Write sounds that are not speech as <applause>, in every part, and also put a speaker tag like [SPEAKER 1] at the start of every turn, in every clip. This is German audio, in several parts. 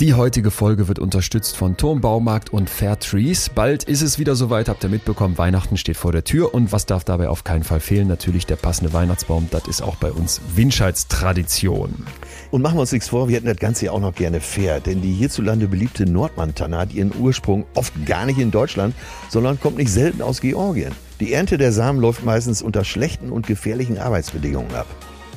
[SPEAKER 1] Die heutige Folge wird unterstützt von Turmbaumarkt und Fair Trees. Bald ist es wieder soweit, habt ihr mitbekommen, Weihnachten steht vor der Tür und was darf dabei auf keinen Fall fehlen? Natürlich der passende Weihnachtsbaum, das ist auch bei uns Winscheids Tradition.
[SPEAKER 2] Und machen wir uns nichts vor, wir hätten das Ganze ja auch noch gerne fair, denn die hierzulande beliebte Nordmantanne hat ihren Ursprung oft gar nicht in Deutschland, sondern kommt nicht selten aus Georgien. Die Ernte der Samen läuft meistens unter schlechten und gefährlichen Arbeitsbedingungen ab.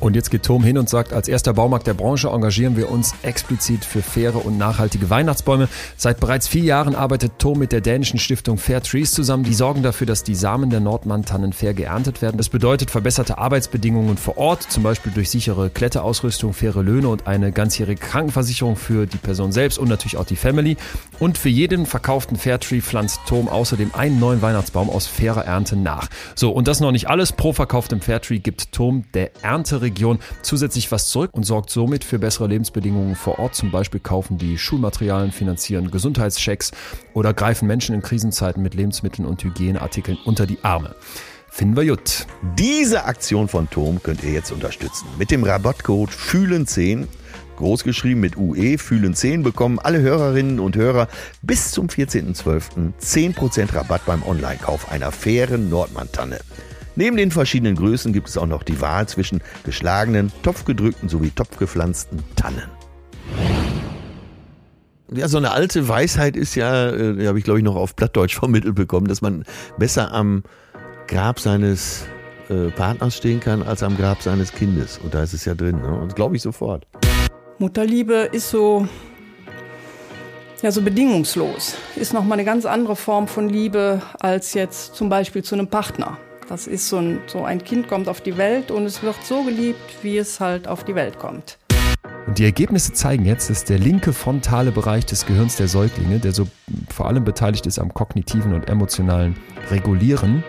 [SPEAKER 1] Und jetzt geht Tom hin und sagt, als erster Baumarkt der Branche engagieren wir uns explizit für faire und nachhaltige Weihnachtsbäume. Seit bereits vier Jahren arbeitet Tom mit der dänischen Stiftung Fair Trees zusammen. Die sorgen dafür, dass die Samen der Nordmann-Tannen fair geerntet werden. Das bedeutet verbesserte Arbeitsbedingungen vor Ort, zum Beispiel durch sichere Kletterausrüstung, faire Löhne und eine ganzjährige Krankenversicherung für die Person selbst und natürlich auch die Family. Und für jeden verkauften Fairtree pflanzt Tom außerdem einen neuen Weihnachtsbaum aus fairer Ernte nach. So, und das noch nicht alles. Pro verkauftem Fairtree gibt Tom der Ernteregion Region zusätzlich was zurück und sorgt somit für bessere Lebensbedingungen vor Ort. Zum Beispiel kaufen die Schulmaterialien, finanzieren Gesundheitschecks oder greifen Menschen in Krisenzeiten mit Lebensmitteln und Hygieneartikeln unter die Arme. Finden wir gut.
[SPEAKER 2] Diese Aktion von Tom könnt ihr jetzt unterstützen. Mit dem Rabattcode FÜHLEN10 großgeschrieben mit UE, fühlen 10, bekommen alle Hörerinnen und Hörer bis zum 14.12. 10% Rabatt beim Online-Kauf einer fairen Nordmann-Tanne. Neben den verschiedenen Größen gibt es auch noch die Wahl zwischen geschlagenen, topfgedrückten sowie topfgepflanzten Tannen. Ja, so eine alte Weisheit ist ja, äh, die habe ich glaube ich noch auf Plattdeutsch <laughs> vermittelt bekommen, dass man besser am Grab seines äh, Partners stehen kann als am Grab seines Kindes. Und da ist es ja drin. Ne? Und glaube ich sofort.
[SPEAKER 3] Mutterliebe ist so, ja, so bedingungslos. Ist nochmal eine ganz andere Form von Liebe als jetzt zum Beispiel zu einem Partner. Das ist so ein, so ein Kind kommt auf die Welt und es wird so geliebt, wie es halt auf die Welt kommt.
[SPEAKER 1] Und die Ergebnisse zeigen jetzt, dass der linke frontale Bereich des Gehirns der Säuglinge, der so vor allem beteiligt ist am kognitiven und emotionalen Regulieren,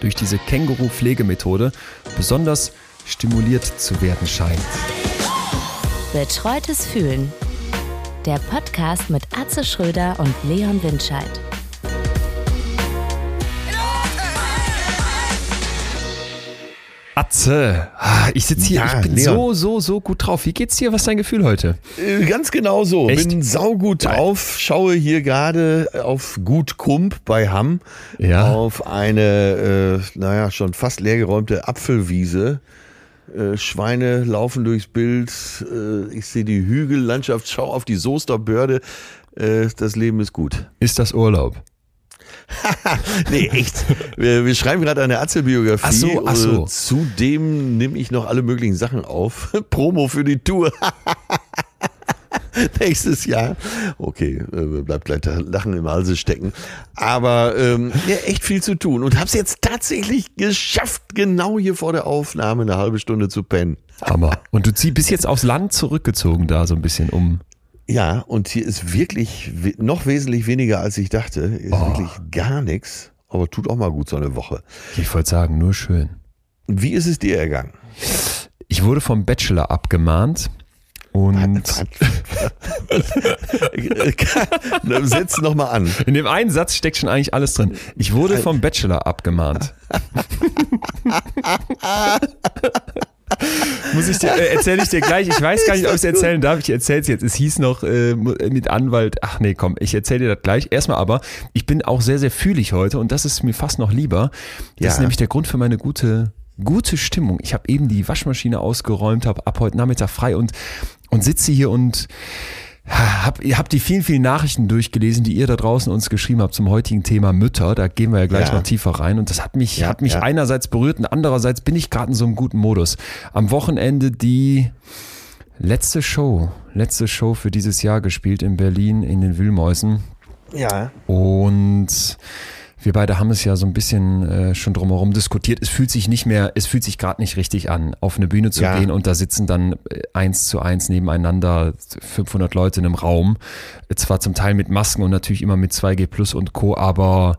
[SPEAKER 1] durch diese Känguru-Pflegemethode besonders stimuliert zu werden scheint.
[SPEAKER 4] Betreutes Fühlen. Der Podcast mit Atze Schröder und Leon Windscheid.
[SPEAKER 1] Atze, ah, ich sitze hier, ja, ich bin Leon. so, so, so gut drauf. Wie geht's dir? Was ist dein Gefühl heute?
[SPEAKER 2] Äh, ganz genau so. Echt? Bin saugut drauf. Schaue hier gerade auf Gut Kump bei Hamm ja. auf eine, äh, naja, schon fast leergeräumte Apfelwiese. Äh, Schweine laufen durchs Bild. Äh, ich sehe die Hügellandschaft, schau auf die Soesterbörde. Das Leben ist gut.
[SPEAKER 1] Ist das Urlaub? <laughs>
[SPEAKER 2] nee, echt. Wir, wir schreiben gerade eine Atze-Biografie. Ach
[SPEAKER 1] so, ach so.
[SPEAKER 2] Zudem nehme ich noch alle möglichen Sachen auf. <laughs> Promo für die Tour. <laughs> Nächstes Jahr. Okay, äh, bleibt gleich Lachen im Halse stecken. Aber ähm, ja, echt viel zu tun. Und hab's jetzt tatsächlich geschafft, genau hier vor der Aufnahme eine halbe Stunde zu pennen.
[SPEAKER 1] Hammer. Und du ziehst bis jetzt aufs Land zurückgezogen da so ein bisschen um.
[SPEAKER 2] Ja, und hier ist wirklich noch wesentlich weniger, als ich dachte. Ist oh. wirklich gar nichts. Aber tut auch mal gut so eine Woche.
[SPEAKER 1] Ich wollte sagen, nur schön.
[SPEAKER 2] Wie ist es dir ergangen?
[SPEAKER 1] Ich wurde vom Bachelor abgemahnt. Und <laughs>
[SPEAKER 2] setz noch mal an.
[SPEAKER 1] In dem einen Satz steckt schon eigentlich alles drin. Ich wurde vom Bachelor abgemahnt. <laughs> Muss ich dir, äh, erzähle ich dir gleich. Ich weiß gar nicht, ob ich es erzählen darf. Ich erzähle es jetzt. Es hieß noch äh, mit Anwalt. Ach nee, komm, ich erzähle dir das gleich. Erstmal aber, ich bin auch sehr, sehr fühlig heute und das ist mir fast noch lieber. Das ja. ist nämlich der Grund für meine gute gute Stimmung. Ich habe eben die Waschmaschine ausgeräumt, habe ab heute Nachmittag frei und und sitze hier und hab, ihr habt die vielen, vielen Nachrichten durchgelesen, die ihr da draußen uns geschrieben habt zum heutigen Thema Mütter. Da gehen wir ja gleich ja. noch tiefer rein. Und das hat mich, ja, hat mich ja. einerseits berührt und andererseits bin ich gerade in so einem guten Modus. Am Wochenende die letzte Show, letzte Show für dieses Jahr gespielt in Berlin in den Wühlmäusen.
[SPEAKER 2] Ja.
[SPEAKER 1] Und wir beide haben es ja so ein bisschen äh, schon drumherum diskutiert. Es fühlt sich nicht mehr, es fühlt sich gerade nicht richtig an, auf eine Bühne zu ja. gehen und da sitzen dann äh, eins zu eins nebeneinander 500 Leute in einem Raum. Zwar zum Teil mit Masken und natürlich immer mit 2G Plus und Co., aber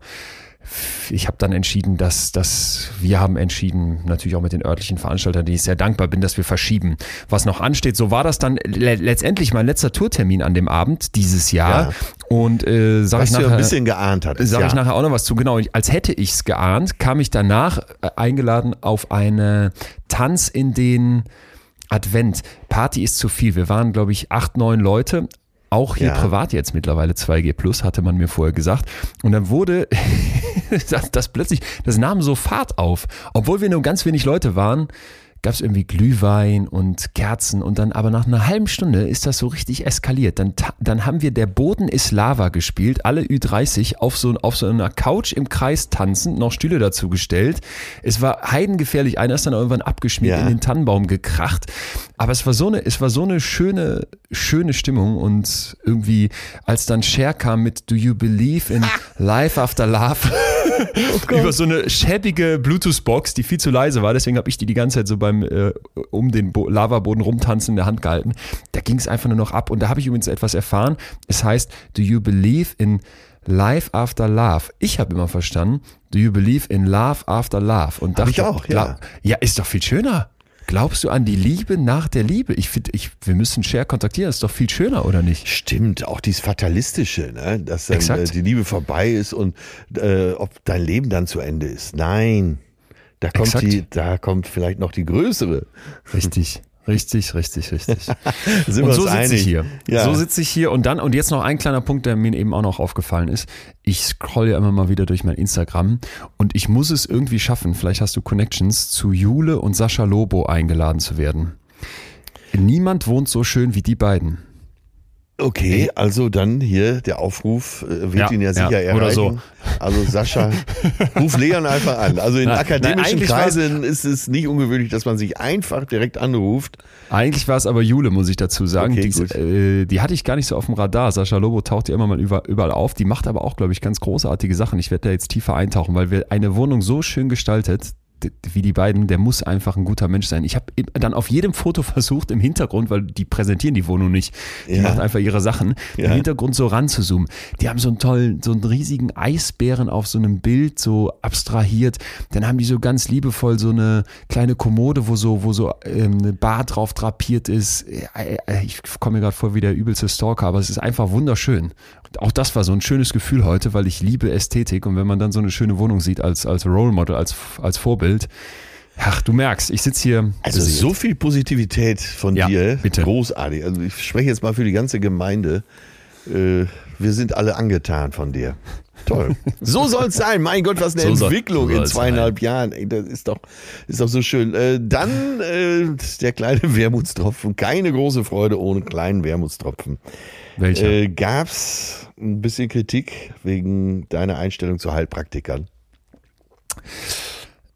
[SPEAKER 1] ich habe dann entschieden, dass, dass wir haben entschieden, natürlich auch mit den örtlichen Veranstaltern, die ich sehr dankbar bin, dass wir verschieben. Was noch ansteht, so war das dann le letztendlich mein letzter Tourtermin an dem Abend dieses Jahr. Ja. Und äh, sag was ich nachher,
[SPEAKER 2] ein bisschen geahnt hat.
[SPEAKER 1] Sage ja. ich nachher auch noch was zu. Genau, als hätte ich es geahnt, kam ich danach äh, eingeladen auf eine Tanz in den Advent. Party ist zu viel. Wir waren, glaube ich, acht, neun Leute Auch hier
[SPEAKER 2] Ja.
[SPEAKER 1] privat jetzt mittlerweile 2G Plus, hatte man mir vorher gesagt. Und dann wurde <laughs> das, das plötzlich, das nahm so Fahrt auf. Obwohl wir nur ganz wenig Leute waren, gab es irgendwie Glühwein und Kerzen und dann aber nach einer halben Stunde ist das so richtig eskaliert. Dann, dann haben wir Der Boden ist Lava gespielt, alle Ü30 auf so, auf so einer Couch im Kreis tanzend, noch Stühle dazu gestellt. Es war heidengefährlich, einer ist dann irgendwann abgeschmiert,
[SPEAKER 2] Ja.
[SPEAKER 1] in den Tannenbaum gekracht. Aber es war so eine, es war so eine schöne, schöne Stimmung und irgendwie, als dann Cher kam mit Do You Believe in Life After Love über so eine schäbige Bluetooth-Box, die viel zu leise war, deswegen habe ich die die ganze Zeit so beim äh, um den Bo Lavaboden rumtanzen in der Hand gehalten. Da ging es einfach nur noch ab und da habe ich übrigens etwas erfahren. Es heißt Do You Believe in Life After Love? Ich habe immer verstanden Do You Believe in Love After Love? Und
[SPEAKER 2] Hab
[SPEAKER 1] dachte,
[SPEAKER 2] ich auch, ja.
[SPEAKER 1] ja, ist doch viel schöner. Glaubst du an die Liebe nach der Liebe? Ich finde, ich, wir müssen Cher kontaktieren. Das ist doch viel schöner, oder nicht?
[SPEAKER 2] Stimmt, auch dieses Fatalistische, ne? dass dann, äh, die Liebe vorbei ist und äh, ob dein Leben dann zu Ende ist. Nein, da kommt,
[SPEAKER 1] Exakt.
[SPEAKER 2] die, da kommt vielleicht noch die größere.
[SPEAKER 1] Richtig. <laughs> Richtig, richtig, richtig. <laughs> Und so sitze ich hier.
[SPEAKER 2] Ja.
[SPEAKER 1] So sitze ich hier und dann, und jetzt noch ein kleiner Punkt, der mir eben auch noch aufgefallen ist. Ich scroll ja immer mal wieder durch mein Instagram und ich muss es irgendwie schaffen, vielleicht hast du Connections, zu Jule und Sascha Lobo eingeladen zu werden. Niemand wohnt so schön wie die beiden.
[SPEAKER 2] Okay, also dann hier der Aufruf äh, wird
[SPEAKER 1] Ja,
[SPEAKER 2] ihn ja
[SPEAKER 1] ja,
[SPEAKER 2] sicher erreichen.
[SPEAKER 1] oder so.
[SPEAKER 2] Also Sascha, <laughs> ruf Leon einfach an. Also in
[SPEAKER 1] Nein,
[SPEAKER 2] akademischen
[SPEAKER 1] nein,
[SPEAKER 2] Kreisen ist es nicht ungewöhnlich, dass man sich einfach direkt anruft.
[SPEAKER 1] Eigentlich war es aber Jule, muss ich dazu sagen.
[SPEAKER 2] Okay,
[SPEAKER 1] die, äh, die hatte ich gar nicht so auf dem Radar. Sascha Lobo taucht ja immer mal über, überall auf. Die macht aber auch, glaube ich, ganz großartige Sachen. Ich werde da jetzt tiefer eintauchen, weil wir eine Wohnung so schön gestaltet, wie die beiden, der muss einfach ein guter Mensch sein. Ich habe dann auf jedem Foto <laughs> versucht, im Hintergrund, weil die präsentieren die Wohnung nicht, die
[SPEAKER 2] Ja.
[SPEAKER 1] macht einfach ihre Sachen,
[SPEAKER 2] Ja.
[SPEAKER 1] im Hintergrund so ranzuzoomen. Die haben so einen tollen, so einen riesigen Eisbären auf so einem Bild so abstrahiert. Dann haben die so ganz liebevoll so eine kleine Kommode, wo so, wo so ähm, eine Bar drauf drapiert ist. Äh, äh, Ich komme mir gerade vor wie der übelste Stalker, aber es ist einfach wunderschön. Auch das war so ein schönes Gefühl heute, weil ich liebe Ästhetik und wenn man dann so eine schöne Wohnung sieht als, als Role Model, als, als Vorbild, ach, du merkst, ich sitze hier.
[SPEAKER 2] Also so viel Positivität von
[SPEAKER 1] Ja,
[SPEAKER 2] dir.
[SPEAKER 1] bitte.
[SPEAKER 2] Großartig. Also ich spreche jetzt mal für die ganze Gemeinde. Äh, wir sind alle angetan von dir. Toll. <laughs> So soll es sein. Mein Gott, was eine
[SPEAKER 1] So soll-
[SPEAKER 2] Entwicklung
[SPEAKER 1] so
[SPEAKER 2] in zweieinhalb Jahren. Ey, das ist doch, ist doch so schön. Äh, dann äh, der kleine <laughs> Wermutstropfen. Keine große Freude ohne kleinen Wermutstropfen.
[SPEAKER 1] Welcher?
[SPEAKER 2] Äh, gab's ein bisschen Kritik wegen deiner Einstellung zu Heilpraktikern?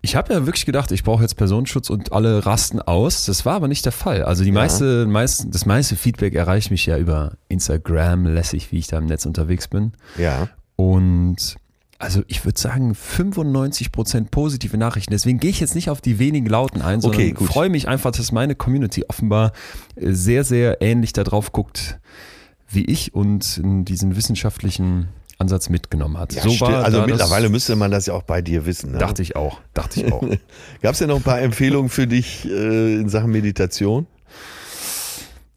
[SPEAKER 1] Ich habe ja wirklich gedacht, ich brauche jetzt Personenschutz und alle rasten aus. Das war aber nicht der Fall. Also die meiste, meist, das meiste Feedback erreicht mich ja über Instagram, lässig, wie ich da im Netz unterwegs bin.
[SPEAKER 2] Ja.
[SPEAKER 1] Und also ich würde sagen 95% positive Nachrichten. Deswegen gehe ich jetzt nicht auf die wenigen Lauten ein, sondern
[SPEAKER 2] Okay,
[SPEAKER 1] freue mich einfach, dass meine Community offenbar äh, sehr, sehr ähnlich darauf guckt wie ich und äh, diesen wissenschaftlichen Ansatz mitgenommen hat.
[SPEAKER 2] ja
[SPEAKER 1] so war
[SPEAKER 2] also mittlerweile müsste man das ja auch bei dir wissen. Ne?
[SPEAKER 1] Dachte ich auch, dachte ich auch.
[SPEAKER 2] Gab es ja noch ein paar Empfehlungen für dich äh, in Sachen Meditation?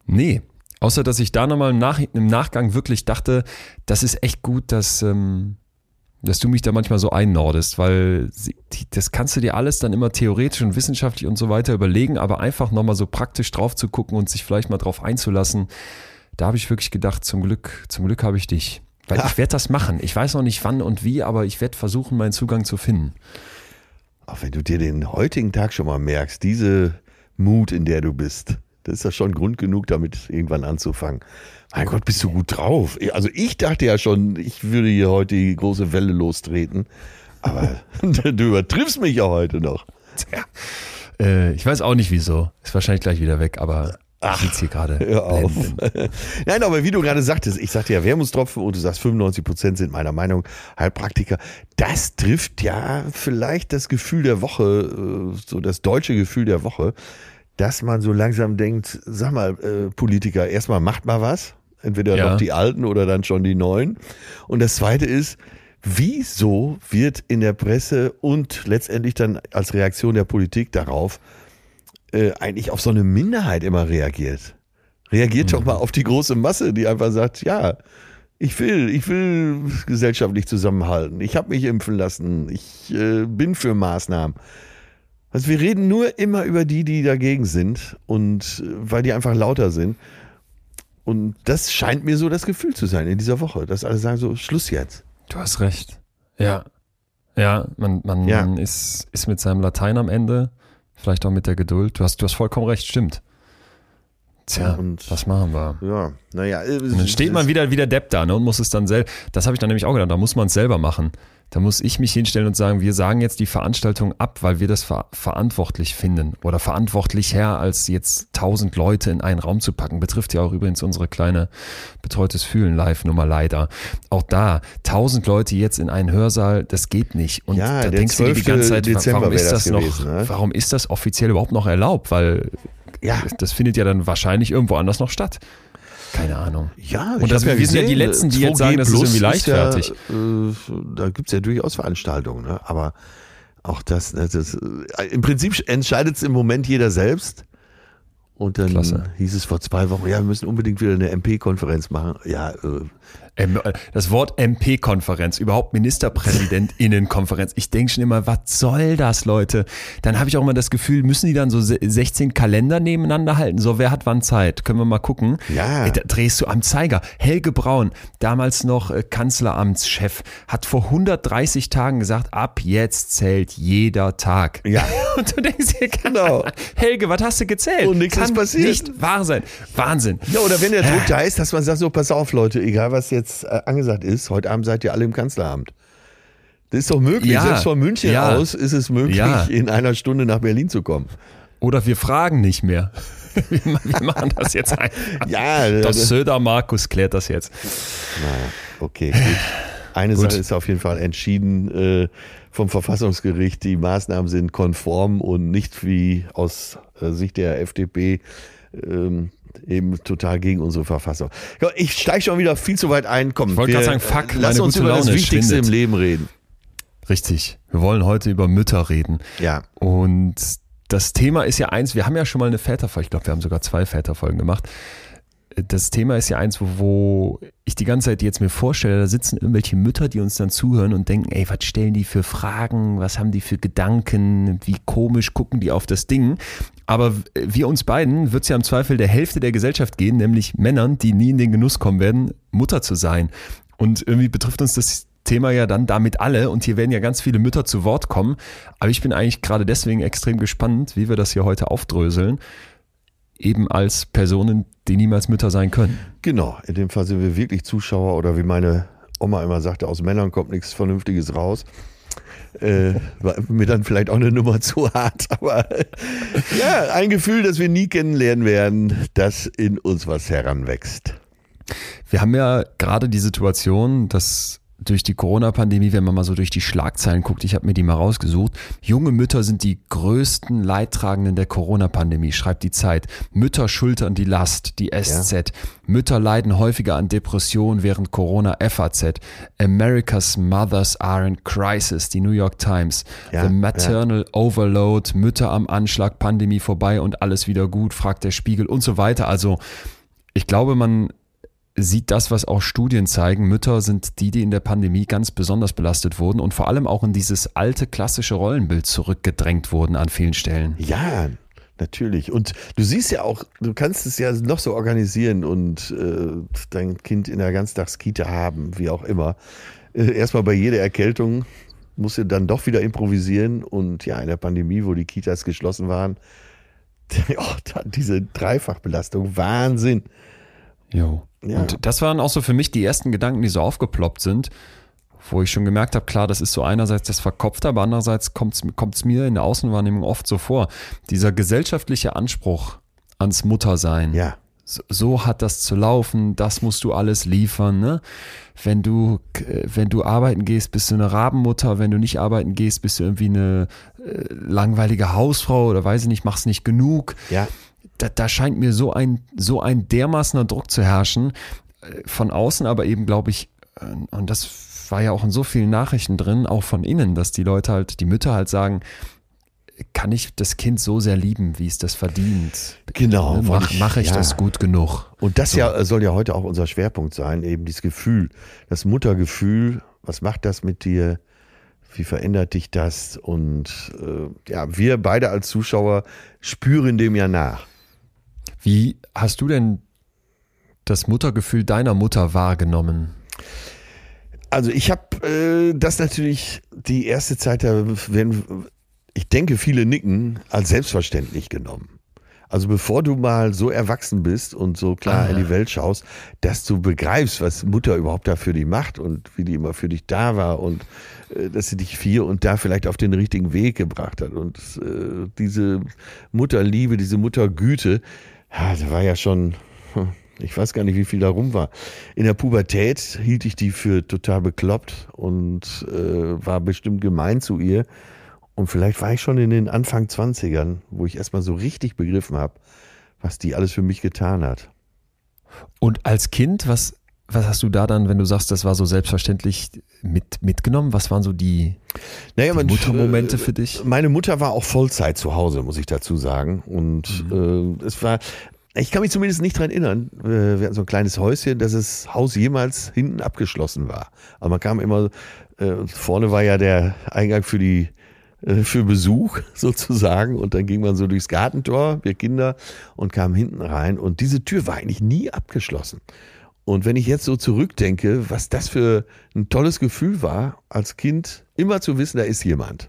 [SPEAKER 1] Nee. Außer, dass ich da nochmal im, Nach im Nachgang wirklich dachte, das ist echt gut, dass, ähm, dass du mich da manchmal so einnordest, weil das kannst du dir alles dann immer theoretisch und wissenschaftlich und so weiter überlegen, aber einfach nochmal so praktisch drauf zu gucken und sich vielleicht mal drauf einzulassen, da habe ich wirklich gedacht, zum Glück, zum Glück habe ich dich. Weil
[SPEAKER 2] Ja.
[SPEAKER 1] ich werde das machen. Ich weiß noch nicht wann und wie, aber ich werde versuchen, meinen Zugang zu finden.
[SPEAKER 2] Auch wenn du dir den heutigen Tag schon mal merkst, diese Mut, in der du bist, das ist ja schon Grund genug, damit irgendwann anzufangen. Mein Gott, bist du gut drauf. Also ich dachte ja schon, ich würde hier heute die große Welle lostreten. Aber <laughs> du übertriffst mich ja heute noch.
[SPEAKER 1] Äh, ich weiß auch nicht wieso. Ist wahrscheinlich gleich wieder weg, aber ich sitze hier gerade.
[SPEAKER 2] Auf. <laughs> Nein, aber wie du gerade sagtest, ich sagte ja Wermutstropfen und du sagst 95 Prozent sind meiner Meinung Heilpraktiker. Das trifft ja vielleicht das Gefühl der Woche, äh, so das deutsche Gefühl der Woche, dass man so langsam denkt, sag mal, äh, Politiker, erstmal macht mal was. Entweder
[SPEAKER 1] Ja.
[SPEAKER 2] noch die Alten oder dann schon die Neuen. Und das zweite ist, wieso wird in der Presse und letztendlich dann als Reaktion der Politik darauf äh, eigentlich auf so eine Minderheit immer reagiert. Reagiert doch mal auf die große Masse, die einfach sagt, ja, ich will, ich will gesellschaftlich zusammenhalten. Ich habe mich impfen lassen. Ich äh, bin für Maßnahmen. Also wir reden nur immer über die, die dagegen sind und äh, weil die einfach lauter sind. Und das scheint mir so das Gefühl zu sein in dieser Woche, dass alle sagen so, Schluss jetzt.
[SPEAKER 1] Du hast recht. Ja. Ja, man, man
[SPEAKER 2] Ja.
[SPEAKER 1] Ist, ist mit seinem Latein am Ende, vielleicht auch mit der Geduld. Du hast, du hast vollkommen recht, stimmt. Tja,
[SPEAKER 2] Und-
[SPEAKER 1] was machen wir?
[SPEAKER 2] Ja, naja.
[SPEAKER 1] Und dann steht man wieder wie der Depp da ne, und muss es dann selber. Das habe ich dann nämlich auch gedacht, da muss man es selber machen. Da muss ich mich hinstellen und sagen, wir sagen jetzt die Veranstaltung ab, weil wir das ver verantwortlich finden. Oder verantwortlicher, als jetzt tausend Leute in einen Raum zu packen. Betrifft ja auch übrigens unsere kleine Betreutes Fühlen Live-Nummer leider. Auch da, tausend Leute jetzt in einen Hörsaal, das geht nicht. Und
[SPEAKER 2] Ja,
[SPEAKER 1] da denkst du dir die
[SPEAKER 2] 12.
[SPEAKER 1] ganze Zeit,
[SPEAKER 2] Dezember
[SPEAKER 1] warum ist
[SPEAKER 2] das
[SPEAKER 1] das, noch,
[SPEAKER 2] gewesen, ne?
[SPEAKER 1] warum ist das offiziell überhaupt noch erlaubt? Weil
[SPEAKER 2] Ja,
[SPEAKER 1] das findet ja dann wahrscheinlich irgendwo anders noch statt. Keine Ahnung.
[SPEAKER 2] ja.
[SPEAKER 1] Und das-
[SPEAKER 2] ja
[SPEAKER 1] wir sind ja die
[SPEAKER 2] gesehen,
[SPEAKER 1] Letzten, die
[SPEAKER 2] 2G
[SPEAKER 1] jetzt sagen, das ist irgendwie leichtfertig.
[SPEAKER 2] Ja, äh, da gibt's ja durchaus Veranstaltungen, ne? aber auch das, ne, das äh, im Prinzip entscheidet es im Moment jeder selbst. Und dann
[SPEAKER 1] Klasse.
[SPEAKER 2] hieß es vor zwei Wochen, ja, wir müssen unbedingt wieder eine MP-Konferenz machen. Ja, äh,
[SPEAKER 1] Das Wort MP-Konferenz, überhaupt MinisterpräsidentInnen-Konferenz. Ich denke schon immer, was soll das, Leute? Dann habe ich auch immer das Gefühl, müssen die dann so se- 16 Kalender nebeneinander halten? So, wer hat wann Zeit? Können wir mal gucken.
[SPEAKER 2] Ja.
[SPEAKER 1] Ey, Da drehst du am Zeiger. Helge Braun, damals noch äh, Kanzleramtschef, hat vor 130 Tagen gesagt, ab jetzt zählt jeder Tag.
[SPEAKER 2] Ja. <laughs>
[SPEAKER 1] Und du denkst dir, <laughs>
[SPEAKER 2] Genau.
[SPEAKER 1] Helge, was hast du gezählt?
[SPEAKER 2] Und nichts ist passiert.
[SPEAKER 1] nicht wahr sein. Wahnsinn.
[SPEAKER 2] Ja, oder wenn der Druck da ist, dass man sagt, so, pass auf, Leute, egal was jetzt äh, angesagt ist, heute Abend seid ihr alle im Kanzleramt. Das ist doch möglich.
[SPEAKER 1] Ja.
[SPEAKER 2] Selbst von München
[SPEAKER 1] Ja.
[SPEAKER 2] aus ist es möglich,
[SPEAKER 1] Ja.
[SPEAKER 2] in einer Stunde nach Berlin zu kommen.
[SPEAKER 1] Oder wir fragen nicht mehr. <laughs> Wir ma- wir machen das jetzt einfach. <laughs>
[SPEAKER 2] Ja, das,
[SPEAKER 1] Söder Markus klärt das jetzt.
[SPEAKER 2] naja, okay, gut. Eine
[SPEAKER 1] Gut.
[SPEAKER 2] Sache ist auf jeden Fall entschieden äh, vom Verfassungsgericht. Die Maßnahmen sind konform und nicht wie aus äh, Sicht der FDP ähm, eben total gegen unsere Verfassung. Ich steige schon wieder viel zu weit ein. Komm,
[SPEAKER 1] Ich wollte gerade sagen, fuck,
[SPEAKER 2] lass uns über das
[SPEAKER 1] Laune
[SPEAKER 2] Wichtigste
[SPEAKER 1] schwindet.
[SPEAKER 2] im Leben reden.
[SPEAKER 1] Richtig. Wir wollen heute über Mütter reden.
[SPEAKER 2] Ja,
[SPEAKER 1] Und das Thema ist ja eins, wir haben ja schon mal eine Väterfolge, ich glaube, wir haben sogar zwei Väterfolgen gemacht. Das Thema ist ja eins, wo, wo ich die ganze Zeit jetzt mir vorstelle, da sitzen irgendwelche Mütter, die uns dann zuhören und denken, ey, was stellen die für Fragen, was haben die für Gedanken, wie komisch gucken die auf das Ding. Aber wir uns beiden wird es ja im Zweifel der Hälfte der Gesellschaft gehen, nämlich Männern, die nie in den Genuss kommen werden, Mutter zu sein. Und irgendwie betrifft uns das Thema ja dann damit alle und hier werden ja ganz viele Mütter zu Wort kommen. Aber ich bin eigentlich gerade deswegen extrem gespannt, wie wir das hier heute aufdröseln. Eben als Personen, die niemals Mütter sein können.
[SPEAKER 2] genau. In dem Fall sind wir wirklich Zuschauer oder wie meine Oma immer sagte, aus Männern kommt nichts Vernünftiges raus. Äh, <laughs> war mir dann vielleicht auch eine Nummer zu hart, aber <laughs> ja, ein Gefühl, das wir nie kennenlernen werden, das in uns was heranwächst.
[SPEAKER 1] Wir haben ja gerade die Situation, dass durch die Corona-Pandemie, wenn man mal so durch die Schlagzeilen guckt, ich habe mir die mal rausgesucht, junge Mütter sind die größten Leidtragenden der Corona-Pandemie, schreibt die Zeit. Mütter schultern die Last, die SZ. Mütter leiden häufiger an Depressionen während Corona, FAZ. America's Mothers are in Crisis, die New York Times.
[SPEAKER 2] Ja,
[SPEAKER 1] The Maternal Overload, Mütter am Anschlag, Pandemie vorbei und alles wieder gut, fragt der Spiegel und so weiter. Also ich glaube, man sieht das, was auch Studien zeigen. Mütter sind die, die in der Pandemie ganz besonders belastet wurden und vor allem auch in dieses alte klassische Rollenbild zurückgedrängt wurden an vielen Stellen.
[SPEAKER 2] Ja, natürlich. Und du siehst ja auch, du kannst es ja noch so organisieren und äh, dein Kind in der Ganztagskita haben, wie auch immer. Äh, erstmal bei jeder Erkältung musst du dann doch wieder improvisieren und ja, in der Pandemie, wo die Kitas geschlossen waren, <laughs> oh, diese Dreifachbelastung, Wahnsinn.
[SPEAKER 1] Jo.
[SPEAKER 2] Ja.
[SPEAKER 1] Und das waren auch so für mich die ersten Gedanken, die so aufgeploppt sind, wo ich schon gemerkt habe, klar, das ist so einerseits das Verkopfte, aber andererseits kommt es mir in der Außenwahrnehmung oft so vor. Dieser gesellschaftliche Anspruch ans Muttersein.
[SPEAKER 2] Ja,
[SPEAKER 1] so, so hat das zu laufen, das musst du alles liefern, ne? Wenn du, wenn du arbeiten gehst, bist du eine Rabenmutter, wenn du nicht arbeiten gehst, bist du irgendwie eine äh, langweilige Hausfrau oder weiß ich nicht, machst nicht genug.
[SPEAKER 2] ja.
[SPEAKER 1] Da, da scheint mir so ein, so ein dermaßener Druck zu herrschen, äh, von außen, aber eben glaube ich, äh, und das war ja auch in so vielen Nachrichten drin, auch von innen, dass die Leute halt, die Mütter halt sagen, kann ich das Kind so sehr lieben, wie es das verdient?
[SPEAKER 2] Genau.
[SPEAKER 1] Ne, Mach, mache ich
[SPEAKER 2] ja.
[SPEAKER 1] das gut genug?
[SPEAKER 2] Und das ja äh, soll ja heute auch unser Schwerpunkt sein, eben dieses Gefühl, das Muttergefühl, was macht das mit dir? Wie verändert dich das? Und äh, ja, wir beide als Zuschauer spüren dem ja nach.
[SPEAKER 1] Wie hast du denn das Muttergefühl deiner Mutter wahrgenommen?
[SPEAKER 2] Also ich habe äh, das natürlich die erste Zeit, da werden, ich denke, viele nicken, als selbstverständlich genommen. Also bevor du mal so erwachsen bist und so klar
[SPEAKER 1] Ah.
[SPEAKER 2] in die Welt schaust, dass du begreifst, was Mutter überhaupt da für dich macht und wie die immer für dich da war und äh, dass sie dich hier und da vielleicht auf den richtigen Weg gebracht hat. Und äh, diese Mutterliebe, diese Muttergüte, ja, da war ja schon, hm, ich weiß gar nicht, wie viel da rum war. In der Pubertät hielt ich die für total bekloppt und äh, war bestimmt gemein zu ihr. Und vielleicht war ich schon in den Anfang 20ern, wo ich erstmal so richtig begriffen habe, was die alles für mich getan hat.
[SPEAKER 1] Und als Kind, was, was hast du da dann, wenn du sagst, das war so selbstverständlich mit, mitgenommen? Was waren so die,
[SPEAKER 2] Naja,
[SPEAKER 1] die Muttermomente
[SPEAKER 2] äh,
[SPEAKER 1] für dich?
[SPEAKER 2] Meine Mutter war auch Vollzeit zu Hause, muss ich dazu sagen. Und äh, es war, ich kann mich zumindest nicht dran erinnern, äh, wir hatten so ein kleines Häuschen, dass das Haus jemals hinten abgeschlossen war. Aber man kam immer, äh, vorne war ja der Eingang für die äh, für Besuch <laughs> sozusagen und dann ging man so durchs Gartentor, wir Kinder, und kam hinten rein und diese Tür war eigentlich nie abgeschlossen. Und wenn ich jetzt so zurückdenke, was das für ein tolles Gefühl war, als Kind immer zu wissen, da ist jemand.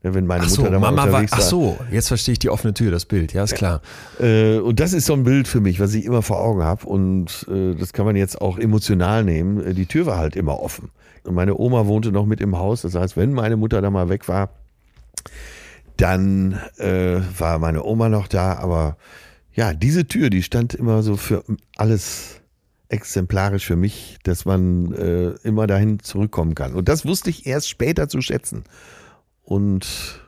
[SPEAKER 2] Wenn meine
[SPEAKER 1] Ach so,
[SPEAKER 2] Mutter da mal
[SPEAKER 1] Mama war,
[SPEAKER 2] unterwegs
[SPEAKER 1] ach
[SPEAKER 2] war.
[SPEAKER 1] so, jetzt verstehe ich die offene Tür, das Bild, ja, ist klar.
[SPEAKER 2] Äh, und das ist so ein Bild für mich, was ich immer vor Augen habe. Und äh, das kann man jetzt auch emotional nehmen. Äh, Die Tür war halt immer offen. Und meine Oma wohnte noch mit im Haus. Das heißt, wenn meine Mutter da mal weg war, dann äh, war meine Oma noch da. Aber ja, diese Tür, die stand immer so für alles exemplarisch für mich, dass man äh, immer dahin zurückkommen kann. Und das wusste ich erst später zu schätzen. Und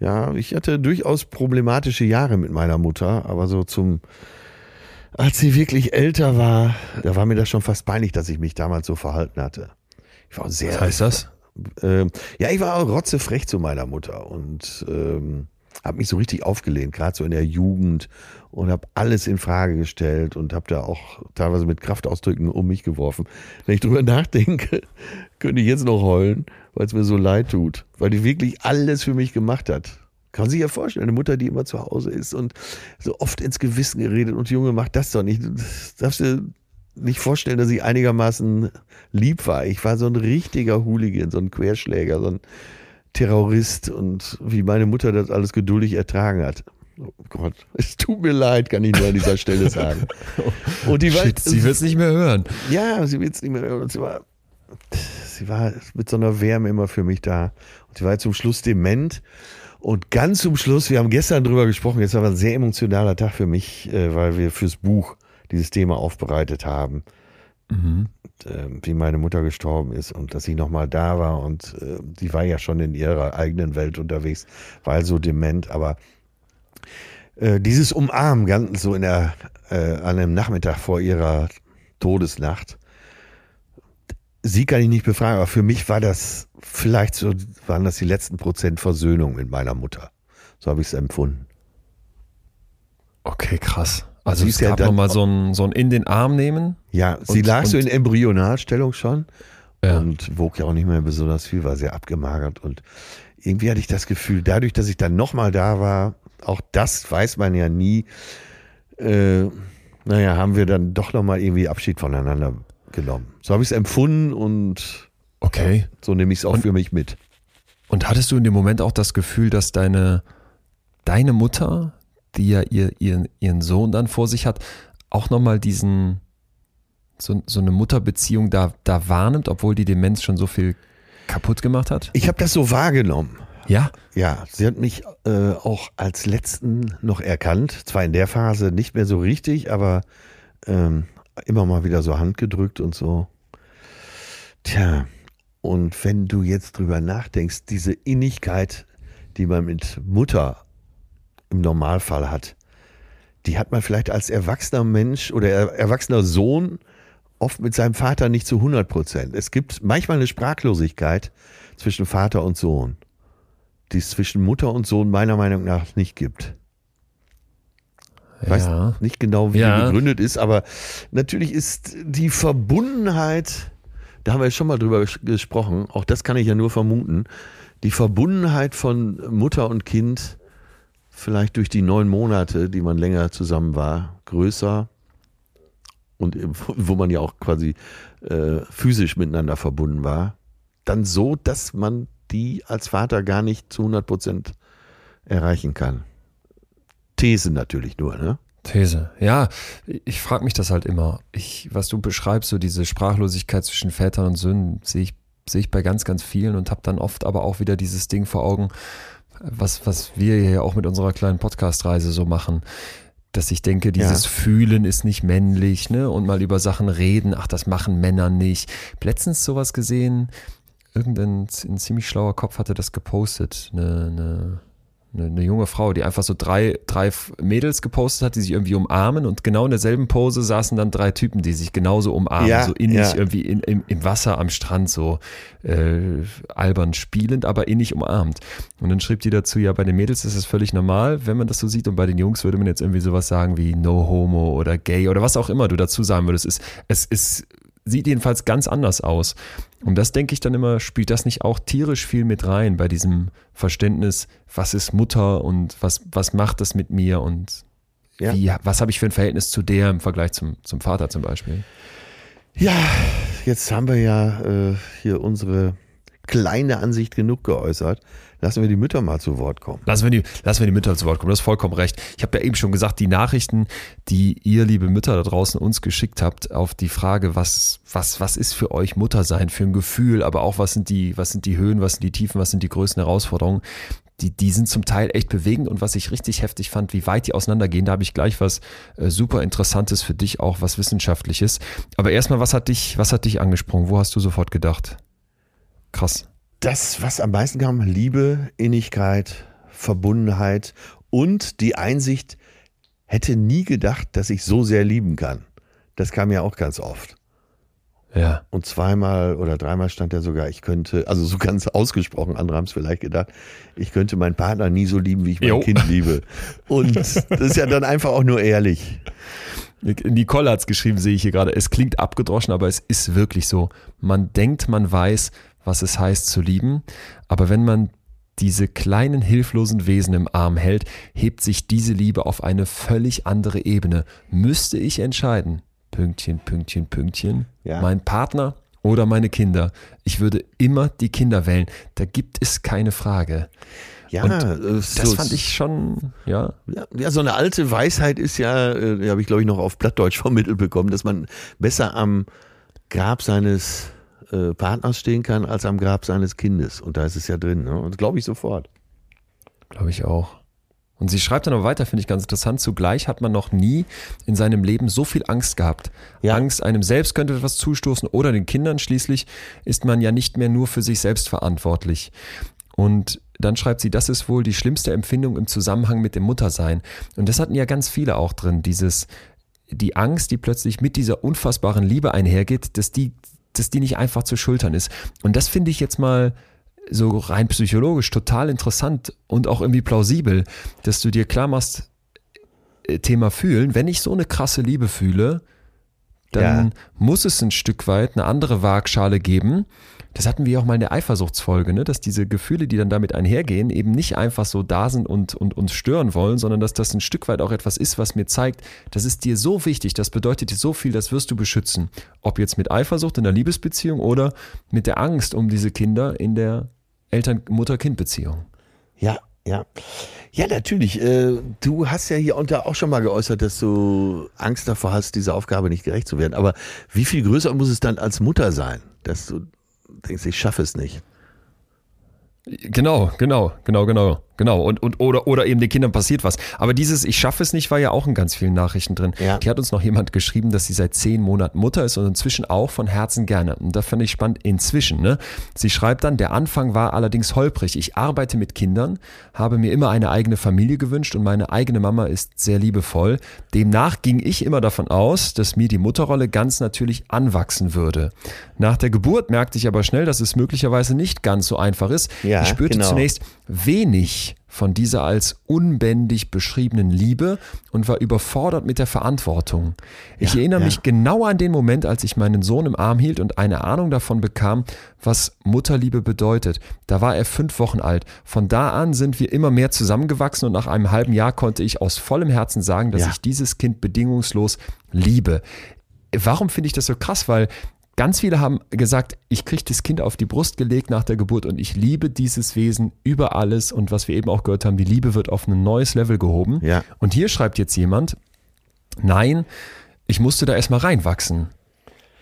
[SPEAKER 2] ja, ich hatte durchaus problematische Jahre mit meiner Mutter, aber so zum, als sie wirklich älter war, da war mir das schon fast peinlich, dass ich mich damals so verhalten hatte. Ich war sehr,
[SPEAKER 1] Was heißt das?
[SPEAKER 2] ähm, ja, ich war auch rotzefrech zu meiner Mutter und ähm, habe mich so richtig aufgelehnt, gerade so in der Jugend und habe alles in Frage gestellt und habe da auch teilweise mit Kraftausdrücken um mich geworfen. Wenn ich drüber <laughs> nachdenke, könnte ich jetzt noch heulen, weil es mir so leid tut, weil die wirklich alles für mich gemacht hat. Kann man sich ja vorstellen, eine Mutter, die immer zu Hause ist und so oft ins Gewissen geredet und Junge, mach das doch nicht. Das darfst du nicht vorstellen, dass ich einigermaßen lieb war. Ich war so ein richtiger Hooligan, so ein Querschläger, so ein Terrorist und wie meine Mutter das alles geduldig ertragen hat. Oh Gott, es tut mir leid, kann ich nur an dieser Stelle sagen. <laughs> Und die war,
[SPEAKER 1] Shit, sie wird es nicht mehr hören.
[SPEAKER 2] ja, sie will es nicht mehr hören. Und sie war, sie war mit so einer Wärme immer für mich da. Und sie war zum Schluss dement. Und ganz zum Schluss, wir haben gestern drüber gesprochen, jetzt war ein sehr emotionaler Tag für mich, äh, weil wir fürs Buch dieses Thema aufbereitet haben.
[SPEAKER 1] Mhm.
[SPEAKER 2] äh, wie meine Mutter gestorben ist und dass ich nochmal da war und äh, die war ja schon in ihrer eigenen Welt unterwegs, war also dement, aber äh, dieses Umarmen ganz so in der, äh, an einem Nachmittag vor ihrer Todesnacht, sie kann ich nicht befragen, aber für mich war das vielleicht so, waren das die letzten Prozent Versöhnung mit meiner Mutter. So habe ich es empfunden.
[SPEAKER 1] Okay, krass. Also
[SPEAKER 2] Sie
[SPEAKER 1] es
[SPEAKER 2] ist ja
[SPEAKER 1] gab
[SPEAKER 2] dann-
[SPEAKER 1] nochmal so ein, so ein in den Arm nehmen.
[SPEAKER 2] Ja, sie
[SPEAKER 1] Und-
[SPEAKER 2] lag so in Embryonalstellung schon
[SPEAKER 1] Ja.
[SPEAKER 2] und wog ja auch nicht mehr besonders viel, war sehr abgemagert und irgendwie hatte ich das Gefühl, dadurch, dass ich dann nochmal da war, auch das weiß man ja nie, äh, naja, haben wir dann doch nochmal irgendwie Abschied voneinander genommen. So habe ich es empfunden und
[SPEAKER 1] Okay.
[SPEAKER 2] so nehme ich es auch
[SPEAKER 1] Und-
[SPEAKER 2] für mich mit.
[SPEAKER 1] Und hattest du in dem Moment auch das Gefühl, dass deine, deine Mutter, die ja ihr, ihren, ihren Sohn dann vor sich hat, auch nochmal diesen, so, so eine Mutterbeziehung da, da wahrnimmt, obwohl die Demenz schon so viel kaputt gemacht hat?
[SPEAKER 2] Ich habe das so wahrgenommen.
[SPEAKER 1] Ja?
[SPEAKER 2] Ja, sie hat mich äh, auch als letzten noch erkannt. Zwar in der Phase nicht mehr so richtig, aber ähm, immer mal wieder so Hand gedrückt und so. Tja, und wenn du jetzt drüber nachdenkst, diese Innigkeit, die man mit Mutter im Normalfall hat, die hat man vielleicht als erwachsener Mensch oder er- erwachsener Sohn oft mit seinem Vater nicht zu 100 Prozent. Es gibt manchmal eine Sprachlosigkeit zwischen Vater und Sohn die es zwischen Mutter und Sohn meiner Meinung nach nicht gibt. Ich weiß
[SPEAKER 1] Ja.
[SPEAKER 2] nicht genau, wie
[SPEAKER 1] Ja.
[SPEAKER 2] die begründet ist, aber natürlich ist die Verbundenheit, da haben wir schon mal drüber ges- gesprochen, auch das kann ich ja nur vermuten, die Verbundenheit von Mutter und Kind, vielleicht durch die neun Monate, die man länger zusammen war, größer und wo man ja auch quasi äh, physisch miteinander verbunden war, dann so, dass man die als Vater gar nicht zu 100 Prozent erreichen kann. These natürlich nur, ne?
[SPEAKER 1] These. Ja, ich frage mich das halt immer. Ich, was du beschreibst, so diese Sprachlosigkeit zwischen Vätern und Söhnen, sehe ich, sehe ich bei ganz, ganz vielen und habe dann oft aber auch wieder dieses Ding vor Augen, was, was wir hier auch mit unserer kleinen Podcast-Reise so machen. Dass ich denke, dieses ja. Fühlen ist nicht männlich, ne? Und mal über Sachen reden, ach, das machen Männer nicht. Letztens sowas gesehen, irgendein ein ziemlich schlauer Kopf hatte das gepostet. Eine, eine eine, eine, junge Frau, die einfach so drei, drei Mädels gepostet hat, die sich irgendwie umarmen und genau in derselben Pose saßen dann drei Typen, die sich genauso umarmen, ja, so innig ja. irgendwie in, im, im Wasser am Strand, so äh, albern spielend, aber innig umarmt. Und dann schrieb die dazu, ja, bei den Mädels ist es völlig normal, wenn man das so sieht und bei den Jungs würde man jetzt irgendwie sowas sagen wie No Homo oder Gay oder was auch immer du dazu sagen würdest. Es, es ist sieht jedenfalls ganz anders aus. Und das denke ich dann immer, spielt das nicht auch tierisch viel mit rein bei diesem Verständnis, was ist Mutter und was, was macht das mit mir und ja. wie, was habe ich für ein Verhältnis zu der im Vergleich zum, zum Vater zum Beispiel?
[SPEAKER 2] Ja, jetzt haben wir ja äh, hier unsere kleine Ansicht genug geäußert. Lassen wir die Mütter mal zu Wort kommen.
[SPEAKER 1] Lassen wir die, lassen wir die Mütter zu Wort kommen. Du hast vollkommen recht. Ich habe ja eben schon gesagt, die Nachrichten, die ihr, liebe Mütter da draußen, uns geschickt habt, auf die Frage, was, was, was ist für euch Muttersein für ein Gefühl, aber auch was sind die, was sind die Höhen, was sind die Tiefen, was sind die größten Herausforderungen, die, die sind zum Teil echt bewegend und was ich richtig heftig fand, wie weit die auseinandergehen, da habe ich gleich was äh, super Interessantes für dich, auch was Wissenschaftliches. Aber erstmal, was hat dich, was hat dich angesprungen? Wo hast du sofort gedacht? Krass
[SPEAKER 2] das, was am meisten kam, Liebe, Innigkeit, Verbundenheit und die Einsicht, hätte nie gedacht, dass ich so sehr lieben kann. Das kam ja auch ganz oft.
[SPEAKER 1] Ja.
[SPEAKER 2] Und zweimal oder dreimal stand ja sogar, ich könnte, also so ganz ausgesprochen, andere haben es vielleicht gedacht, ich könnte meinen Partner nie so lieben, wie ich mein jo. Kind liebe. Und <laughs> das ist ja dann einfach auch nur ehrlich.
[SPEAKER 1] Nicole hat es geschrieben, sehe ich hier gerade. Es klingt abgedroschen, aber es ist wirklich so. Man denkt, man weiß, was es heißt zu lieben, aber wenn man diese kleinen hilflosen Wesen im Arm hält, hebt sich diese Liebe auf eine völlig andere Ebene. Müsste ich entscheiden, Pünktchen, Pünktchen, Pünktchen, ja. mein Partner oder meine Kinder, ich würde immer die Kinder wählen. Da gibt es keine Frage.
[SPEAKER 2] Ja,
[SPEAKER 1] und das so, fand ich schon, ja.
[SPEAKER 2] ja. so eine alte Weisheit ist ja, äh, habe ich glaube ich noch auf Plattdeutsch <laughs> vermittelt bekommen, dass man besser am Grab seines äh, Partners stehen kann, als am Grab seines Kindes. Und da ist es ja drin. Ne? Und glaube ich sofort.
[SPEAKER 1] Glaube ich auch. Und sie schreibt dann noch weiter, finde ich ganz interessant. Zugleich hat man noch nie in seinem Leben so viel Angst gehabt. Ja. Angst, einem selbst könnte etwas zustoßen oder den Kindern. Schließlich ist man ja nicht mehr nur für sich selbst verantwortlich. Und dann schreibt sie, das ist wohl die schlimmste Empfindung im Zusammenhang mit dem Muttersein. Und das hatten ja ganz viele auch drin, dieses, die Angst, die plötzlich mit dieser unfassbaren Liebe einhergeht, dass die dass die nicht einfach zu schultern ist. Und das finde ich jetzt mal so rein psychologisch total interessant und auch irgendwie plausibel, dass du dir klar machst, äh, Thema fühlen, wenn ich so eine krasse Liebe fühle, dann ja. muss es ein Stück weit eine andere Waagschale geben, das hatten wir auch mal in der Eifersuchtsfolge, ne? dass diese Gefühle, die dann damit einhergehen, eben nicht einfach so da sind und, und uns stören wollen, sondern dass das ein Stück weit auch etwas ist, was mir zeigt, das ist dir so wichtig, das bedeutet dir so viel, das wirst du beschützen. Ob jetzt mit Eifersucht in der Liebesbeziehung oder mit der Angst um diese Kinder in der Eltern-Mutter-Kind-Beziehung.
[SPEAKER 2] Ja, ja. Ja, natürlich. Äh, du hast ja hier unter auch schon mal geäußert, dass du Angst davor hast, dieser Aufgabe nicht gerecht zu werden. Aber wie viel größer muss es dann als Mutter sein, dass du denkst, ich schaffe es nicht.
[SPEAKER 1] Genau, genau, genau, genau. Genau, und, und oder, oder eben den Kindern passiert was. Aber dieses Ich schaffe es nicht war ja auch in ganz vielen Nachrichten drin. Ja. Die hat uns noch jemand geschrieben, dass sie seit zehn Monaten Mutter ist und inzwischen auch von Herzen gerne. Und das fand ich spannend inzwischen. Ne? Sie schreibt dann, der Anfang war allerdings holprig. Ich arbeite mit Kindern, habe mir immer eine eigene Familie gewünscht und meine eigene Mama ist sehr liebevoll. Demnach ging ich immer davon aus, dass mir die Mutterrolle ganz natürlich anwachsen würde. Nach der Geburt merkte ich aber schnell, dass es möglicherweise nicht ganz so einfach ist. Ja, ich spürte genau. zunächst wenig von dieser als unbändig beschriebenen Liebe und war überfordert mit der Verantwortung. Ich ja, erinnere ja. mich genau an den Moment, als ich meinen Sohn im Arm hielt und eine Ahnung davon bekam, was Mutterliebe bedeutet. Da war er fünf Wochen alt. Von da an sind wir immer mehr zusammengewachsen und nach einem halben Jahr konnte ich aus vollem Herzen sagen, dass ja. ich dieses Kind bedingungslos liebe warum finde ich das so krass? Weil ganz viele haben gesagt, ich kriege das Kind auf die Brust gelegt nach der Geburt und ich liebe dieses Wesen über alles. Und was wir eben auch gehört haben, die Liebe wird auf ein neues Level gehoben.
[SPEAKER 2] Ja.
[SPEAKER 1] Und hier schreibt jetzt jemand, nein, ich musste da erstmal reinwachsen.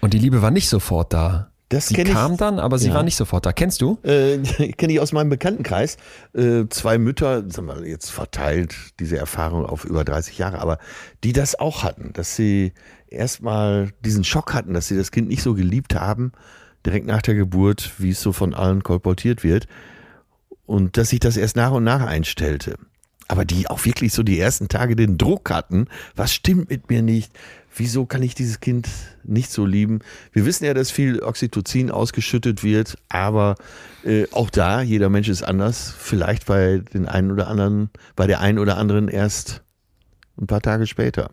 [SPEAKER 1] Und die Liebe war nicht sofort da.
[SPEAKER 2] Das
[SPEAKER 1] sie
[SPEAKER 2] kenn ich-
[SPEAKER 1] kam dann, aber sie
[SPEAKER 2] Ja.
[SPEAKER 1] war nicht sofort da. Kennst du?
[SPEAKER 2] Äh, <laughs> kenne ich aus meinem Bekanntenkreis. Äh, zwei Mütter, sagen wir jetzt verteilt, diese Erfahrung auf über 30 Jahre, aber die das auch hatten, dass sie erstmal diesen Schock hatten, dass sie das Kind nicht so geliebt haben, direkt nach der Geburt, wie es so von allen kolportiert wird. Und dass sich das erst nach und nach einstellte. Aber die auch wirklich so die ersten Tage den Druck hatten, was stimmt mit mir nicht? Wieso kann ich dieses Kind nicht so lieben? Wir wissen ja, dass viel Oxytocin ausgeschüttet wird, aber äh, auch da, jeder Mensch ist anders. Vielleicht bei den einen oder anderen, bei der einen oder anderen erst ein paar Tage später.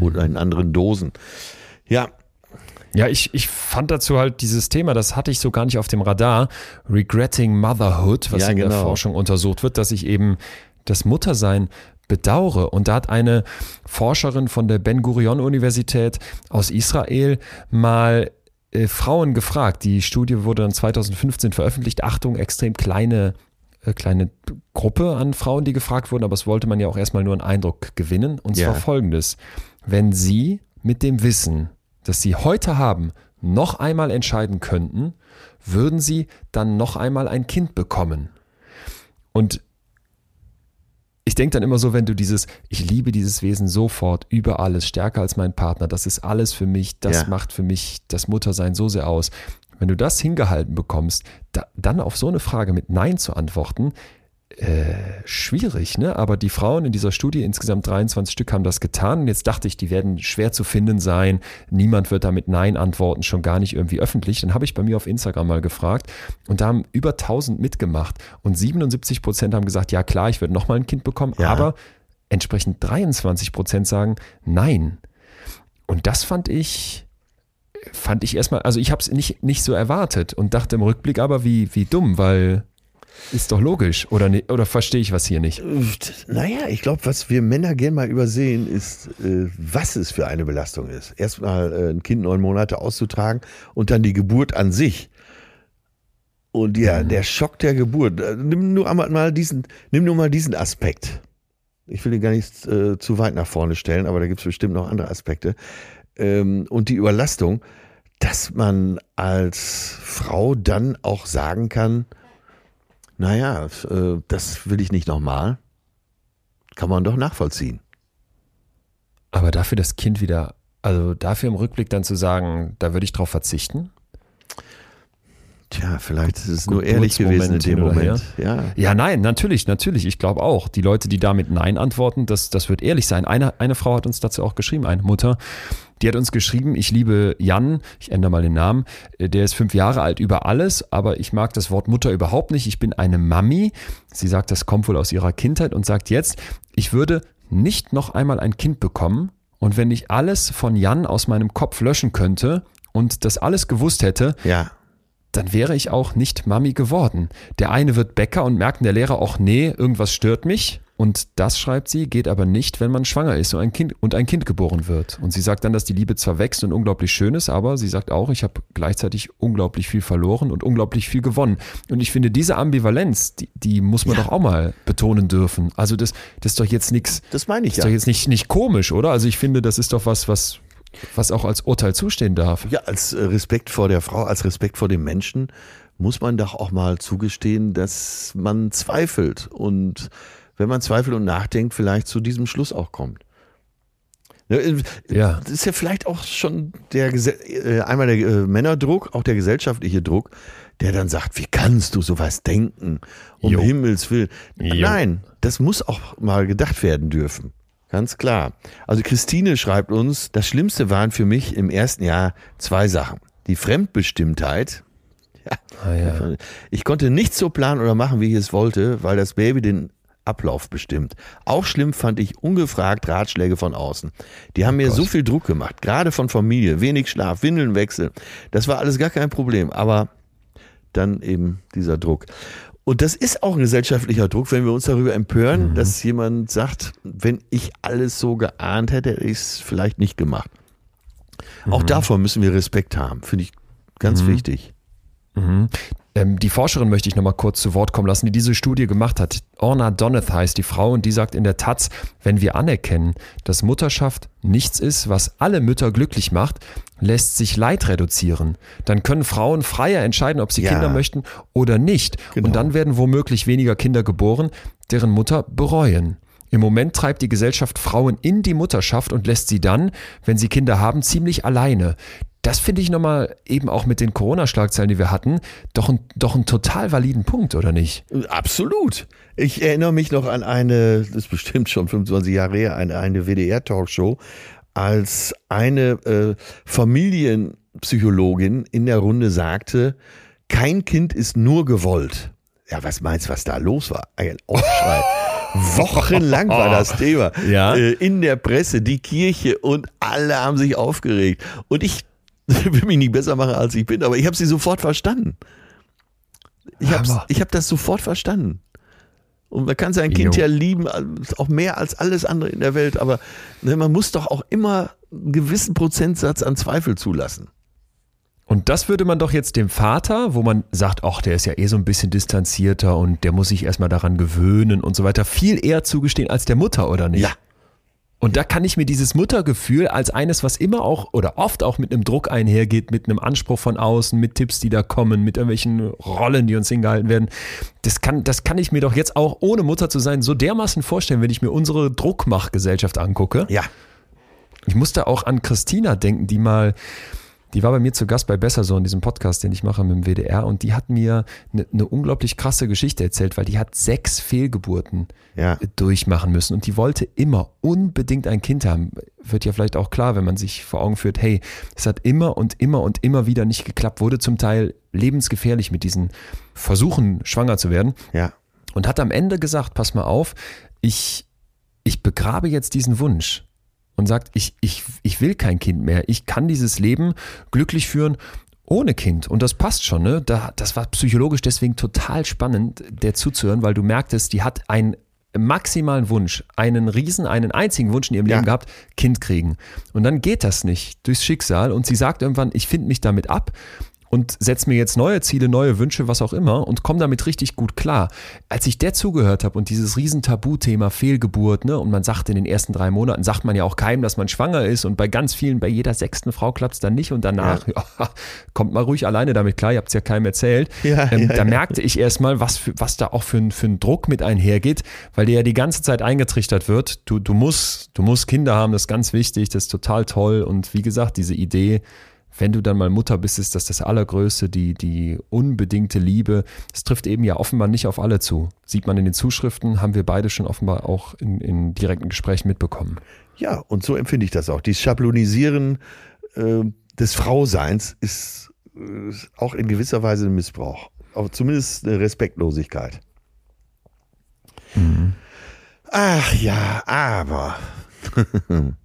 [SPEAKER 2] Oder in anderen Dosen. Ja,
[SPEAKER 1] Ja, ich, ich fand dazu halt dieses Thema, das hatte ich so gar nicht auf dem Radar, Regretting Motherhood, was
[SPEAKER 2] Ja,
[SPEAKER 1] in der
[SPEAKER 2] genau.
[SPEAKER 1] Forschung untersucht wird, dass ich eben das Muttersein bedauere. Und da hat eine Forscherin von der Ben Gurion Universität aus Israel mal äh, Frauen gefragt. Die Studie wurde dann 2015 veröffentlicht. Achtung, extrem kleine äh, kleine Gruppe an Frauen, die gefragt wurden, aber es wollte man ja auch erstmal nur einen Eindruck gewinnen. Und
[SPEAKER 2] Ja.
[SPEAKER 1] zwar folgendes. Wenn Sie mit dem Wissen, das Sie heute haben, noch einmal entscheiden könnten, würden Sie dann noch einmal ein Kind bekommen. Und ich denke dann immer so, wenn du dieses, ich liebe dieses Wesen sofort über alles, stärker als mein Partner, das ist alles für mich, das
[SPEAKER 2] Ja.
[SPEAKER 1] macht für mich das Muttersein so sehr aus. Wenn du das hingehalten bekommst, da, dann auf so eine Frage mit Nein zu antworten, äh, schwierig, ne? Aber die Frauen in dieser Studie, insgesamt 23 Stück, haben das getan. Und jetzt dachte ich, die werden schwer zu finden sein. Niemand wird da mit Nein antworten, schon gar nicht irgendwie öffentlich. Dann habe ich bei mir auf Instagram mal gefragt und da haben über 1000 mitgemacht. Und 77 Prozent haben gesagt, ja klar, ich werde nochmal ein Kind bekommen.
[SPEAKER 2] Ja.
[SPEAKER 1] Aber entsprechend 23 Prozent sagen Nein. Und das fand ich, fand ich erstmal, also ich habe es nicht, nicht so erwartet und dachte im Rückblick aber, wie, wie dumm, weil ist doch logisch, oder, ni- oder verstehe ich was hier nicht?
[SPEAKER 2] Naja, ich glaube, was wir Männer gern mal übersehen, ist, äh, was es für eine Belastung ist. Erstmal äh, ein Kind neun Monate auszutragen und dann die Geburt an sich. Und ja, der Schock der Geburt. Äh, Nimm nur mal diesen, nimm nur mal diesen Aspekt. Ich will ihn gar nicht äh, zu weit nach vorne stellen, aber da gibt es bestimmt noch andere Aspekte. Ähm, und die Überlastung, dass man als Frau dann auch sagen kann, naja, äh, das will ich nicht nochmal. Kann man doch nachvollziehen.
[SPEAKER 1] Aber dafür das Kind wieder, also dafür im Rückblick dann zu sagen, da würde ich drauf verzichten?
[SPEAKER 2] Tja, vielleicht ist es nur ehrlich gewesen in dem Moment. Ja.
[SPEAKER 1] Ja, nein, natürlich, natürlich. Ich glaube auch. Die Leute, die da mit Nein antworten, das, das wird ehrlich sein. Eine, eine Frau hat uns dazu auch geschrieben, eine Mutter, die hat uns geschrieben, ich liebe Jan, ich ändere mal den Namen, äh, der ist fünf Jahre alt über alles, aber ich mag das Wort Mutter überhaupt nicht. Ich bin eine Mami. Sie sagt, das kommt wohl aus ihrer Kindheit und sagt jetzt, ich würde nicht noch einmal ein Kind bekommen und wenn ich alles von Jan aus meinem Kopf löschen könnte und das alles gewusst hätte,
[SPEAKER 2] Ja.
[SPEAKER 1] Dann wäre ich auch nicht Mami geworden. Der eine wird Bäcker und merkt der Lehrer auch, nee, irgendwas stört mich. Und das, schreibt sie, geht aber nicht, wenn man schwanger ist und ein Kind, und ein kind geboren wird. Und sie sagt dann, dass die Liebe zwar wächst und unglaublich schön ist, aber sie sagt auch, ich habe gleichzeitig unglaublich viel verloren und unglaublich viel gewonnen. Und ich finde, diese Ambivalenz, die, die muss man doch auch mal betonen dürfen. Also das, das ist doch jetzt nichts,
[SPEAKER 2] Das meine ich
[SPEAKER 1] ist
[SPEAKER 2] ja.
[SPEAKER 1] doch jetzt nicht, nicht komisch, oder? Also ich finde, das ist doch was, was, was auch als Urteil zustehen darf.
[SPEAKER 2] Ja, als äh, Respekt vor der Frau, als Respekt vor dem Menschen muss man doch auch mal zugestehen, dass man zweifelt und wenn man zweifelt und nachdenkt, vielleicht zu diesem Schluss auch kommt. Ne, äh,
[SPEAKER 1] Ja.
[SPEAKER 2] Das ist ja vielleicht auch schon der äh, einmal der Männerdruck, auch der gesellschaftliche Druck, der dann sagt, wie kannst du sowas denken? Um
[SPEAKER 1] Jo.
[SPEAKER 2] Himmels Willen.
[SPEAKER 1] Jo.
[SPEAKER 2] Nein, das muss auch mal gedacht werden dürfen. Ganz klar. Also Christine schreibt uns, das Schlimmste waren für mich im ersten Jahr zwei Sachen. Die Fremdbestimmtheit. <laughs> Ja,
[SPEAKER 1] Ah, ja.
[SPEAKER 2] ich konnte nichts so planen oder machen, wie ich es wollte, weil das Baby den Ablauf bestimmt. Auch schlimm fand ich ungefragt Ratschläge von außen. Die haben mir
[SPEAKER 1] Gott.
[SPEAKER 2] so viel Druck gemacht, gerade von Familie, wenig Schlaf, Windeln wechseln. Das war alles gar kein Problem, aber dann eben dieser Druck. Und das ist auch ein gesellschaftlicher Druck, wenn wir uns darüber empören, dass jemand sagt, wenn ich alles so geahnt hätte, hätte ich es vielleicht nicht gemacht. Auch davor müssen wir Respekt haben, finde ich ganz wichtig.
[SPEAKER 1] Ähm, die Forscherin möchte ich nochmal kurz zu Wort kommen lassen, die diese Studie gemacht hat. Orna Doneth heißt die Frau und die sagt in der Taz, wenn wir anerkennen, dass Mutterschaft nichts ist, was alle Mütter glücklich macht, lässt sich Leid reduzieren. Dann können Frauen freier entscheiden, ob sie
[SPEAKER 2] Ja.
[SPEAKER 1] Kinder möchten oder nicht.
[SPEAKER 2] Genau.
[SPEAKER 1] Und dann werden womöglich weniger Kinder geboren, deren Mutter bereuen. Im Moment treibt die Gesellschaft Frauen in die Mutterschaft und lässt sie dann, wenn sie Kinder haben, ziemlich alleine. Das finde ich nochmal eben auch mit den Corona-Schlagzeilen, die wir hatten, doch ein, doch einen total validen Punkt, oder nicht?
[SPEAKER 2] Absolut. Ich erinnere mich noch an eine, das ist bestimmt schon 25 Jahre her, eine, eine WDR-Talkshow, als eine äh, Familienpsychologin in der Runde sagte, kein Kind ist nur gewollt. Ja, was meinst du, was da los war? Ein Aufschrei. <laughs> Wochenlang war das Thema.
[SPEAKER 1] Ja.
[SPEAKER 2] Äh, in der Presse, die Kirche und alle haben sich aufgeregt. Und ich <laughs> will mich nicht besser machen, als ich bin, aber ich habe sie sofort verstanden. Ich habe hab das sofort verstanden. Und man kann sein Kind
[SPEAKER 1] Jo.
[SPEAKER 2] ja lieben, auch mehr als alles andere in der Welt, aber ne, man muss doch auch immer einen gewissen Prozentsatz an Zweifel zulassen.
[SPEAKER 1] Und das würde man doch jetzt dem Vater, wo man sagt, ach, der ist ja eh so ein bisschen distanzierter und der muss sich erstmal daran gewöhnen und so weiter, viel eher zugestehen als der Mutter, oder nicht?
[SPEAKER 2] Ja.
[SPEAKER 1] Und da kann ich mir dieses Muttergefühl als eines, was immer auch oder oft auch mit einem Druck einhergeht, mit einem Anspruch von außen, mit Tipps, die da kommen, mit irgendwelchen Rollen, die uns hingehalten werden, das kann, das kann ich mir doch jetzt auch, ohne Mutter zu sein, so dermaßen vorstellen, wenn ich mir unsere Druckmachgesellschaft angucke.
[SPEAKER 2] Ja.
[SPEAKER 1] Ich musste auch an Christina denken, die mal, die war bei mir zu Gast bei Besser so in diesem Podcast, den ich mache mit dem WDR und die hat mir eine, eine unglaublich krasse Geschichte erzählt, weil die hat sechs Fehlgeburten
[SPEAKER 2] Ja.
[SPEAKER 1] durchmachen müssen und die wollte immer unbedingt ein Kind haben. Wird ja vielleicht auch klar, wenn man sich vor Augen führt, hey, es hat immer und immer und immer wieder nicht geklappt, wurde zum Teil lebensgefährlich mit diesen Versuchen, schwanger zu werden
[SPEAKER 2] Ja.
[SPEAKER 1] und hat am Ende gesagt, pass mal auf, ich, ich begrabe jetzt diesen Wunsch und sagt, ich, ich, ich will kein Kind mehr. Ich kann dieses Leben glücklich führen ohne Kind. Und das passt schon. Ne? Da, das war psychologisch deswegen total spannend, der zuzuhören, weil du merktest, die hat einen maximalen Wunsch, einen riesen, einen einzigen Wunsch in ihrem
[SPEAKER 2] Ja.
[SPEAKER 1] Leben gehabt, Kind kriegen. Und dann geht das nicht durchs Schicksal und sie sagt irgendwann, ich finde mich damit ab und setze mir jetzt neue Ziele, neue Wünsche, was auch immer und komme damit richtig gut klar. Als ich der zugehört habe und dieses riesen Tabuthema Fehlgeburt, ne, und man sagt in den ersten drei Monaten, sagt man ja auch keinem, dass man schwanger ist und bei ganz vielen, bei jeder sechsten Frau klappt es dann nicht und danach, <laughs> ja. kommt mal ruhig alleine damit klar, ihr habt es ja keinem erzählt.
[SPEAKER 2] Ja,
[SPEAKER 1] ähm,
[SPEAKER 2] ja,
[SPEAKER 1] da
[SPEAKER 2] ja.
[SPEAKER 1] merkte ich erstmal, was, für, was da auch für, ein- für ein Druck mit einhergeht, weil dir ja die ganze Zeit eingetrichtert wird, du, du, musst, du musst Kinder haben, das ist ganz wichtig, das ist total toll und wie gesagt, diese Idee, wenn du dann mal Mutter bist, ist das das Allergrößte, die, die unbedingte Liebe. Das trifft eben ja offenbar nicht auf alle zu. Sieht man in den Zuschriften, haben wir beide schon offenbar auch in, in direkten Gesprächen mitbekommen.
[SPEAKER 2] Ja, und so empfinde ich das auch. Dieses Schablonisieren äh, des Frauseins ist äh, auch in gewisser Weise ein Missbrauch. Aber zumindest eine Respektlosigkeit. Ach ja, aber <laughs>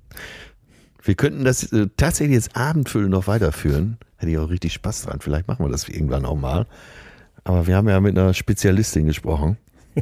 [SPEAKER 2] wir könnten das äh, tatsächlich jetzt Abendfüllen noch weiterführen. Hätte ich auch richtig Spaß dran. Vielleicht machen wir das irgendwann auch mal. Aber wir haben ja mit einer Spezialistin gesprochen. <laughs>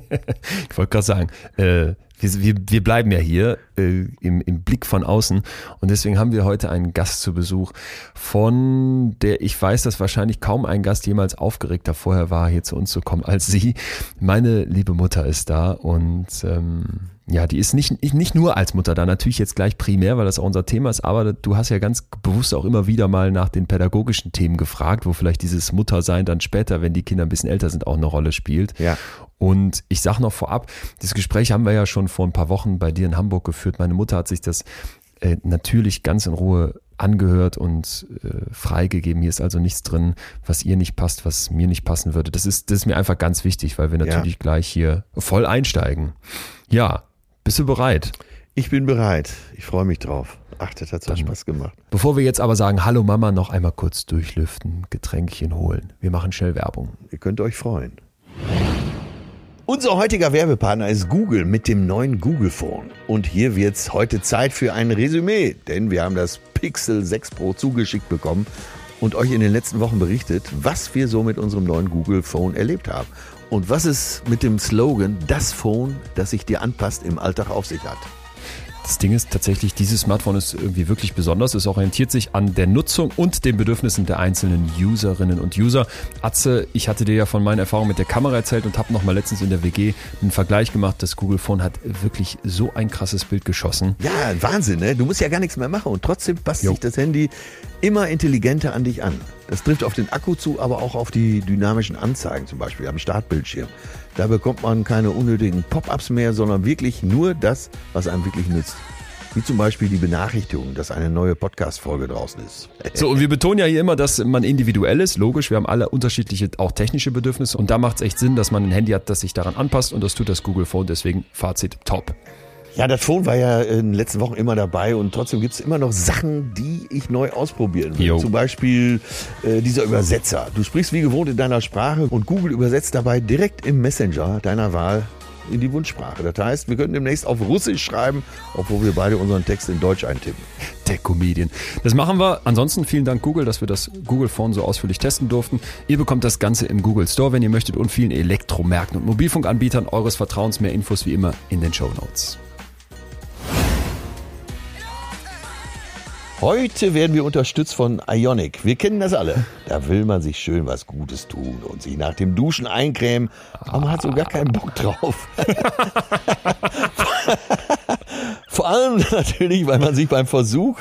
[SPEAKER 1] Ich wollte gerade sagen, äh, wir, wir, bleiben ja hier äh, im, im Blick von außen und deswegen haben wir heute einen Gast zu Besuch, von der ich weiß, dass wahrscheinlich kaum ein Gast jemals aufgeregter vorher war, hier zu uns zu kommen als sie. Meine liebe Mutter ist da und ähm, ja, die ist nicht, nicht nur als Mutter da, natürlich jetzt gleich primär, weil das auch unser Thema ist, aber du hast ja ganz bewusst auch immer wieder mal nach den pädagogischen Themen gefragt, wo vielleicht dieses Muttersein dann später, wenn die Kinder ein bisschen älter sind, auch eine Rolle spielt.
[SPEAKER 2] Ja.
[SPEAKER 1] Und ich sage noch vorab, das Gespräch haben wir ja schon vor ein paar Wochen bei dir in Hamburg geführt. Meine Mutter hat sich das äh, natürlich ganz in Ruhe angehört und äh, freigegeben. Hier ist also nichts drin, was ihr nicht passt, was mir nicht passen würde. Das ist, das ist mir einfach ganz wichtig, weil wir
[SPEAKER 2] Ja.
[SPEAKER 1] natürlich gleich hier voll einsteigen. Ja, bist du bereit?
[SPEAKER 2] Ich bin bereit. Ich freue mich drauf. Ach, das hat so Spaß gemacht.
[SPEAKER 1] Bevor wir jetzt aber sagen, hallo Mama, noch einmal kurz durchlüften, Getränkchen holen. Wir machen schnell Werbung.
[SPEAKER 2] Ihr könnt euch freuen. Unser heutiger Werbepartner ist Google mit dem neuen Google Phone. Und hier wird's heute Zeit für ein Resümee, denn wir haben das Pixel 6 Pro zugeschickt bekommen und euch in den letzten Wochen berichtet, was wir so mit unserem neuen Google Phone erlebt haben. Und was es mit dem Slogan, das Phone, das sich dir anpasst, im Alltag auf sich hat.
[SPEAKER 1] Das Ding ist tatsächlich, dieses Smartphone ist irgendwie wirklich besonders. Es orientiert sich an der Nutzung und den Bedürfnissen der einzelnen Userinnen und User. Atze, ich hatte dir ja von meinen Erfahrungen mit der Kamera erzählt und habe nochmal letztens in der WG einen Vergleich gemacht. Das Google Phone hat wirklich so ein krasses Bild geschossen.
[SPEAKER 2] Ja, Wahnsinn, ne? Du musst ja gar nichts mehr machen und trotzdem passt
[SPEAKER 1] Jo.
[SPEAKER 2] sich das Handy immer intelligenter an dich an. Das trifft auf den Akku zu, aber auch auf die dynamischen Anzeigen, zum Beispiel am Startbildschirm. Da bekommt man keine unnötigen Pop-ups mehr, sondern wirklich nur das, was einem wirklich nützt. Wie zum Beispiel die Benachrichtigung, dass eine neue Podcast-Folge draußen ist. <laughs>
[SPEAKER 1] So, und wir betonen ja hier immer, dass man individuell ist. Logisch, wir haben alle unterschiedliche, auch technische Bedürfnisse. Und da macht es echt Sinn, dass man ein Handy hat, das sich daran anpasst. Und das tut das Google Phone. Deswegen Fazit top.
[SPEAKER 2] Ja, das Phone war ja in den letzten Wochen immer dabei und trotzdem gibt es immer noch Sachen, die ich neu ausprobieren will.
[SPEAKER 1] Jo.
[SPEAKER 2] Zum Beispiel äh, dieser Übersetzer. Du sprichst wie gewohnt in deiner Sprache und Google übersetzt dabei direkt im Messenger deiner Wahl in die Wunschsprache. Das heißt, wir können demnächst auf Russisch schreiben, obwohl wir beide unseren Text in Deutsch eintippen.
[SPEAKER 1] Der Comedian. Das machen wir. Ansonsten vielen Dank Google, dass wir das Google Phone so ausführlich testen durften. Ihr bekommt das Ganze im Google Store, wenn ihr möchtet, und vielen Elektromärkten und Mobilfunkanbietern eures Vertrauens. Mehr Infos wie immer in den Show Notes.
[SPEAKER 2] Heute werden wir unterstützt von Ionic. Wir kennen das alle. Da will man sich schön was Gutes tun und sich nach dem Duschen eincremen. Aber man hat so gar keinen Bock drauf. <laughs> <laughs> Vor allem natürlich, weil man sich beim Versuch,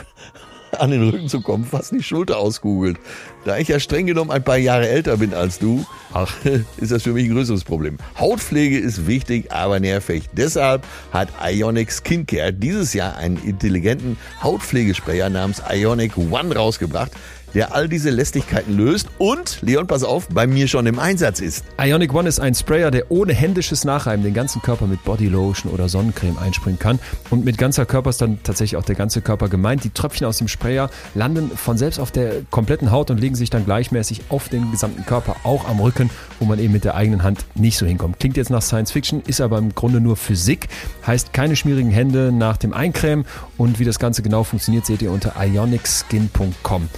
[SPEAKER 2] an den Rücken zu kommen, fast die Schulter auskugelt. Da ich ja streng genommen ein paar Jahre älter bin als du, <laughs> ist das für mich ein größeres Problem. Hautpflege ist wichtig, aber nervig. Deshalb hat Ionic Skincare dieses Jahr einen intelligenten Hautpflegesprayer namens Ionic One rausgebracht, der all diese Lästigkeiten löst und, Leon, pass auf, bei mir schon im Einsatz ist.
[SPEAKER 1] Ionic One ist ein Sprayer, der ohne händisches Nachreiben den ganzen Körper mit Bodylotion oder Sonnencreme einspringen kann. Und mit ganzer Körper ist dann tatsächlich auch der ganze Körper gemeint. Die Tröpfchen aus dem Sprayer landen von selbst auf der kompletten Haut und legen sich dann gleichmäßig auf den gesamten Körper, auch am Rücken, wo man eben mit der eigenen Hand nicht so hinkommt. Klingt jetzt nach Science Fiction, ist aber im Grunde nur Physik. Heißt keine schmierigen Hände nach dem Eincremen. Und wie das Ganze genau funktioniert, seht ihr unter ionicskin.com.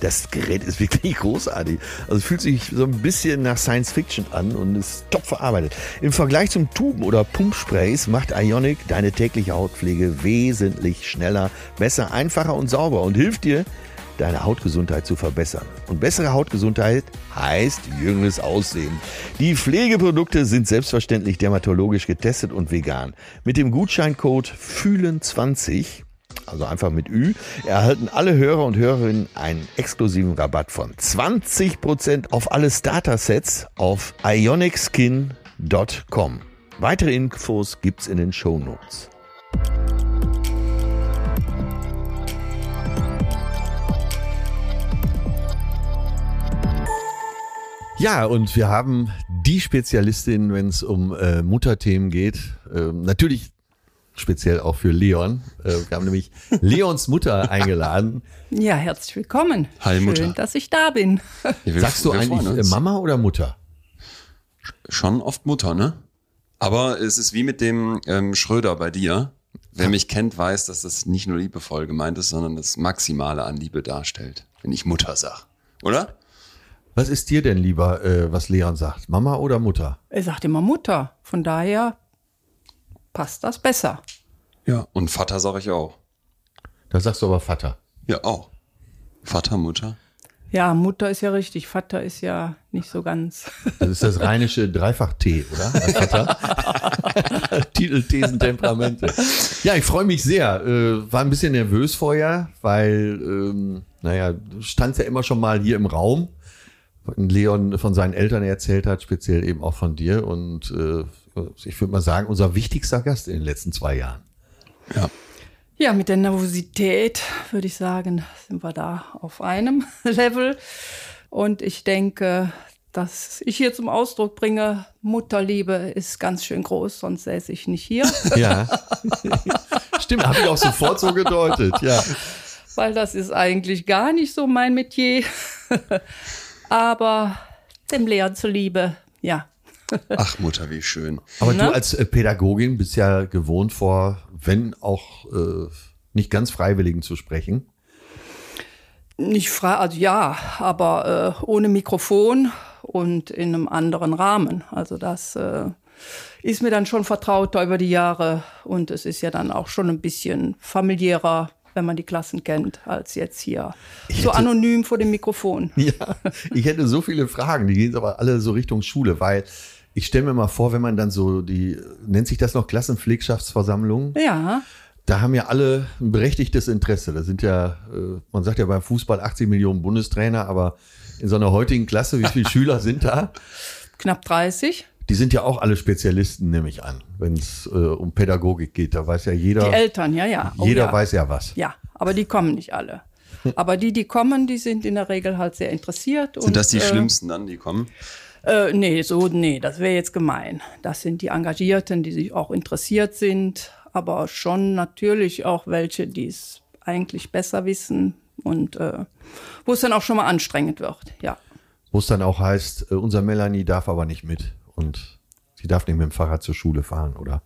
[SPEAKER 2] Das Gerät ist wirklich großartig. Also fühlt sich so ein bisschen nach Science Fiction an und ist top verarbeitet. Im Vergleich zum Tuben- oder Pumpsprays macht Ionic deine tägliche Hautpflege wesentlich schneller, besser, einfacher und sauber und hilft dir, deine Hautgesundheit zu verbessern. Und bessere Hautgesundheit heißt jüngeres Aussehen. Die Pflegeprodukte sind selbstverständlich dermatologisch getestet und vegan. Mit dem Gutscheincode FÜHLEN20 also einfach mit Ü, erhalten alle Hörer und Hörerinnen einen exklusiven Rabatt von 20% auf alle Starter-Sets auf ionicskin.com. Weitere Infos gibt's in den Show Notes. Ja, und wir haben die Spezialistin, wenn es um äh, Mutterthemen geht. Ähm, natürlich speziell auch für Leon. Äh, wir haben nämlich Leons Mutter <laughs> eingeladen.
[SPEAKER 3] Ja, herzlich willkommen.
[SPEAKER 5] Hi,
[SPEAKER 3] Schön,
[SPEAKER 5] Mutter.
[SPEAKER 3] dass ich da bin.
[SPEAKER 5] Wir-
[SPEAKER 2] Sagst du eigentlich äh,
[SPEAKER 5] uns.
[SPEAKER 2] Mama oder Mutter?
[SPEAKER 5] Schon oft Mutter, ne? Aber es ist wie mit dem ähm, Schröder bei dir. Wer mich kennt, weiß, dass das nicht nur liebevoll gemeint ist, sondern das Maximale an Liebe darstellt, wenn ich Mutter sag. Oder?
[SPEAKER 2] Was ist dir denn lieber, äh, was Leon sagt? Mama oder Mutter?
[SPEAKER 3] Er sagt immer Mutter. Von daher passt das besser.
[SPEAKER 5] Ja. Und Vater sag ich auch.
[SPEAKER 2] Da sagst du aber Vater.
[SPEAKER 5] Ja, auch. Vater, Mutter.
[SPEAKER 3] Ja, Mutter ist ja richtig. Vater ist ja nicht so ganz. <laughs>
[SPEAKER 2] Das ist das rheinische Dreifach-T, oder? Vater. <laughs> Titel, Thesen, Temperamente. Ja, ich freue mich sehr. Äh, war ein bisschen nervös vorher, weil, ähm, naja, du standst ja immer schon mal hier im Raum. und Leon von seinen Eltern erzählt hat, speziell eben auch von dir. Und äh, ich würde mal sagen, unser wichtigster Gast in den letzten zwei Jahren.
[SPEAKER 5] Ja.
[SPEAKER 3] Ja, mit der Nervosität würde ich sagen, sind wir da auf einem <laughs> Level. Und ich denke, dass ich hier zum Ausdruck bringe, Mutterliebe ist ganz schön groß, sonst säße ich nicht hier. <laughs>
[SPEAKER 2] Ja. <laughs> Stimmt, habe ich auch sofort so gedeutet, ja.
[SPEAKER 3] weil das ist eigentlich gar nicht so mein Metier. Aber dem Lehren zuliebe, ja. <laughs>
[SPEAKER 5] Ach, Mutter, wie schön.
[SPEAKER 2] Aber
[SPEAKER 3] Ne?
[SPEAKER 2] du als äh, Pädagogin bist ja gewohnt vor, wenn auch äh, nicht ganz Freiwilligen zu sprechen.
[SPEAKER 3] Nicht frei, also ja, aber äh, ohne Mikrofon und in einem anderen Rahmen. Also das äh, ist mir dann schon vertrauter über die Jahre und es ist ja dann auch schon ein bisschen familiärer, wenn man die Klassen kennt, als jetzt hier so anonym vor dem Mikrofon. <laughs>
[SPEAKER 2] Ja, ich hätte so viele Fragen, die gehen aber alle so Richtung Schule, weil ich stelle mir mal vor, wenn man dann so die, nennt sich das noch Klassenpflegschaftsversammlung?
[SPEAKER 3] Ja.
[SPEAKER 2] Da haben ja alle ein berechtigtes Interesse. Da sind ja, äh, man sagt ja beim Fußball 80 Millionen Bundestrainer, aber in so einer heutigen Klasse, wie viele <laughs> Schüler sind da?
[SPEAKER 3] Knapp 30.
[SPEAKER 2] Die sind ja auch alle Spezialisten, nehme ich an, wenn es äh, um Pädagogik geht. Da weiß ja jeder.
[SPEAKER 3] Die Eltern, ja, ja. Oh,
[SPEAKER 2] jeder
[SPEAKER 3] ja.
[SPEAKER 2] weiß ja was.
[SPEAKER 3] Ja, aber die kommen nicht alle. <laughs> Aber die, die kommen, die sind in der Regel halt sehr interessiert.
[SPEAKER 1] Sind
[SPEAKER 3] und,
[SPEAKER 1] das die
[SPEAKER 3] äh,
[SPEAKER 1] Schlimmsten dann, die kommen?
[SPEAKER 3] Äh, nee, so, nee, das wäre jetzt gemein. Das sind die Engagierten, die sich auch interessiert sind, aber schon natürlich auch welche, die es eigentlich besser wissen und äh, wo es dann auch schon mal anstrengend wird, ja.
[SPEAKER 2] Wo es dann auch heißt, äh, unser Melanie darf aber nicht mit und sie darf nicht mit dem Fahrrad zur Schule fahren, oder?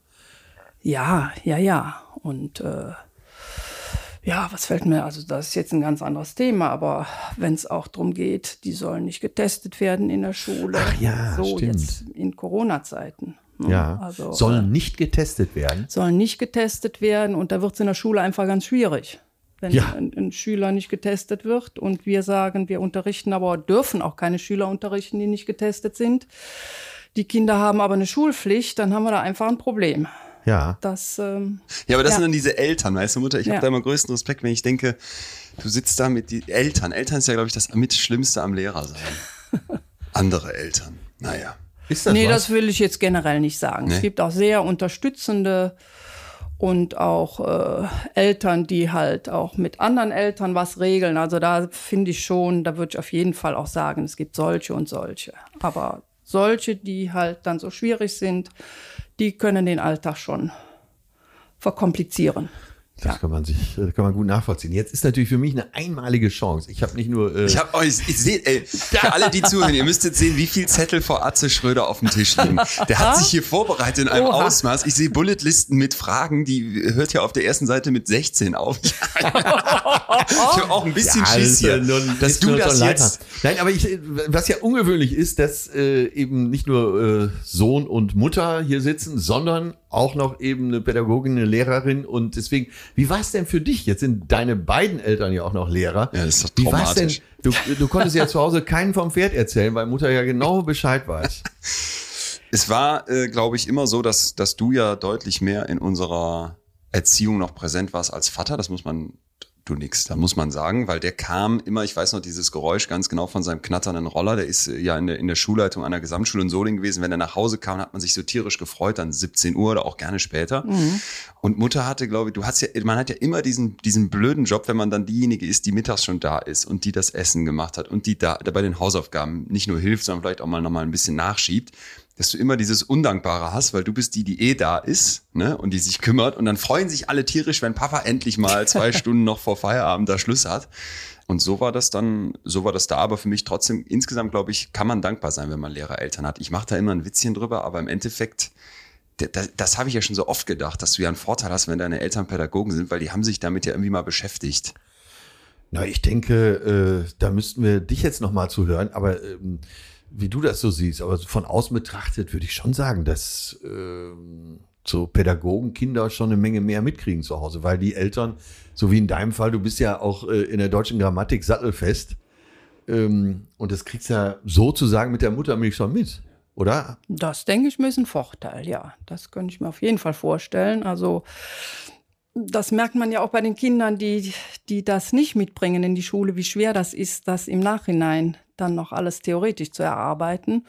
[SPEAKER 3] Ja, ja, ja. Und äh, ja, was fällt mir, also das ist jetzt ein ganz anderes Thema, aber wenn es auch darum geht, die sollen nicht getestet werden in der Schule.
[SPEAKER 2] Ach ja,
[SPEAKER 3] so
[SPEAKER 2] stimmt.
[SPEAKER 3] jetzt in Corona-Zeiten. ne?
[SPEAKER 2] Ja.
[SPEAKER 3] Also,
[SPEAKER 2] Sollen
[SPEAKER 3] äh,
[SPEAKER 2] nicht getestet werden.
[SPEAKER 3] sollen nicht getestet werden und da wird es in der Schule einfach ganz schwierig. Wenn
[SPEAKER 2] Ja.
[SPEAKER 3] ein, ein Schüler nicht getestet wird und wir sagen, wir unterrichten, aber dürfen auch keine Schüler unterrichten, die nicht getestet sind. Die Kinder haben aber eine Schulpflicht, dann haben wir da einfach ein Problem.
[SPEAKER 2] Ja.
[SPEAKER 3] Das ähm,
[SPEAKER 1] Ja, aber das
[SPEAKER 3] Ja.
[SPEAKER 1] sind dann diese Eltern, weißt du, Mutter? Ich
[SPEAKER 3] Ja.
[SPEAKER 1] habe da immer größten Respekt, wenn ich denke, du sitzt da mit die Eltern. Eltern ist ja, glaube ich, das mit Schlimmste am Lehrer sein. <laughs> Andere Eltern. Naja.
[SPEAKER 2] Ist das
[SPEAKER 3] nee,
[SPEAKER 2] was?
[SPEAKER 3] das will ich jetzt generell nicht sagen.
[SPEAKER 1] Nee.
[SPEAKER 3] Es gibt auch sehr unterstützende und auch äh, Eltern, die halt auch mit anderen Eltern was regeln. Also da finde ich schon, da würde ich auf jeden Fall auch sagen, es gibt solche und solche. Aber solche, die halt dann so schwierig sind, die können den Alltag schon verkomplizieren.
[SPEAKER 2] Das kann man sich, äh, kann man gut nachvollziehen. Jetzt ist natürlich für mich eine einmalige Chance. Ich habe nicht nur, äh,
[SPEAKER 1] Ich habe euch, ich sehe, ey, für alle, die zuhören, ihr müsst jetzt sehen, wie viel Zettel vor Atze Schröder auf dem Tisch liegen. Der hat sich hier vorbereitet in einem
[SPEAKER 3] Oha.
[SPEAKER 1] Ausmaß. Ich sehe Bulletlisten mit Fragen, die hört ja auf der ersten Seite mit 16 auf. <laughs> ich habe auch ein bisschen
[SPEAKER 2] Ja,
[SPEAKER 1] Schiss
[SPEAKER 2] ja
[SPEAKER 1] hier,
[SPEAKER 2] nur ein-
[SPEAKER 1] dass du
[SPEAKER 2] so
[SPEAKER 1] das
[SPEAKER 2] ein
[SPEAKER 1] jetzt...
[SPEAKER 2] Nein, aber ich, äh, was ja ungewöhnlich ist, dass äh, eben nicht nur äh, Sohn und Mutter hier sitzen, sondern auch noch eben eine Pädagogin, eine Lehrerin. Und deswegen, wie war es denn für dich? Jetzt sind deine beiden Eltern ja auch noch Lehrer.
[SPEAKER 1] Ja, das ist doch
[SPEAKER 2] Wie war's denn? Du, du konntest ja zu Hause keinen vom Pferd erzählen, weil Mutter ja genau Bescheid weiß.
[SPEAKER 1] Es war, äh, glaube ich, immer so, dass, dass du ja deutlich mehr in unserer Erziehung noch präsent warst als Vater. Das muss man, du nix, da muss man sagen, weil der kam immer, ich weiß noch dieses Geräusch ganz genau von seinem knatternden Roller. Der ist äh, ja in der, in der Schulleitung einer Gesamtschule in Solingen gewesen. Wenn er nach Hause kam, hat man sich so tierisch gefreut, dann 17 Uhr oder auch gerne später. Und Mutter hatte, glaube ich, du hast ja, man hat ja immer diesen, diesen blöden Job, wenn man dann diejenige ist, die mittags schon da ist und die das Essen gemacht hat und die da, da bei den Hausaufgaben nicht nur hilft, sondern vielleicht auch mal noch mal ein bisschen nachschiebt, dass du immer dieses Undankbare hast, weil du bist die, die eh da ist, ne, und die sich kümmert und dann freuen sich alle tierisch, wenn Papa endlich mal zwei <laughs> Stunden noch vor Feierabend da Schluss hat. Und so war das dann, so war das da, aber für mich trotzdem, insgesamt glaube ich, kann man dankbar sein, wenn man Lehrereltern hat. Ich mache da immer ein Witzchen drüber, aber im Endeffekt, das, das habe ich ja schon so oft gedacht, dass du ja einen Vorteil hast, wenn deine Eltern Pädagogen sind, weil die haben sich damit ja irgendwie mal beschäftigt.
[SPEAKER 2] Na, ich denke, äh, da müssten wir dich jetzt noch mal zuhören, aber ähm, wie du das so siehst, aber von außen betrachtet würde ich schon sagen, dass ähm, so Pädagogen Kinder schon eine Menge mehr mitkriegen zu Hause, weil die Eltern, so wie in deinem Fall, du bist ja auch äh, in der deutschen Grammatik sattelfest ähm, und das kriegst ja sozusagen mit der Muttermilch schon mit, oder?
[SPEAKER 3] Das denke ich mir ist ein Vorteil, ja. Das könnte ich mir auf jeden Fall vorstellen. Also das merkt man ja auch bei den Kindern, die, die das nicht mitbringen in die Schule, wie schwer das ist, das im Nachhinein dann noch alles theoretisch zu erarbeiten.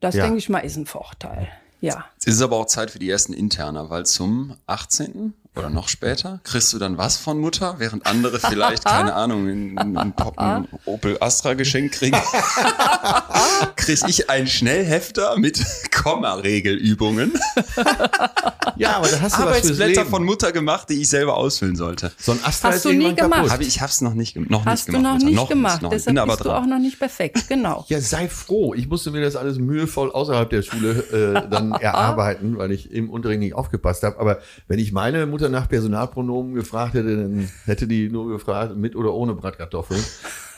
[SPEAKER 3] Das
[SPEAKER 2] Ja.
[SPEAKER 3] denke ich mal ist ein Vorteil. Ja.
[SPEAKER 1] Es ist aber auch Zeit für die ersten Interner, weil zum 18. oder noch später kriegst du dann was von Mutter, während andere vielleicht, <laughs> keine Ahnung, einen, einen, Pop- einen Opel Astra geschenkt kriegen. <laughs> Krieg ich einen Schnellhefter mit Komma-Regelübungen. <laughs>
[SPEAKER 2] Ja, aber da hast du
[SPEAKER 1] Arbeitsblätter von Mutter gemacht, die ich selber ausfüllen sollte.
[SPEAKER 2] so ein Astra
[SPEAKER 3] Hast
[SPEAKER 2] ist
[SPEAKER 3] du nie gemacht?
[SPEAKER 2] kaputt.
[SPEAKER 1] Aber ich hab's noch nicht, noch
[SPEAKER 3] Hast
[SPEAKER 1] nicht
[SPEAKER 3] du
[SPEAKER 1] gemacht.
[SPEAKER 3] noch
[SPEAKER 1] Mutter.
[SPEAKER 3] nicht
[SPEAKER 1] noch
[SPEAKER 3] gemacht,
[SPEAKER 1] Noch,
[SPEAKER 3] deshalb
[SPEAKER 1] bin aber
[SPEAKER 3] bist du
[SPEAKER 1] dran.
[SPEAKER 3] auch noch nicht perfekt, genau.
[SPEAKER 2] Ja, sei froh. Ich musste mir das alles mühevoll außerhalb der Schule äh, dann <laughs> erarbeiten, weil ich im Unterricht nicht aufgepasst habe. Aber wenn ich meine Mutter nach Personalpronomen gefragt hätte, dann hätte die nur gefragt, mit oder ohne Bratkartoffeln.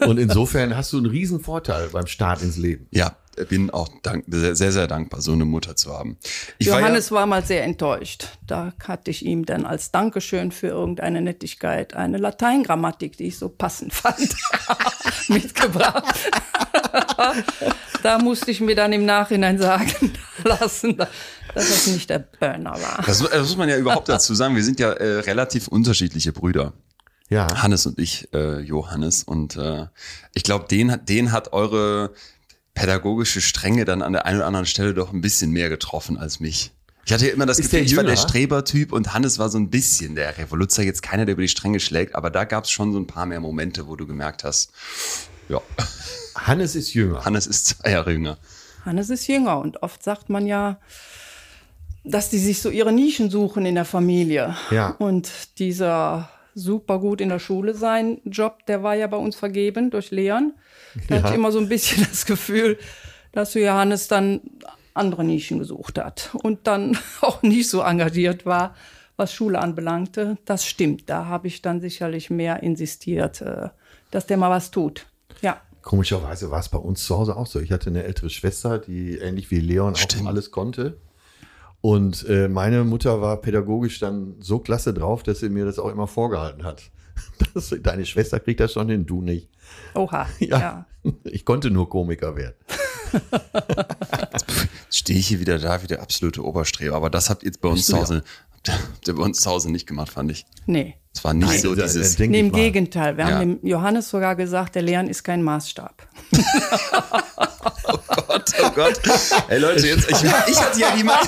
[SPEAKER 2] Und insofern hast du einen riesen Vorteil beim Start ins Leben.
[SPEAKER 1] Ja, bin auch dank, sehr, sehr, sehr dankbar, so eine Mutter zu haben. Ich
[SPEAKER 3] Johannes war, ja, war mal sehr enttäuscht. Da hatte ich ihm dann als Dankeschön für irgendeine Nettigkeit eine Lateingrammatik, die ich so passend fand, <laughs> mitgebracht. <laughs> da musste ich mir dann im Nachhinein sagen <laughs> lassen, dass das nicht der Burner war.
[SPEAKER 1] Das, das muss man ja überhaupt dazu sagen. Wir sind ja äh, relativ unterschiedliche Brüder.
[SPEAKER 2] Ja.
[SPEAKER 1] Hannes und ich, äh, Johannes. Und äh, ich glaube, den, den hat eure pädagogische Strenge dann an der einen oder anderen Stelle doch ein bisschen mehr getroffen als mich. Ich hatte ja immer das
[SPEAKER 2] Ist
[SPEAKER 1] Gefühl, ich war der? Strebertyp und Hannes war so ein bisschen der Revoluzer. Jetzt keiner, der über die Stränge schlägt, aber da gab es schon so ein paar mehr Momente, wo du gemerkt hast, ja,
[SPEAKER 2] Hannes ist jünger.
[SPEAKER 1] Hannes ist zwei Jahre jünger.
[SPEAKER 3] Hannes ist jünger und oft sagt man ja, dass die sich so ihre Nischen suchen in der Familie.
[SPEAKER 2] Ja.
[SPEAKER 3] Und dieser super gut in der Schule sein Job, der war ja bei uns vergeben durch Leon. Da
[SPEAKER 2] Ja.
[SPEAKER 3] hatte ich immer so ein bisschen <laughs> das Gefühl, dass Johannes dann andere Nischen gesucht hat und dann <laughs> auch nicht so engagiert war, was Schule anbelangte. Das stimmt. Da habe ich dann sicherlich mehr insistiert, äh, dass der mal was tut. Ja.
[SPEAKER 2] Komischerweise war es bei uns zu Hause auch so. Ich hatte eine ältere Schwester, die ähnlich wie Leon
[SPEAKER 1] Stimmt.
[SPEAKER 2] auch alles konnte. Und äh, meine Mutter war pädagogisch dann so klasse drauf, dass sie mir das auch immer vorgehalten hat. <laughs> Das, deine Schwester kriegt das schon hin, du nicht.
[SPEAKER 3] Oha. <laughs>
[SPEAKER 2] Ja.
[SPEAKER 3] ja.
[SPEAKER 2] Ich konnte nur Komiker werden. <laughs>
[SPEAKER 1] Jetzt stehe ich hier wieder da wie der absolute Oberstreber. Aber das habt ihr jetzt bei uns zu Hause, ihr, habt ihr bei uns zu Hause nicht gemacht, fand ich.
[SPEAKER 3] Nee.
[SPEAKER 1] Es war nicht
[SPEAKER 2] Nein,
[SPEAKER 1] so dieses.
[SPEAKER 2] da denk
[SPEAKER 3] Nee, im. Gegenteil. Wir
[SPEAKER 1] Ja.
[SPEAKER 3] haben dem Johannes sogar gesagt, der Lernen ist kein Maßstab.
[SPEAKER 1] Gott, oh Gott. Ey Leute, jetzt, ich, ich hatte ja die Meinung.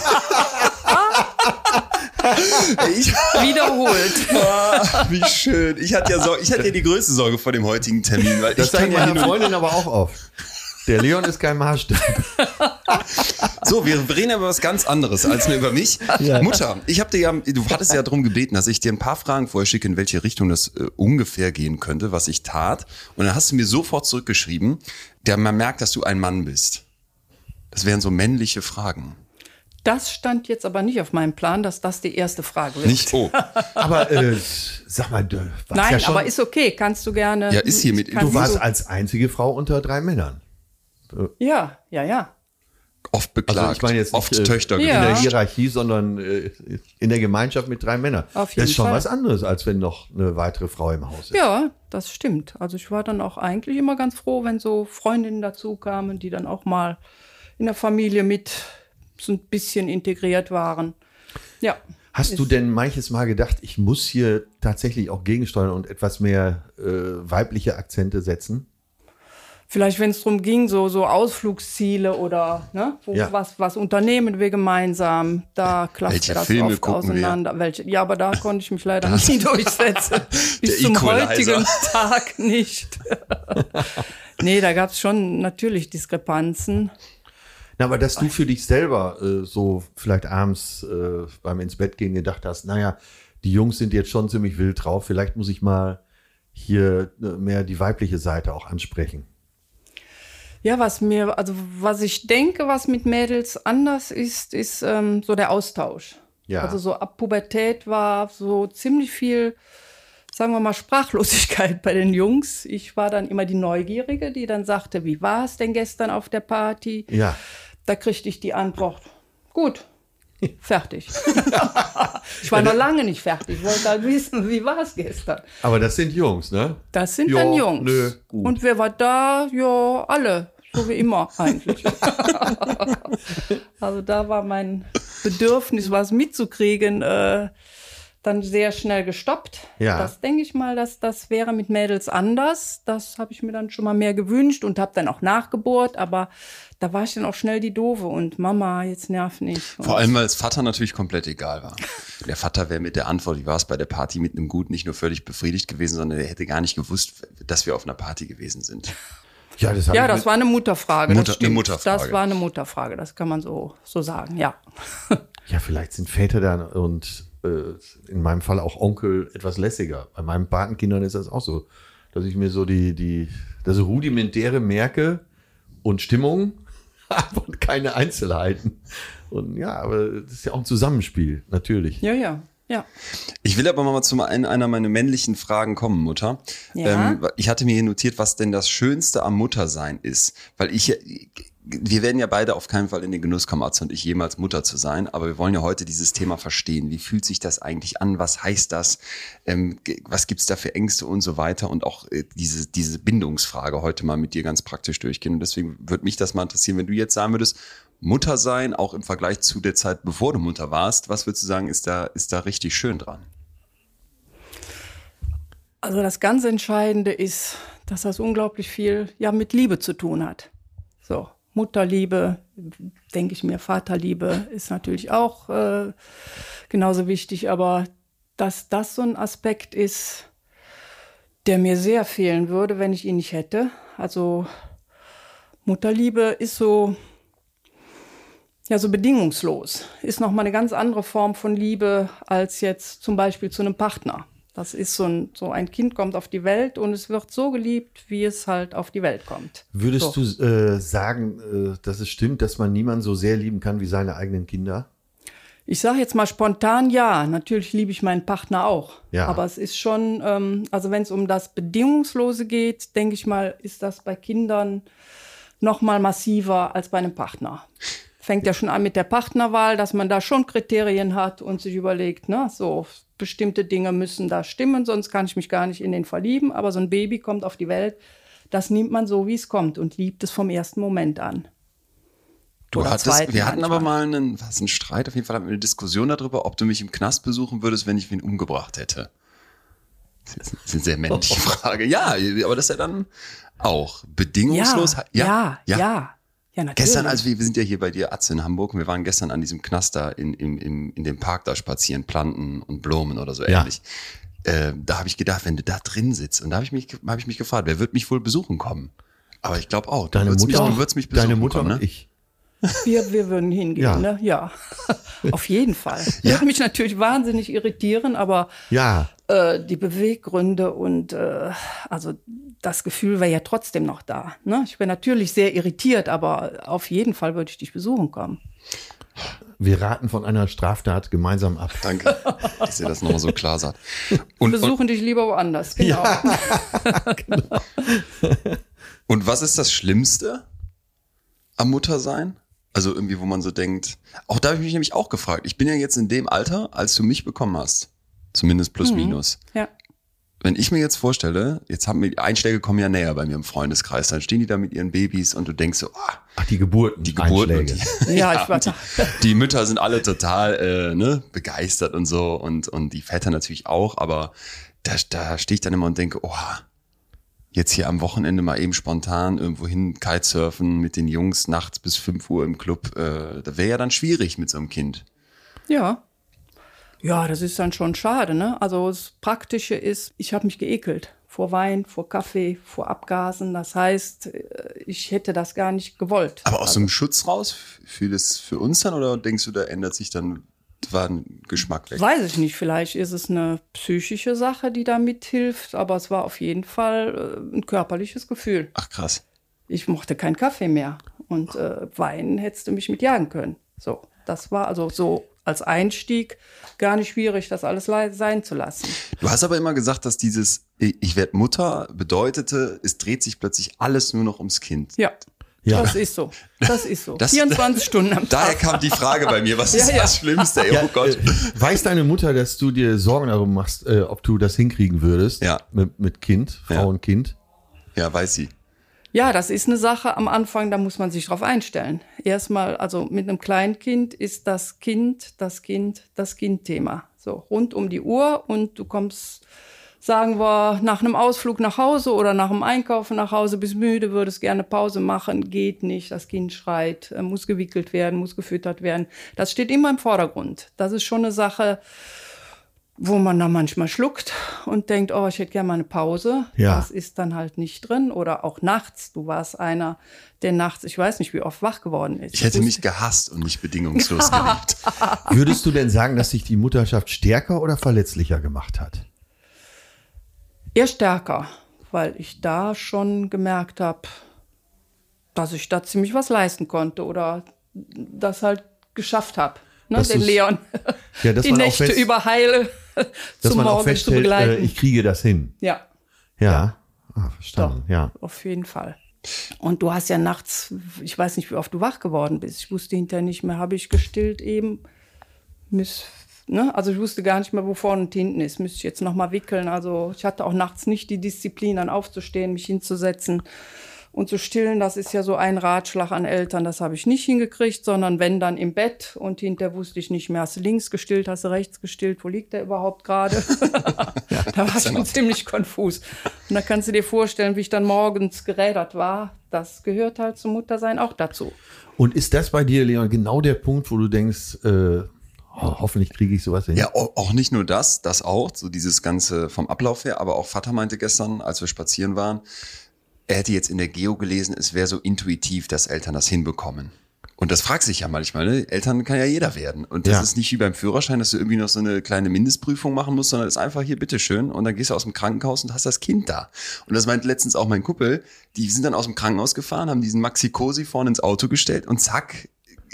[SPEAKER 1] Ich,
[SPEAKER 3] Wiederholt.
[SPEAKER 1] Ah, wie schön. Ich hatte ja Sorge, ich hatte ja die größte Sorge vor dem heutigen Termin, weil
[SPEAKER 2] Das
[SPEAKER 1] ich kann
[SPEAKER 2] sagt meine
[SPEAKER 1] ja
[SPEAKER 2] Freundin aber auch oft. Der Leon ist kein Maßstab.
[SPEAKER 1] So, wir reden über was ganz anderes als nur über mich. Mutter, ich habe dir ja, du hattest ja darum gebeten, dass ich dir ein paar Fragen vorher schicke, in welche Richtung das äh, ungefähr gehen könnte, was ich tat. Und dann hast du mir sofort zurückgeschrieben, der man merkt, dass du ein Mann bist. Das wären so männliche Fragen.
[SPEAKER 3] Das stand jetzt aber nicht auf meinem Plan, dass das die erste Frage wird.
[SPEAKER 1] Nicht, oh, <laughs>
[SPEAKER 2] Aber äh, sag mal, du warst
[SPEAKER 3] Nein,
[SPEAKER 2] ja schon,
[SPEAKER 3] aber ist okay. Kannst du gerne.
[SPEAKER 1] Ja, ist hier mit-
[SPEAKER 2] du warst als einzige Frau unter drei Männern.
[SPEAKER 3] Ja, ja, ja.
[SPEAKER 1] oft beklagt,
[SPEAKER 2] Also ich meine jetzt nicht,
[SPEAKER 1] oft
[SPEAKER 2] äh,
[SPEAKER 1] Töchter
[SPEAKER 3] Ja.
[SPEAKER 2] In der. Hierarchie, sondern äh, in der Gemeinschaft mit drei Männern.
[SPEAKER 3] Auf
[SPEAKER 2] das
[SPEAKER 3] jeden
[SPEAKER 2] ist schon
[SPEAKER 3] Fall.
[SPEAKER 2] was anderes, als wenn noch eine weitere Frau im Haus ist.
[SPEAKER 3] Ja, das stimmt. Also ich war dann auch eigentlich immer ganz froh, wenn so Freundinnen dazu kamen, die dann auch mal in der Familie mit so ein bisschen integriert waren. Ja.
[SPEAKER 2] Hast du denn manches Mal gedacht, ich muss hier tatsächlich auch gegensteuern und etwas mehr äh, weibliche Akzente setzen?
[SPEAKER 3] Vielleicht, wenn es darum ging, so, so Ausflugsziele oder ne, wo,
[SPEAKER 2] Ja.
[SPEAKER 3] was, was unternehmen wir gemeinsam, da klappte
[SPEAKER 1] Welche
[SPEAKER 3] das
[SPEAKER 1] Filme
[SPEAKER 3] oft
[SPEAKER 1] wir?
[SPEAKER 3] auseinander. Welche, ja, aber da <laughs> konnte ich mich leider nie <laughs> durchsetzen. <laughs> Bis zum heutigen Tag nicht. nee, da gab es schon natürlich Diskrepanzen.
[SPEAKER 2] Na, aber dass du für dich selber äh, so vielleicht abends äh, beim ins Bett gehen gedacht hast, naja, die Jungs sind jetzt schon ziemlich wild drauf, vielleicht muss ich mal hier äh, mehr die weibliche Seite auch ansprechen.
[SPEAKER 3] Ja, was mir, also was ich denke, was mit Mädels anders ist, ist ähm, so der Austausch.
[SPEAKER 2] Ja.
[SPEAKER 3] Also so ab Pubertät war so ziemlich viel, sagen wir mal, Sprachlosigkeit <laughs> bei den Jungs. Ich war dann immer die Neugierige, die dann sagte, wie war es denn gestern auf der Party?
[SPEAKER 2] Ja.
[SPEAKER 3] Da kriegte ich die Antwort, gut, fertig. <laughs> ich war noch lange nicht fertig, ich wollte halt wissen, wie war es gestern.
[SPEAKER 2] Aber das sind Jungs, ne?
[SPEAKER 3] Das sind
[SPEAKER 2] Ja,
[SPEAKER 3] dann Jungs.
[SPEAKER 2] nö.
[SPEAKER 3] Und wer war da? Ja, alle. So wie immer eigentlich. <laughs> also da war mein Bedürfnis, was mitzukriegen, äh, dann sehr schnell gestoppt.
[SPEAKER 2] Ja.
[SPEAKER 3] Das denke ich mal, dass das wäre mit Mädels anders. Das habe ich mir dann schon mal mehr gewünscht und habe dann auch nachgebohrt. Aber da war ich dann auch schnell die Doofe und Mama, jetzt nerv nicht.
[SPEAKER 1] Vor allem, weil es Vater natürlich komplett egal war. <laughs> Der Vater wäre mit der Antwort, wie war es bei der Party, mit einem Gut nicht nur völlig befriedigt gewesen, sondern er hätte gar nicht gewusst, dass wir auf einer Party gewesen sind.
[SPEAKER 2] Ja, das,
[SPEAKER 3] Ja, das war eine Mutterfrage.
[SPEAKER 1] Mutter-
[SPEAKER 3] das
[SPEAKER 1] eine. Mutterfrage.
[SPEAKER 3] Das war eine Mutterfrage, das kann man so, so sagen, ja.
[SPEAKER 2] ja, vielleicht sind Väter dann und äh, in meinem Fall auch Onkel etwas lässiger. Bei meinen Patenkindern ist das auch so, dass ich mir so die, die, das Rudimentäre merke und Stimmung, <laughs> aber keine Einzelheiten. Und ja, aber das ist ja auch ein Zusammenspiel, natürlich.
[SPEAKER 3] Ja, ja, ja.
[SPEAKER 1] Ich will aber mal zu ein- einer meiner männlichen Fragen kommen, Mutter.
[SPEAKER 3] Ja.
[SPEAKER 1] Ähm, ich hatte mir hier notiert, was denn das Schönste am Muttersein ist. Weil ich, wir werden ja beide auf keinen Fall in den Genuss kommen, Atze und ich, jemals Mutter zu sein, aber wir wollen ja heute dieses Thema verstehen. Wie fühlt sich das eigentlich an? Was heißt das? Ähm, was gibt's da für Ängste und so weiter? Und auch äh, diese, diese Bindungsfrage heute mal mit dir ganz praktisch durchgehen. Und deswegen würde mich das mal interessieren, wenn du jetzt sagen würdest, Mutter sein, auch im Vergleich zu der Zeit, bevor du Mutter warst, was würdest du sagen, ist da, ist da richtig schön dran?
[SPEAKER 3] Also das ganz Entscheidende ist, dass das unglaublich viel ja mit Liebe zu tun hat. So Mutterliebe, denke ich mir, Vaterliebe ist natürlich auch äh, genauso wichtig, aber dass das so ein Aspekt ist, der mir sehr fehlen würde, wenn ich ihn nicht hätte. Also Mutterliebe ist so ja so bedingungslos, ist noch mal eine ganz andere Form von Liebe als jetzt zum Beispiel zu einem Partner. Das ist so ein, so ein Kind kommt auf die Welt und es wird so geliebt, wie es halt auf die Welt kommt.
[SPEAKER 2] Würdest
[SPEAKER 3] so.
[SPEAKER 2] du äh, sagen, äh, dass es stimmt, dass man niemanden so sehr lieben kann wie seine eigenen Kinder?
[SPEAKER 3] Ich sage jetzt mal spontan ja. Natürlich liebe ich meinen Partner auch.
[SPEAKER 2] Ja.
[SPEAKER 3] Aber es ist schon, ähm, also wenn es um das Bedingungslose geht, denke ich mal, ist das bei Kindern noch mal massiver als bei einem Partner. Fängt ja schon an mit der Partnerwahl, dass man da schon Kriterien hat und sich überlegt, ne, so bestimmte Dinge müssen da stimmen, sonst kann ich mich gar nicht in den verlieben. Aber so ein Baby kommt auf die Welt, das nimmt man so, wie es kommt und liebt es vom ersten Moment an.
[SPEAKER 1] Du
[SPEAKER 3] Oder
[SPEAKER 1] hattest,
[SPEAKER 3] zweiten
[SPEAKER 1] wir hatten
[SPEAKER 3] manchmal.
[SPEAKER 1] aber mal einen, was, einen Streit, auf jeden Fall hatten wir eine Diskussion darüber, ob du mich im Knast besuchen würdest, wenn ich ihn umgebracht hätte. Das ist eine sehr männliche Frage. Ja, aber das ist ja dann auch bedingungslos.
[SPEAKER 3] Ja, ja, ja, ja, ja, natürlich.
[SPEAKER 1] Gestern, als wir, wir sind ja hier bei dir, Atze, in Hamburg, und wir waren gestern an diesem Knaster in, in, in, in dem Park da spazieren, Planten und Blumen oder so
[SPEAKER 2] Ja.
[SPEAKER 1] ähnlich. Äh, da habe ich gedacht, wenn du da drin sitzt, und da habe ich mich, habe ich mich gefragt, wer wird mich wohl besuchen kommen? Aber ich glaube auch, du
[SPEAKER 2] Deine
[SPEAKER 1] würdest
[SPEAKER 2] Mutter,
[SPEAKER 1] mich, du würdest mich besuchen
[SPEAKER 2] deine Mutter
[SPEAKER 1] kommen,
[SPEAKER 2] und
[SPEAKER 1] ne?
[SPEAKER 2] ich.
[SPEAKER 3] Wir, wir würden hingehen,
[SPEAKER 2] Ja.
[SPEAKER 3] ne? Ja. <laughs> Auf jeden Fall. Würde mich natürlich wahnsinnig irritieren, aber
[SPEAKER 2] Ja,
[SPEAKER 3] äh, die Beweggründe und äh, also das Gefühl wäre ja trotzdem noch da. Ne? Ich wäre natürlich sehr irritiert, aber auf jeden Fall würde ich dich besuchen kommen.
[SPEAKER 2] wir raten von einer Straftat gemeinsam ab.
[SPEAKER 1] Danke, dass ihr das nochmal so klar sagt. Und, und,
[SPEAKER 3] besuchen dich lieber woanders, <laughs> genau.
[SPEAKER 1] und was ist das Schlimmste am Muttersein? Also irgendwie, wo man so denkt, auch da habe ich mich nämlich auch gefragt. Ich bin ja jetzt in dem Alter, als du mich bekommen hast. Zumindest
[SPEAKER 3] Mhm.
[SPEAKER 1] plus minus.
[SPEAKER 3] Ja.
[SPEAKER 1] Wenn ich mir jetzt vorstelle, jetzt haben wir, die Einschläge kommen ja näher bei mir im Freundeskreis, dann stehen die da mit ihren Babys und du denkst so, ah,
[SPEAKER 2] Ach, die Geburten.
[SPEAKER 1] die Geburten die, <laughs>
[SPEAKER 3] Ja, ich war-
[SPEAKER 1] die, die Mütter sind alle total äh, ne, begeistert und so und, und die Väter natürlich auch, aber da, da stehe ich dann immer und denke, oh, jetzt hier am Wochenende mal eben spontan irgendwo hin Kitesurfen mit den Jungs nachts bis 5 Uhr im Club, äh, da wäre ja dann schwierig mit so einem Kind.
[SPEAKER 3] Ja. Ja, das ist dann schon schade, ne? Also das Praktische ist, ich habe mich geekelt vor Wein, vor Kaffee, vor Abgasen. Das heißt, äh, ich hätte das gar nicht gewollt.
[SPEAKER 1] Aber aus so einem Schutz raus, für das für uns dann oder denkst du, da ändert sich dann war ein Geschmack weg?
[SPEAKER 3] Weiß ich nicht, vielleicht ist es eine psychische Sache, die da mithilft, aber es war auf jeden Fall äh, ein körperliches Gefühl.
[SPEAKER 1] Ach krass.
[SPEAKER 3] Ich mochte keinen Kaffee mehr und äh, Wein hättest du mich mit jagen können. So, das war also so als Einstieg gar nicht schwierig, das alles le- sein zu lassen.
[SPEAKER 1] Du hast aber immer gesagt, dass dieses Ich werde Mutter bedeutete, es dreht sich plötzlich alles nur noch ums Kind.
[SPEAKER 3] Ja,
[SPEAKER 2] Ja.
[SPEAKER 3] das ist so. Das ist so.
[SPEAKER 1] Das-
[SPEAKER 3] 24 Stunden am <laughs>
[SPEAKER 1] Daher
[SPEAKER 3] Tag.
[SPEAKER 1] kam die Frage bei mir, was ist <laughs>
[SPEAKER 3] Ja, ja.
[SPEAKER 1] das Schlimmste? Ey,
[SPEAKER 2] Ja,
[SPEAKER 1] oh Gott.
[SPEAKER 2] äh, weiß deine Mutter, dass du dir Sorgen darum machst, äh, ob du das hinkriegen würdest?
[SPEAKER 1] Ja.
[SPEAKER 2] Mit, mit Kind, Frau
[SPEAKER 1] Ja.
[SPEAKER 2] und Kind?
[SPEAKER 1] Ja, weiß sie.
[SPEAKER 3] Ja, das ist eine Sache am Anfang, da muss man sich drauf einstellen. Erstmal, also mit einem Kleinkind ist das Kind, das Kind, das Kind-Thema. So rund um die Uhr und du kommst, sagen wir, nach einem Ausflug nach Hause oder nach dem Einkaufen nach Hause, bist müde, würdest gerne Pause machen, geht nicht, das Kind schreit, äh, muss gewickelt werden, muss gefüttert werden. Das steht immer im Vordergrund. Das ist schon eine Sache, wo man da manchmal schluckt und denkt, oh, ich hätte gerne mal eine Pause.
[SPEAKER 2] Ja.
[SPEAKER 3] Das ist dann halt nicht drin. Oder auch nachts. Du warst einer, der nachts, ich weiß nicht, wie oft wach geworden ist.
[SPEAKER 1] Ich hätte mich gehasst und nicht bedingungslos <laughs> geliebt.
[SPEAKER 2] Würdest du denn sagen, dass sich die Mutterschaft stärker oder verletzlicher gemacht hat?
[SPEAKER 3] Eher stärker, weil ich da schon gemerkt habe, dass ich da ziemlich was leisten konnte oder das halt geschafft habe. Ne, den Leon <laughs>
[SPEAKER 2] Ja,
[SPEAKER 3] die
[SPEAKER 2] man auch
[SPEAKER 3] Nächte
[SPEAKER 2] fest-
[SPEAKER 3] über heile zum
[SPEAKER 2] man auch
[SPEAKER 3] Morgen zu
[SPEAKER 2] äh,
[SPEAKER 3] begleiten.
[SPEAKER 2] ich kriege das hin.
[SPEAKER 3] ja,
[SPEAKER 2] Ja, Ah, verstanden.
[SPEAKER 3] Doch.
[SPEAKER 2] Ja.
[SPEAKER 3] auf jeden Fall. Und du hast ja nachts, ich weiß nicht, wie oft du wach geworden bist. Ich wusste hinterher nicht mehr, habe ich gestillt eben. Miss, ne? Also ich wusste gar nicht mehr, wo vorne und hinten ist. Müsste ich jetzt noch mal wickeln. Also ich hatte auch nachts nicht die Disziplin, dann aufzustehen, mich hinzusetzen und zu stillen. Das ist ja so ein Ratschlag an Eltern. Das habe ich nicht hingekriegt, sondern wenn dann im Bett und hinterher wusste ich nicht mehr, hast du links gestillt, hast du rechts gestillt, wo liegt der überhaupt gerade? <laughs> da war ich schon ziemlich konfus. Und da kannst du dir vorstellen, wie ich dann morgens gerädert war. Das gehört halt zum Muttersein auch dazu.
[SPEAKER 2] Und ist das bei dir, Leon, genau der Punkt, wo du denkst, äh, oh, hoffentlich kriege ich sowas hin?
[SPEAKER 1] Ja, au- auch nicht nur das, das auch, so dieses Ganze vom Ablauf her, aber auch Vater meinte gestern, als wir spazieren waren, er hätte jetzt in der Geo gelesen, es wäre so intuitiv, dass Eltern das hinbekommen. Und das fragt sich ja manchmal, ne? Eltern kann ja jeder werden. Und das
[SPEAKER 2] Ja.
[SPEAKER 1] ist nicht wie beim Führerschein, dass du irgendwie noch so eine kleine Mindestprüfung machen musst, sondern das ist einfach hier, bitteschön. Und dann gehst du aus dem Krankenhaus und hast das Kind da. Und das meint letztens auch mein Kuppel. Die sind dann aus dem Krankenhaus gefahren, haben diesen Maxi Cosi vorne ins Auto gestellt und zack,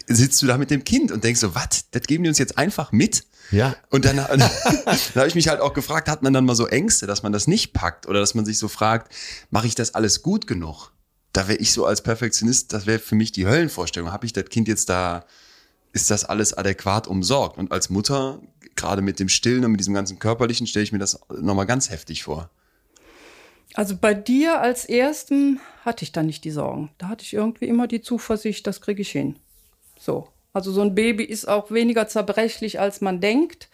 [SPEAKER 1] sitzt du da mit dem Kind und denkst so, was, das geben die uns jetzt einfach mit?
[SPEAKER 2] Ja.
[SPEAKER 1] Und dann, <laughs> dann, habe ich mich halt auch gefragt, hat man dann mal so Ängste, dass man das nicht packt oder dass man sich so fragt, mache ich das alles gut genug? Da wäre ich so als Perfektionist, das wäre für mich die Höllenvorstellung. Habe ich das Kind jetzt da, ist das alles adäquat umsorgt? Und als Mutter, gerade mit dem Stillen und mit diesem ganzen Körperlichen, stelle ich mir das nochmal ganz heftig vor.
[SPEAKER 3] Also bei dir als Ersten hatte ich da nicht die Sorgen. Da hatte ich irgendwie immer die Zuversicht, das kriege ich hin. So. Also so ein Baby ist auch weniger zerbrechlich, als man denkt.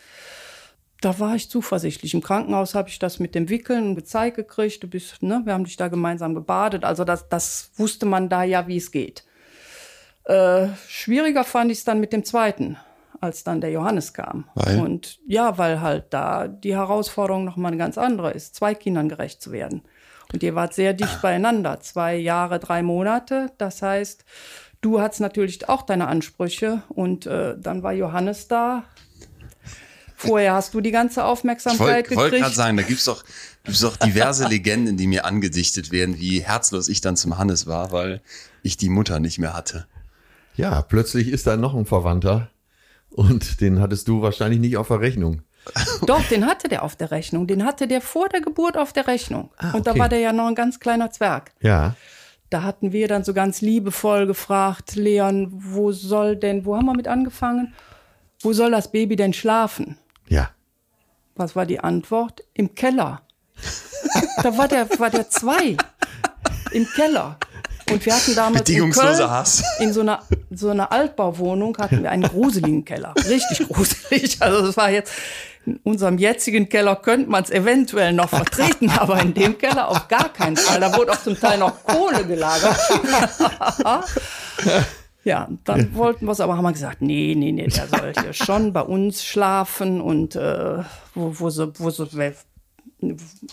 [SPEAKER 3] Da war ich zuversichtlich. Im Krankenhaus habe ich das mit dem Wickeln gezeigt gekriegt. Du bist, ne, wir haben dich da gemeinsam gebadet. Also das, das wusste man da ja, wie es geht. Äh, schwieriger fand ich es dann mit dem zweiten, als dann der Johannes kam.
[SPEAKER 1] Weil?
[SPEAKER 3] Und ja, weil halt da die Herausforderung nochmal eine ganz andere ist, zwei Kindern gerecht zu werden. Und ihr wart sehr dicht <sighs> beieinander, zwei Jahre, drei Monate. Das heißt, du hattest natürlich auch deine Ansprüche und äh, dann war Johannes da. Vorher hast du die ganze
[SPEAKER 1] Ich
[SPEAKER 3] Aufmerksamkeit
[SPEAKER 1] wollte wollt gerade
[SPEAKER 3] gekriegt.
[SPEAKER 1] sagen, da gibt's doch, gibt's doch diverse <laughs> Legenden, die mir angedichtet werden, wie herzlos ich dann zum Hannes war, weil ich die Mutter nicht mehr hatte.
[SPEAKER 2] Ja, plötzlich ist da noch ein Verwandter und den hattest du wahrscheinlich nicht auf der Rechnung. <laughs>
[SPEAKER 3] Doch, den hatte der auf der Rechnung. Den hatte der vor der Geburt auf der Rechnung.
[SPEAKER 2] Ah,
[SPEAKER 3] Und da
[SPEAKER 2] okay.
[SPEAKER 3] war der ja noch ein ganz kleiner Zwerg.
[SPEAKER 2] Ja.
[SPEAKER 3] Da hatten wir dann so ganz liebevoll gefragt, Leon, wo soll denn, wo haben wir mit angefangen? Wo soll das Baby denn schlafen?
[SPEAKER 2] Ja.
[SPEAKER 3] Was war die Antwort? Im Keller. da war der, war der zwei. Im Keller. Und wir hatten damals in Köln,
[SPEAKER 1] Hass.
[SPEAKER 3] in so einer, so einer Altbauwohnung hatten wir einen gruseligen Keller. Richtig gruselig. Also das war jetzt, in unserem jetzigen Keller könnte man es eventuell noch vertreten, <laughs> aber in dem Keller auf gar keinen Fall. Da wurde auch zum Teil noch Kohle gelagert. <laughs> Ja, dann wollten wir es, aber haben wir gesagt, nee, nee, nee, der soll hier schon bei uns schlafen und äh, wo, wo, so, wo, so,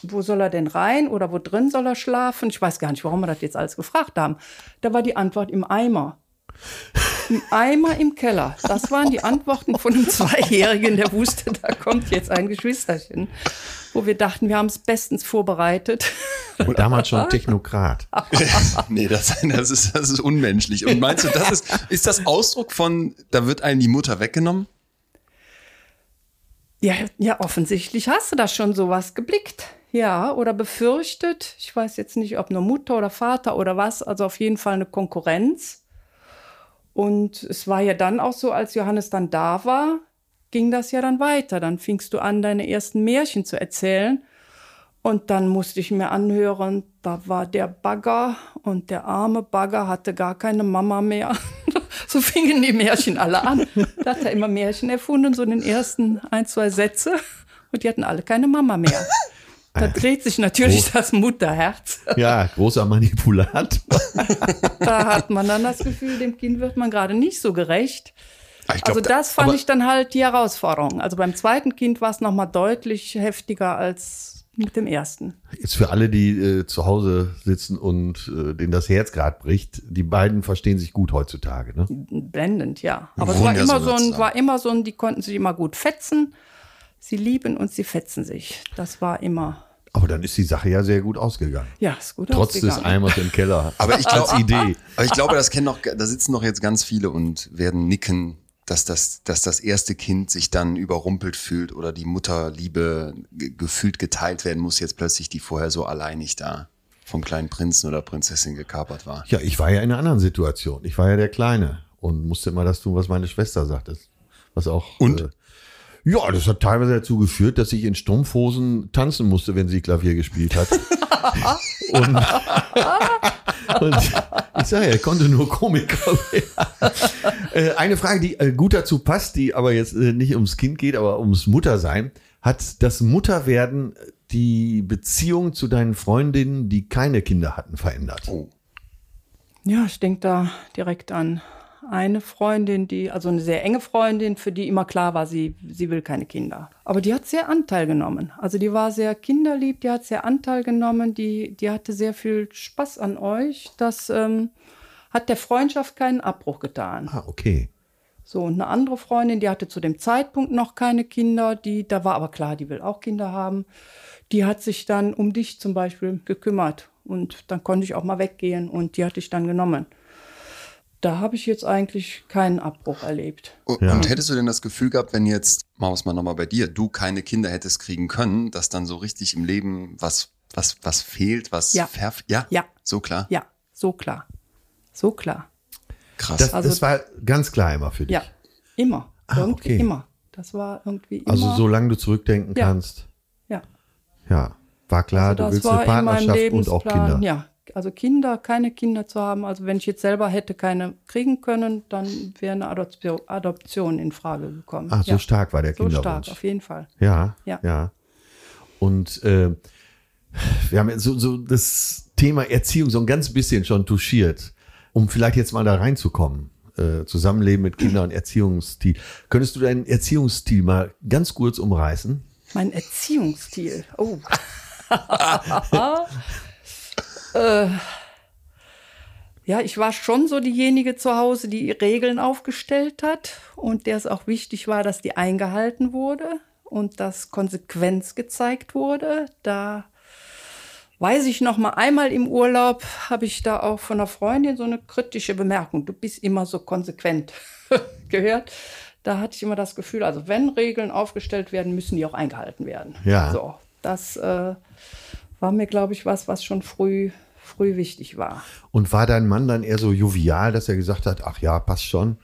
[SPEAKER 3] wo soll er denn rein oder wo drin soll er schlafen? Ich weiß gar nicht, warum wir das jetzt alles gefragt haben. Da war die Antwort im Eimer. Im Eimer im Keller. Das waren die Antworten von einem Zweijährigen, der wusste, da kommt jetzt ein Geschwisterchen. Wo wir dachten, wir haben es bestens vorbereitet.
[SPEAKER 2] Und damals schon Technokrat. <laughs>
[SPEAKER 1] nee, das, das, ist, das ist unmenschlich. Und meinst du, das ist, ist das Ausdruck von, da wird einem die Mutter weggenommen?
[SPEAKER 3] Ja, ja, offensichtlich hast du da schon sowas geblickt. Ja, oder befürchtet. Ich weiß jetzt nicht, ob nur Mutter oder Vater oder was. Also auf jeden Fall eine Konkurrenz. Und es war ja dann auch so, als Johannes dann da war, ging das ja dann weiter. Dann fingst du an, deine ersten Märchen zu erzählen. Und dann musste ich mir anhören, da war der Bagger und der arme Bagger hatte gar keine Mama mehr. <laughs> so fingen die Märchen alle an. Da hat er immer Märchen erfunden, so in den ersten ein, zwei Sätze. Und die hatten alle keine Mama mehr. Da dreht sich natürlich das Mutterherz. <laughs>
[SPEAKER 2] Ja, großer Manipulat. <laughs>
[SPEAKER 3] Da hat man dann das Gefühl, dem Kind wird man gerade nicht so gerecht.
[SPEAKER 1] Ah, glaub,
[SPEAKER 3] Also das fand ich dann halt die Herausforderung. Also beim zweiten Kind war es noch mal deutlich heftiger als mit dem ersten.
[SPEAKER 2] Jetzt für alle, die äh, zu Hause sitzen und äh, denen das Herz gerade bricht, die beiden verstehen sich gut heutzutage. Ne?
[SPEAKER 3] Blendend, ja. Aber es war immer so ein, war immer so ein, die konnten sich immer gut fetzen. Sie lieben und sie fetzen sich. Das war immer,
[SPEAKER 2] Aber dann ist die Sache ja sehr gut ausgegangen.
[SPEAKER 3] ja, ist gut
[SPEAKER 2] Trotz des
[SPEAKER 3] ausgegangen.
[SPEAKER 2] Eimers im Keller. <laughs>
[SPEAKER 1] Aber ich glaube,
[SPEAKER 2] Idee.
[SPEAKER 1] Aber ich glaube, das kennen noch, da sitzen noch jetzt ganz viele und werden nicken, dass das, dass das erste Kind sich dann überrumpelt fühlt oder die Mutterliebe ge- gefühlt geteilt werden muss, jetzt plötzlich die vorher so alleinig da. vom kleinen Prinzen oder Prinzessin gekapert war.
[SPEAKER 2] Ja, ich war ja in einer anderen Situation. Ich war ja der Kleine und musste immer das tun, was meine Schwester sagte. Was auch.
[SPEAKER 1] Und?
[SPEAKER 2] Äh, ja, das hat teilweise dazu geführt, dass ich in Strumpfhosen tanzen musste, wenn sie Klavier gespielt hat. <laughs> und, <laughs> und ich sage ja, er konnte nur Komiker werden. Äh, Eine Frage, die äh, gut dazu passt, die aber jetzt äh, nicht ums Kind geht, aber ums Muttersein. Hat das Mutterwerden die Beziehung zu deinen Freundinnen, die keine Kinder hatten, verändert?
[SPEAKER 1] Oh.
[SPEAKER 3] Ja, ich denke da direkt an eine Freundin, die, also eine sehr enge Freundin, für die immer klar war, sie, sie will keine Kinder. Aber die hat sehr Anteil genommen. Also die war sehr kinderlieb, die hat sehr Anteil genommen, die, die hatte sehr viel Spaß an euch. Das ähm, hat der Freundschaft keinen Abbruch getan.
[SPEAKER 2] Ah, okay.
[SPEAKER 3] So, und eine andere Freundin, die hatte zu dem Zeitpunkt noch keine Kinder, die, da war aber klar, die will auch Kinder haben. Die hat sich dann um dich zum Beispiel gekümmert. Und dann konnte ich auch mal weggehen und die hatte ich dann genommen. Da habe ich jetzt eigentlich keinen Abbruch erlebt.
[SPEAKER 1] Und,
[SPEAKER 2] Ja.
[SPEAKER 1] und hättest du denn das Gefühl gehabt, wenn jetzt, machen wir es mal nochmal bei dir, du keine Kinder hättest kriegen können, dass dann so richtig im Leben was, was, was fehlt, was
[SPEAKER 3] Ja.
[SPEAKER 1] ja?
[SPEAKER 3] Ja.
[SPEAKER 1] So klar.
[SPEAKER 3] Ja, so klar. So klar.
[SPEAKER 1] Krass.
[SPEAKER 2] Das,
[SPEAKER 3] Also-
[SPEAKER 2] das war ganz klar immer für dich.
[SPEAKER 3] Ja, immer.
[SPEAKER 2] Ah,
[SPEAKER 3] irgendwie
[SPEAKER 2] okay.
[SPEAKER 3] immer. Das war irgendwie immer.
[SPEAKER 2] Also solange du zurückdenken
[SPEAKER 3] Ja.
[SPEAKER 2] kannst.
[SPEAKER 3] ja.
[SPEAKER 2] Ja, war klar,
[SPEAKER 3] Also
[SPEAKER 2] du
[SPEAKER 3] das
[SPEAKER 2] willst
[SPEAKER 3] war
[SPEAKER 2] eine
[SPEAKER 3] in meinem
[SPEAKER 2] Partnerschaft und auch
[SPEAKER 3] Lebensplan.
[SPEAKER 2] Kinder.
[SPEAKER 3] Ja, also Kinder, keine Kinder zu haben. Also wenn ich jetzt selber hätte keine kriegen können, dann wäre eine Adoption, Adoption in Frage gekommen.
[SPEAKER 2] Ach, so
[SPEAKER 3] ja.
[SPEAKER 2] stark war der
[SPEAKER 3] So
[SPEAKER 2] Kinderwunsch.
[SPEAKER 3] stark, auf jeden Fall.
[SPEAKER 2] Ja, ja.
[SPEAKER 3] Ja.
[SPEAKER 2] Und äh, wir haben jetzt so, so das Thema Erziehung so ein ganz bisschen schon touchiert, um vielleicht jetzt mal da reinzukommen. Äh, Zusammenleben mit Kindern und <clears throat> Erziehungsstil. Könntest du deinen Erziehungsstil mal ganz kurz umreißen?
[SPEAKER 3] Mein Erziehungsstil. Oh. <laughs> <laughs> äh, ja, ich war schon so diejenige zu Hause, die Regeln aufgestellt hat und der es auch wichtig war, dass die eingehalten wurde und dass Konsequenz gezeigt wurde. Da weiß ich noch mal einmal im Urlaub habe ich da auch von einer Freundin so eine kritische Bemerkung. Du bist immer so konsequent <laughs> gehört. Da hatte ich immer das Gefühl, also wenn Regeln aufgestellt werden, müssen die auch eingehalten werden.
[SPEAKER 2] Ja.
[SPEAKER 3] So, das äh, war mir, glaube ich, was, was schon früh, früh wichtig war.
[SPEAKER 2] Und war dein Mann dann eher so jovial, dass er gesagt hat, ach ja, passt schon?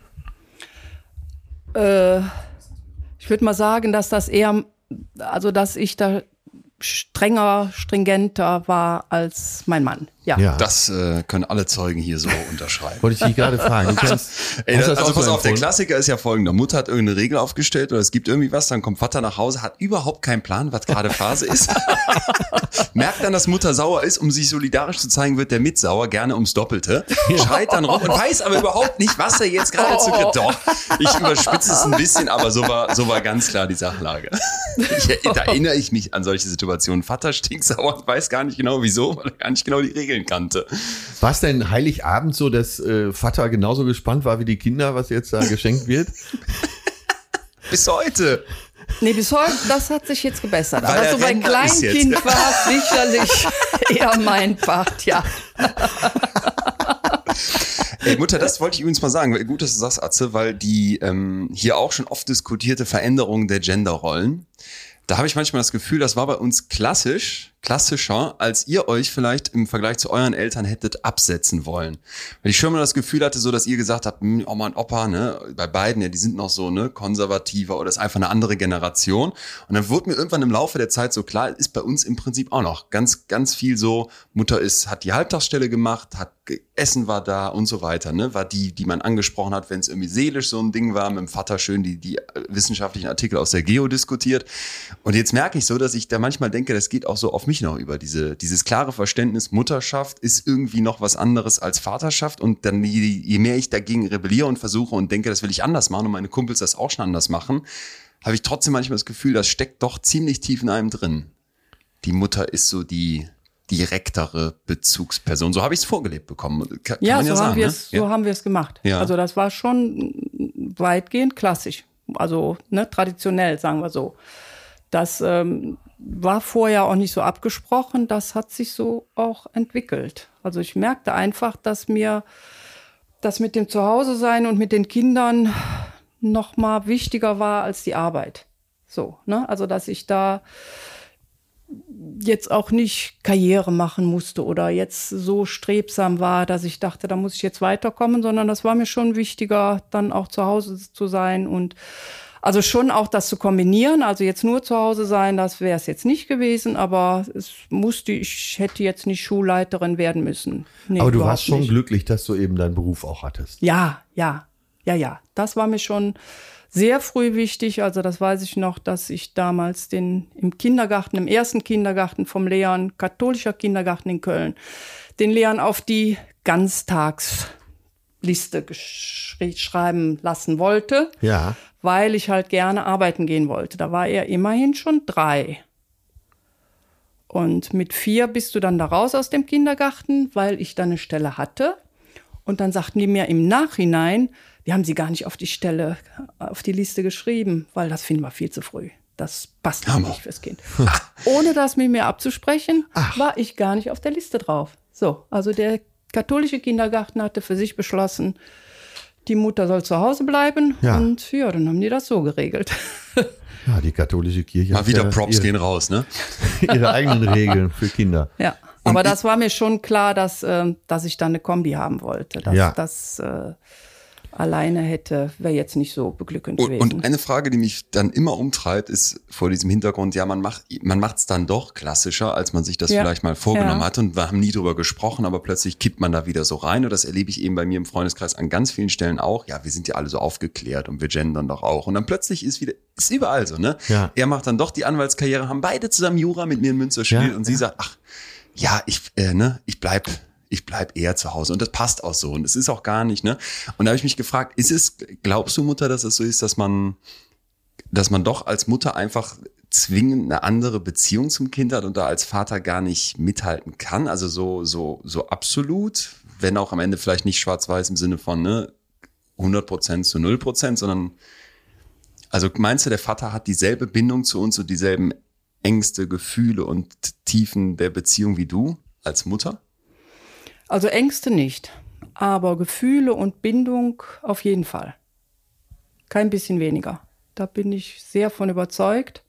[SPEAKER 3] Äh, ich würde mal sagen, dass das eher, also dass ich da strenger, stringenter war als mein Mann. Ja.
[SPEAKER 2] Ja.
[SPEAKER 1] Das äh, können alle Zeugen hier so <laughs> unterschreiben.
[SPEAKER 2] Wollte ich dich gerade fragen. Du kennst, <laughs>
[SPEAKER 1] Ey, das, also
[SPEAKER 2] auch
[SPEAKER 1] pass auf, der? Klassiker ist ja folgender. Mutter hat irgendeine Regel aufgestellt oder es gibt irgendwie was, dann kommt Vater nach Hause, hat überhaupt keinen Plan, was gerade Phase ist. <laughs> Merkt dann, dass Mutter sauer ist, um sich solidarisch zu zeigen, wird der mit sauer, gerne ums Doppelte. Schreit dann rum und weiß aber überhaupt nicht, was er jetzt gerade zu Doch, ich überspitze es ein bisschen, aber so war, so war ganz klar die Sachlage. Ich, da erinnere ich mich an solche Situationen. Vater stinksauer und weiß gar nicht genau wieso, weil er gar nicht genau die Regeln kannte.
[SPEAKER 2] War es denn Heiligabend so, dass äh, Vater genauso gespannt war wie die Kinder, was jetzt da geschenkt wird? <laughs>
[SPEAKER 1] Bis heute.
[SPEAKER 3] Nee, bis heute, das hat sich jetzt gebessert.
[SPEAKER 1] Weil
[SPEAKER 3] Aber
[SPEAKER 1] er
[SPEAKER 3] so bei
[SPEAKER 1] Rentner ist
[SPEAKER 3] Kleinkind war es sicherlich <laughs> eher mein Part, ja.
[SPEAKER 1] Ey, Mutter, das wollte ich übrigens mal sagen. Gut, dass du sagst, Atze, weil die ähm, hier auch schon oft diskutierte Veränderung der Genderrollen, da habe ich manchmal das Gefühl, das war bei uns klassisch, klassischer, als ihr euch vielleicht im Vergleich zu euren Eltern hättet absetzen wollen. Weil ich schon mal das Gefühl hatte, so dass ihr gesagt habt, hm, Oma und Opa, ne, bei beiden, ja, die sind noch so, ne, konservativer oder ist einfach eine andere Generation. Und dann wurde mir irgendwann im Laufe der Zeit so klar, ist bei uns im Prinzip auch noch ganz, ganz viel so, Mutter ist, hat die Halbtagsstelle gemacht, hat Essen war da und so weiter, ne, war die, die man angesprochen hat, wenn es irgendwie seelisch so ein Ding war, mit dem Vater schön die, die äh, wissenschaftlichen Artikel aus der Geo diskutiert. Und jetzt merke ich so, dass ich da manchmal denke, das geht auch so auf mich noch über diese, dieses klare Verständnis, Mutterschaft ist irgendwie noch was anderes als Vaterschaft. Und dann, je, je mehr ich dagegen rebelliere und versuche und denke, das will ich anders machen und meine Kumpels das auch schon anders machen, habe ich trotzdem manchmal das Gefühl, das steckt doch ziemlich tief in einem drin. Die Mutter ist so die direktere Bezugsperson. So habe ich es vorgelebt bekommen. Kann,
[SPEAKER 3] Ja,
[SPEAKER 1] kann
[SPEAKER 3] so,
[SPEAKER 1] ja
[SPEAKER 3] haben
[SPEAKER 1] sagen.
[SPEAKER 3] wir
[SPEAKER 1] ne?
[SPEAKER 3] es, so haben wir es gemacht.
[SPEAKER 1] Ja.
[SPEAKER 3] Also das war schon weitgehend klassisch. Also ne, traditionell, sagen wir so. Das ähm, war vorher auch nicht so abgesprochen. Das hat sich so auch entwickelt. Also ich merkte einfach, dass mir das mit dem Zuhause-Sein und mit den Kindern noch mal wichtiger war als die Arbeit. So, ne? Also dass ich da jetzt auch nicht Karriere machen musste oder jetzt so strebsam war, dass ich dachte, da muss ich jetzt weiterkommen, sondern das war mir schon wichtiger, dann auch zu Hause zu sein und also schon auch das zu kombinieren, also jetzt nur zu Hause sein, das wäre es jetzt nicht gewesen, aber es musste, ich hätte jetzt nicht Schulleiterin werden müssen. Nee,
[SPEAKER 2] Aber du warst schon
[SPEAKER 3] nicht.
[SPEAKER 2] glücklich, dass du eben deinen Beruf auch hattest.
[SPEAKER 3] Ja, ja, ja, ja. Das war mir schon sehr früh wichtig. Also das weiß ich noch, dass ich damals den im Kindergarten, im ersten Kindergarten vom Leon, katholischer Kindergarten in Köln, den Leon auf die Ganztagsliste geschri- schreiben lassen wollte,
[SPEAKER 2] Ja.
[SPEAKER 3] weil ich halt gerne arbeiten gehen wollte. Da war er immerhin schon drei. Und mit vier bist du dann da raus aus dem Kindergarten, weil ich dann eine Stelle hatte. Und dann sagten die mir im Nachhinein, wir haben sie gar nicht auf die Stelle, auf die Liste geschrieben, weil das finden wir viel zu früh. Das passt nicht fürs Kind. Ohne das mit mir abzusprechen, war ich gar nicht auf der Liste drauf. So, also der katholische Kindergarten hatte für sich beschlossen, die Mutter soll zu Hause bleiben.
[SPEAKER 2] Ja.
[SPEAKER 3] Und ja, dann haben die das so geregelt. <laughs>
[SPEAKER 2] Ja, die katholische Kirche
[SPEAKER 1] Mal
[SPEAKER 2] hat
[SPEAKER 1] wieder
[SPEAKER 2] ja
[SPEAKER 1] Props
[SPEAKER 2] ihre,
[SPEAKER 1] gehen raus, ne? <laughs>
[SPEAKER 2] ihre eigenen <laughs> Regeln für Kinder.
[SPEAKER 3] Ja, aber das war mir schon klar, dass, ähm, dass ich dann eine Kombi haben wollte. Dass
[SPEAKER 2] Ja.
[SPEAKER 3] das äh, alleine hätte, wäre jetzt nicht so beglückend
[SPEAKER 1] Und,
[SPEAKER 3] gewesen.
[SPEAKER 1] und eine Frage, die mich dann immer umtreibt, ist vor diesem Hintergrund, ja, man macht man macht's dann doch klassischer, als man sich das
[SPEAKER 3] Ja.
[SPEAKER 1] vielleicht mal vorgenommen
[SPEAKER 3] Ja.
[SPEAKER 1] hat und wir haben nie drüber gesprochen, aber plötzlich kippt man da wieder so rein und das erlebe ich eben bei mir im Freundeskreis an ganz vielen Stellen auch. Ja, wir sind ja alle so aufgeklärt und wir gendern doch auch und dann plötzlich ist wieder ist überall so, ne?
[SPEAKER 2] Ja.
[SPEAKER 1] Er macht dann doch die Anwaltskarriere, haben beide zusammen Jura mit mir in Münster studiert
[SPEAKER 2] Ja,
[SPEAKER 1] und sie sagt, ach, ja, ich äh, ne, ich bleib ich bleib eher zu Hause und das passt auch so und es ist auch gar nicht, ne? Und da habe ich mich gefragt, ist es glaubst du Mutter, dass es so ist, dass man dass man doch als Mutter einfach zwingend eine andere Beziehung zum Kind hat und da als Vater gar nicht mithalten kann. Also so, so, so absolut, wenn auch am Ende vielleicht nicht schwarz-weiß im Sinne von ne, 100 Prozent zu 0 Prozent, sondern also meinst du, der Vater hat dieselbe Bindung zu uns und dieselben Ängste, Gefühle und Tiefen der Beziehung wie du als Mutter?
[SPEAKER 3] Also Ängste nicht, aber Gefühle und Bindung auf jeden Fall. Kein bisschen weniger. Da bin ich sehr von überzeugt,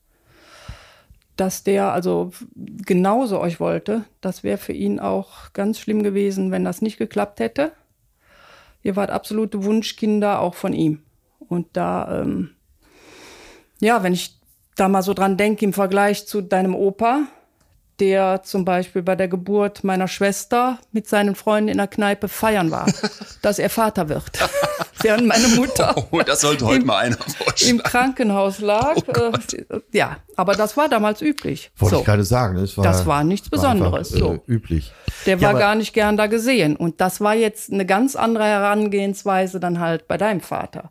[SPEAKER 3] dass der also genauso euch wollte. Das wäre für ihn auch ganz schlimm gewesen, wenn das nicht geklappt hätte. Ihr wart absolute Wunschkinder auch von ihm. Und da, ähm, ja, wenn ich da mal so dran denke im Vergleich zu deinem Opa, der zum Beispiel bei der Geburt meiner Schwester mit seinen Freunden in der Kneipe feiern war, <laughs> dass er Vater wird. <laughs> Während meine Mutter <laughs>
[SPEAKER 1] Oh, das sollte heute
[SPEAKER 3] Im-
[SPEAKER 1] mal einer
[SPEAKER 3] im
[SPEAKER 1] vorstellen.
[SPEAKER 3] Krankenhaus lag. äh, ja, aber das war damals üblich.
[SPEAKER 2] Wollte
[SPEAKER 3] So.
[SPEAKER 2] ich gerade sagen. Es war,
[SPEAKER 3] Das war nichts Besonderes,
[SPEAKER 2] einfach,
[SPEAKER 3] so.
[SPEAKER 2] Äh, üblich.
[SPEAKER 3] Der
[SPEAKER 2] Ja,
[SPEAKER 3] war gar nicht gern da gesehen. Und das war jetzt eine ganz andere Herangehensweise dann halt bei deinem Vater,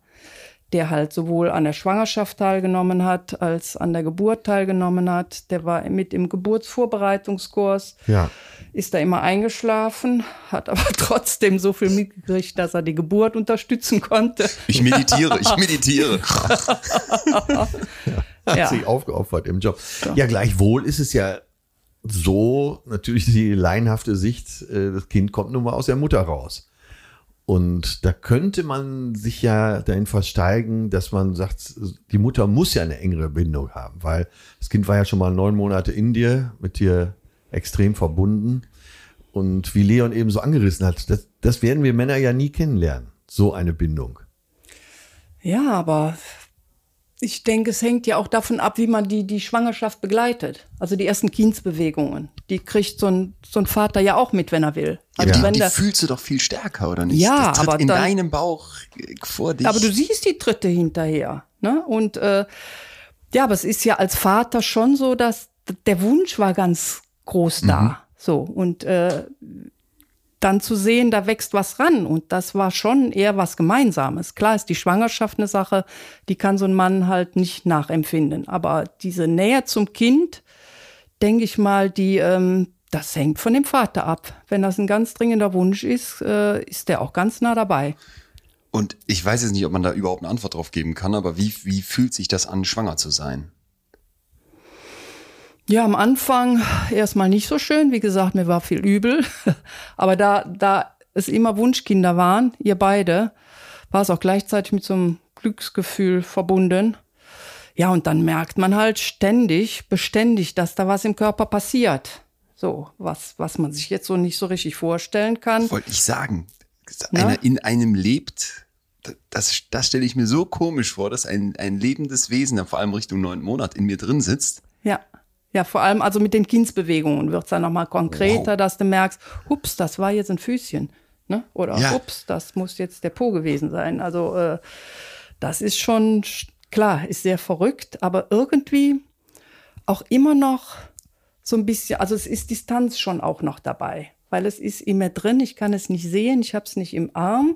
[SPEAKER 3] der halt sowohl an der Schwangerschaft teilgenommen hat, als an der Geburt teilgenommen hat. Der war mit im Geburtsvorbereitungskurs,
[SPEAKER 2] Ja.
[SPEAKER 3] ist da immer eingeschlafen, hat aber <laughs> trotzdem so viel mitgekriegt, dass er die Geburt unterstützen konnte.
[SPEAKER 1] Ich meditiere, ich <laughs> meditiere.
[SPEAKER 2] hat
[SPEAKER 3] Ja.
[SPEAKER 2] sich aufgeopfert im Job. Ja, gleichwohl ist es ja so, natürlich die laienhafte Sicht, äh, das Kind kommt nun mal aus der Mutter raus. Und da könnte man sich ja dahin versteigen, dass man sagt, die Mutter muss ja eine engere Bindung haben, weil das Kind war ja schon mal neun Monate in dir, mit dir extrem verbunden. Und wie Leon eben so angerissen hat, das, das werden wir Männer ja nie kennenlernen, so eine Bindung.
[SPEAKER 3] Ja, aber ich denke, es hängt ja auch davon ab, wie man die, die Schwangerschaft begleitet. Also die ersten Kindsbewegungen. Die kriegt so ein, so ein Vater ja auch mit, wenn er will. Also
[SPEAKER 1] die,
[SPEAKER 3] wenn
[SPEAKER 1] die
[SPEAKER 3] der,
[SPEAKER 1] fühlst du doch viel stärker, oder nicht?
[SPEAKER 3] Ja,
[SPEAKER 1] das tritt
[SPEAKER 3] aber
[SPEAKER 1] in
[SPEAKER 3] dann-
[SPEAKER 1] deinem Bauch äh, vor dich.
[SPEAKER 3] aber du siehst die Tritte hinterher. Ne? Und äh, ja, aber es ist ja als Vater schon so, dass der Wunsch war ganz groß da. So. Und äh, dann zu sehen, da wächst was ran. Und das war schon eher was Gemeinsames. Klar ist die Schwangerschaft eine Sache, die kann so ein Mann halt nicht nachempfinden. Aber diese Nähe zum Kind, denke ich mal, die, ähm, das hängt von dem Vater ab. Wenn das ein ganz dringender Wunsch ist, äh, ist der auch ganz nah dabei.
[SPEAKER 1] Und ich weiß jetzt nicht, ob man da überhaupt eine Antwort drauf geben kann, aber wie, wie fühlt sich das an, schwanger zu sein?
[SPEAKER 3] Ja, am Anfang erstmal nicht so schön. Wie gesagt, mir war viel übel. <laughs> Aber da, da es immer Wunschkinder waren, ihr beide, war es auch gleichzeitig mit so einem Glücksgefühl verbunden. Ja, und dann merkt man halt ständig, beständig, dass da was im Körper passiert. So, was, was man sich jetzt so nicht so richtig vorstellen kann.
[SPEAKER 1] Wollte ich sagen.
[SPEAKER 3] Na?
[SPEAKER 1] Einer in einem lebt, das, das stelle ich mir so komisch vor, dass ein, ein lebendes Wesen, vor allem Richtung neunten Monat in mir drin sitzt.
[SPEAKER 3] Ja. Ja, vor allem also mit den Kindsbewegungen wird es dann nochmal konkreter,
[SPEAKER 1] Wow.
[SPEAKER 3] dass du merkst, hups, das war jetzt ein Füßchen. Ne? Oder
[SPEAKER 1] Ja.
[SPEAKER 3] hups, das muss jetzt der Po gewesen sein. Also äh, das ist schon, sch- klar, ist sehr verrückt, aber irgendwie auch immer noch so ein bisschen, also es ist Distanz schon auch noch dabei, weil es ist in mir drin, ich kann es nicht sehen, ich habe es nicht im Arm.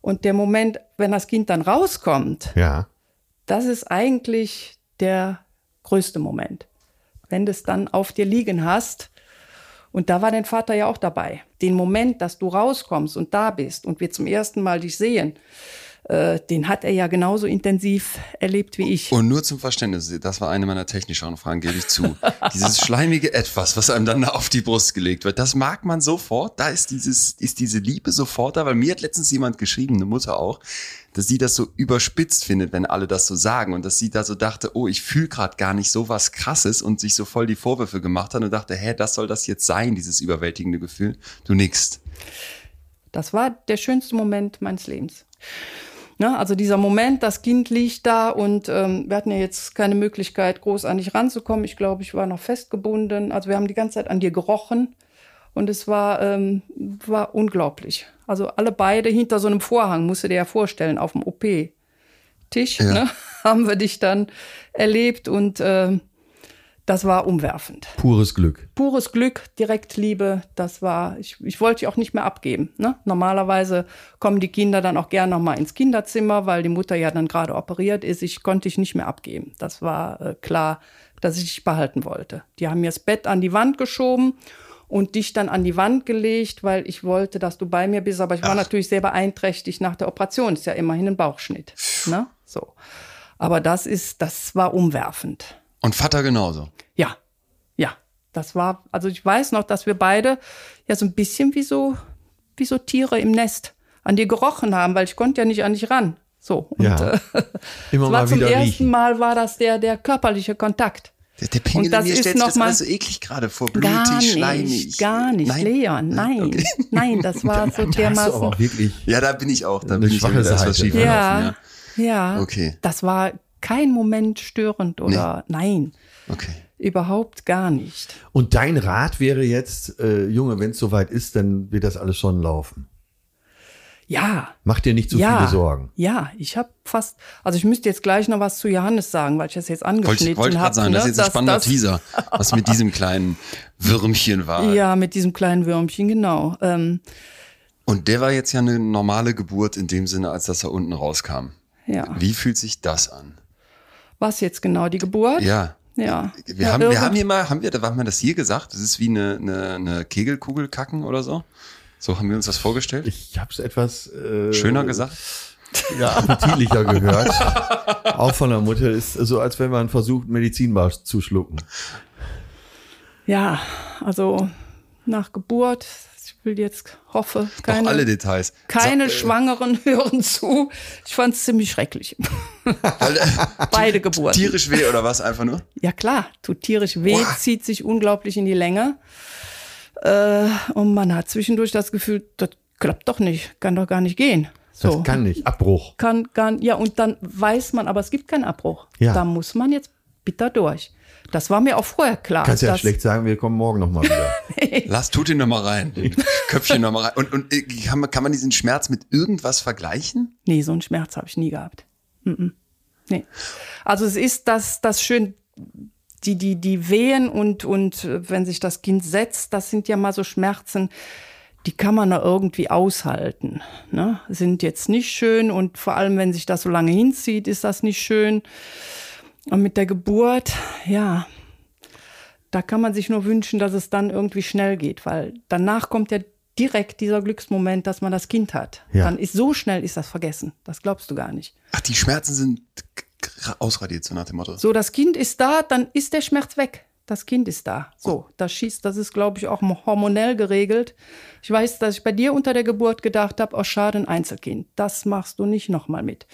[SPEAKER 3] Und der Moment, wenn das Kind dann rauskommt,
[SPEAKER 2] Ja.
[SPEAKER 3] das ist eigentlich der größte Moment. Wenn du es dann auf dir liegen hast. Und da war dein Vater ja auch dabei. Den Moment, dass du rauskommst und da bist und wir zum ersten Mal dich sehen, äh, den hat er ja genauso intensiv erlebt wie ich.
[SPEAKER 1] Und nur zum Verständnis, das war eine meiner technischeren Fragen, gebe ich zu. <laughs> Dieses schleimige Etwas, was einem dann auf die Brust gelegt wird, das mag man sofort. Da ist dieses, ist diese Liebe sofort da, weil mir hat letztens jemand geschrieben, eine Mutter auch, dass sie das so überspitzt findet, wenn alle das so sagen und dass sie da so dachte, oh, ich fühle gerade gar nicht so was Krasses und sich so voll die Vorwürfe gemacht hat und dachte, hä, das soll das jetzt sein, dieses überwältigende Gefühl? Du nix.
[SPEAKER 3] Das war der schönste Moment meines Lebens. Ne, also dieser Moment, das Kind liegt da und ähm, wir hatten ja jetzt keine Möglichkeit, groß an dich ranzukommen. Ich glaube, ich war noch festgebunden. Also wir haben die ganze Zeit an dir gerochen und es war, ähm, war unglaublich. Also alle beide hinter so einem Vorhang, musst du dir ja vorstellen, auf dem OP-Tisch
[SPEAKER 1] Ja.
[SPEAKER 3] ne, <laughs> haben wir dich dann erlebt und ähm, das war umwerfend
[SPEAKER 2] Pures Glück.
[SPEAKER 3] pures Glück, Direktliebe, das war, ich, ich wollte die auch nicht mehr abgeben. Ne? Normalerweise kommen die Kinder dann auch gern nochmal ins Kinderzimmer, weil die Mutter ja dann gerade operiert ist. Ich konnte ich nicht mehr abgeben. Das war äh, klar, dass ich dich behalten wollte. Die haben mir das Bett an die Wand geschoben und dich dann an die Wand gelegt, weil ich wollte, dass du bei mir bist. Aber ich war natürlich sehr beeinträchtigt nach der Operation. Ist ja immerhin ein Bauchschnitt. Ne? So. Aber das ist, das war umwerfend.
[SPEAKER 1] Und Vater genauso.
[SPEAKER 3] Ja, ja. Das war, also ich weiß noch, dass wir beide ja so ein bisschen wie so, wie so Tiere im Nest an dir gerochen haben, weil ich konnte ja nicht an dich ran. So. Und
[SPEAKER 2] Ja.
[SPEAKER 3] äh,
[SPEAKER 2] Immer <laughs> mal
[SPEAKER 3] zum
[SPEAKER 2] wieder
[SPEAKER 3] ersten
[SPEAKER 2] riechen.
[SPEAKER 3] Mal war das der, der körperliche Kontakt.
[SPEAKER 1] Der, der Pingel
[SPEAKER 3] Und das
[SPEAKER 1] in mir
[SPEAKER 3] ist
[SPEAKER 1] stellt sich
[SPEAKER 3] noch
[SPEAKER 1] das
[SPEAKER 3] mal-
[SPEAKER 1] so eklig gerade vor.
[SPEAKER 3] Gar
[SPEAKER 1] Blutig,
[SPEAKER 3] nicht,
[SPEAKER 1] schleimig.
[SPEAKER 3] gar nicht,
[SPEAKER 1] Nein?
[SPEAKER 3] Leon, nein, <laughs> nein, das war <laughs> so dermaßen.
[SPEAKER 2] auch wirklich.
[SPEAKER 1] Ja, da bin ich auch. Da bin ich wieder etwas
[SPEAKER 2] Seite.
[SPEAKER 1] schief
[SPEAKER 3] Ja,
[SPEAKER 1] gelaufen,
[SPEAKER 3] ja,
[SPEAKER 1] Okay.
[SPEAKER 3] Das war kein Moment störend oder nein,
[SPEAKER 1] ja. Okay.
[SPEAKER 3] überhaupt gar nicht.
[SPEAKER 2] Und dein Rat wäre jetzt, äh, Junge, wenn es soweit ist, dann wird das alles schon laufen.
[SPEAKER 3] Ja,
[SPEAKER 2] Mach dir nicht zu viele Sorgen.
[SPEAKER 3] Ja, ich habe fast, also ich müsste jetzt gleich noch was zu Johannes sagen, weil ich das jetzt angeschnitten
[SPEAKER 1] ich wollte
[SPEAKER 3] habe.
[SPEAKER 1] gerade sagen, das ist jetzt ein spannender Teaser, was mit diesem kleinen Würmchen war.
[SPEAKER 3] Ja, mit diesem kleinen Würmchen, genau. Ähm,
[SPEAKER 1] Und der war jetzt ja eine normale Geburt in dem Sinne, als dass er unten rauskam.
[SPEAKER 3] ja.
[SPEAKER 1] Wie fühlt sich das an?
[SPEAKER 3] Was jetzt genau, die Geburt?
[SPEAKER 1] Ja.
[SPEAKER 3] Ja.
[SPEAKER 1] Wir,
[SPEAKER 3] ja,
[SPEAKER 1] haben, wir haben hier mal, haben wir, da haben wir das hier gesagt? Das ist wie eine, eine, eine Kegelkugel kacken oder so? So haben wir uns das vorgestellt?
[SPEAKER 2] Ich habe es etwas äh,
[SPEAKER 1] Schöner gesagt?
[SPEAKER 2] ja, appetitlicher gehört. <laughs> Auch von der Mutter ist so, als wenn man versucht, Medizinbar zu schlucken.
[SPEAKER 3] Ja, also nach Geburt, will jetzt, hoffe,
[SPEAKER 1] Doch
[SPEAKER 3] keine,
[SPEAKER 1] alle Details.
[SPEAKER 3] keine
[SPEAKER 1] Sa- äh,
[SPEAKER 3] Schwangeren <laughs> hören zu. Ich fand es ziemlich schrecklich. <laughs>
[SPEAKER 1] äh, <laughs>
[SPEAKER 3] Beide Geburten.
[SPEAKER 1] tierisch weh oder was einfach nur?
[SPEAKER 3] Ja klar, tut tierisch weh,
[SPEAKER 1] Boah.
[SPEAKER 3] zieht sich unglaublich in die Länge. Äh, und man hat zwischendurch das Gefühl, das klappt doch nicht, kann doch gar nicht gehen.
[SPEAKER 2] Das
[SPEAKER 3] So.
[SPEAKER 2] kann nicht. Abbruch.
[SPEAKER 3] kann, kann, ja, und dann weiß man, aber es gibt keinen Abbruch.
[SPEAKER 2] Ja.
[SPEAKER 3] Da muss man jetzt bitter durch. Das war mir auch vorher klar.
[SPEAKER 2] Kannst ja schlecht sagen, wir kommen morgen nochmal wieder. <laughs> <laughs>
[SPEAKER 1] Lass, tut ihn noch mal rein. <laughs> Köpfchen noch mal rein. Und, und äh, kann, man, kann man diesen Schmerz mit irgendwas vergleichen?
[SPEAKER 3] Nee, so einen Schmerz habe ich nie gehabt. Mm-mm. Nee. Also es ist das, das schön, die, die, die Wehen und, und äh, wenn sich das Kind setzt, das sind ja mal so Schmerzen, die kann man da irgendwie aushalten. Ne? Sind jetzt nicht schön und vor allem, wenn sich das so lange hinzieht, ist das nicht schön. Und mit der Geburt, ja, da kann man sich nur wünschen, dass es dann irgendwie schnell geht, weil danach kommt ja direkt dieser Glücksmoment, dass man das Kind hat.
[SPEAKER 2] Ja.
[SPEAKER 3] Dann ist so schnell ist das vergessen. Das glaubst du gar nicht.
[SPEAKER 1] Ach, die Schmerzen sind ausradiert, so nach dem Motto.
[SPEAKER 3] So, das Kind ist da, dann ist der Schmerz weg. Das Kind ist da. So, das schießt, das ist, glaube ich, auch hormonell geregelt. Ich weiß, dass ich bei dir unter der Geburt gedacht habe, oh schade, ein Einzelkind. Das machst du nicht nochmal mit.